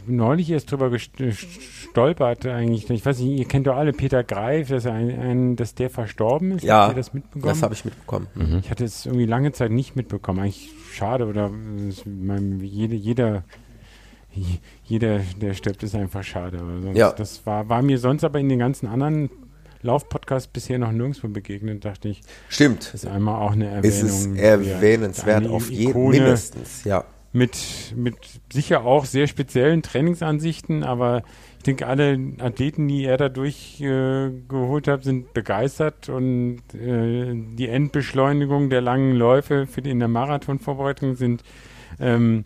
neulich erst drüber gest- gestolpert eigentlich. Ich weiß nicht, ihr kennt doch alle Peter Greif, dass, ein, ein, dass der verstorben ist. Ja, das? Das habe ich mitbekommen. Ich hatte es irgendwie lange Zeit nicht mitbekommen. Eigentlich schade oder mein, jede, jeder, jeder, der stirbt, ist einfach schade. Sonst, Ja. Das war, war mir sonst aber in den ganzen anderen Laufpodcasts bisher noch nirgendwo begegnet, dachte ich. Stimmt. Ist einmal auch eine Ist Erwähnung. es wert. erwähnenswert auf jeden Ikone mindestens, ja. Mit, mit sicher auch sehr speziellen Trainingsansichten, aber ich denke, alle Athleten, die er dadurch äh, geholt hat, sind begeistert und äh, die Endbeschleunigung der langen Läufe für die, in der Marathonvorbereitung sind ähm,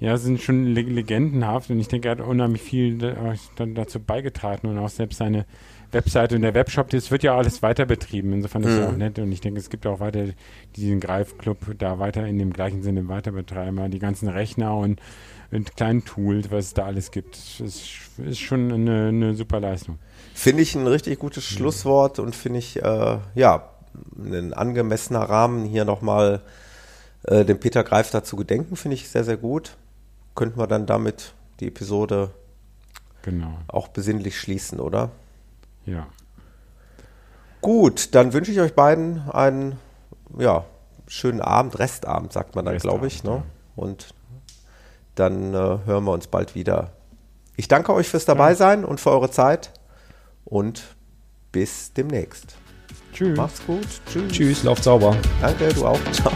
ja, sind schon le legendenhaft und ich denke, er hat unheimlich viel dazu beigetragen und auch selbst seine Webseite und der Webshop, das wird ja alles weiter betrieben. Insofern ist es auch nett und ich denke, es gibt auch weiter diesen Greifclub da weiter in dem gleichen Sinne weiter betreiben. Die ganzen Rechner und, und kleinen Tools, was es da alles gibt, ist, ist schon eine, eine super Leistung. Finde ich ein richtig gutes Schlusswort und finde ich, äh, ja, ein angemessener Rahmen hier nochmal äh, dem Peter Greif dazu gedenken, finde ich sehr, sehr gut. Könnten wir dann damit die Episode Genau, auch besinnlich schließen, oder? ja. Gut, dann wünsche ich euch beiden einen ja, schönen Abend, Restabend, sagt man dann, glaube ich. Ne? Und dann äh, hören wir uns bald wieder. Ich danke euch fürs Dabeisein und für eure Zeit und bis demnächst. Tschüss. Macht's gut. Tschüss. Tschüss, lauft sauber. Danke, du auch. Ciao.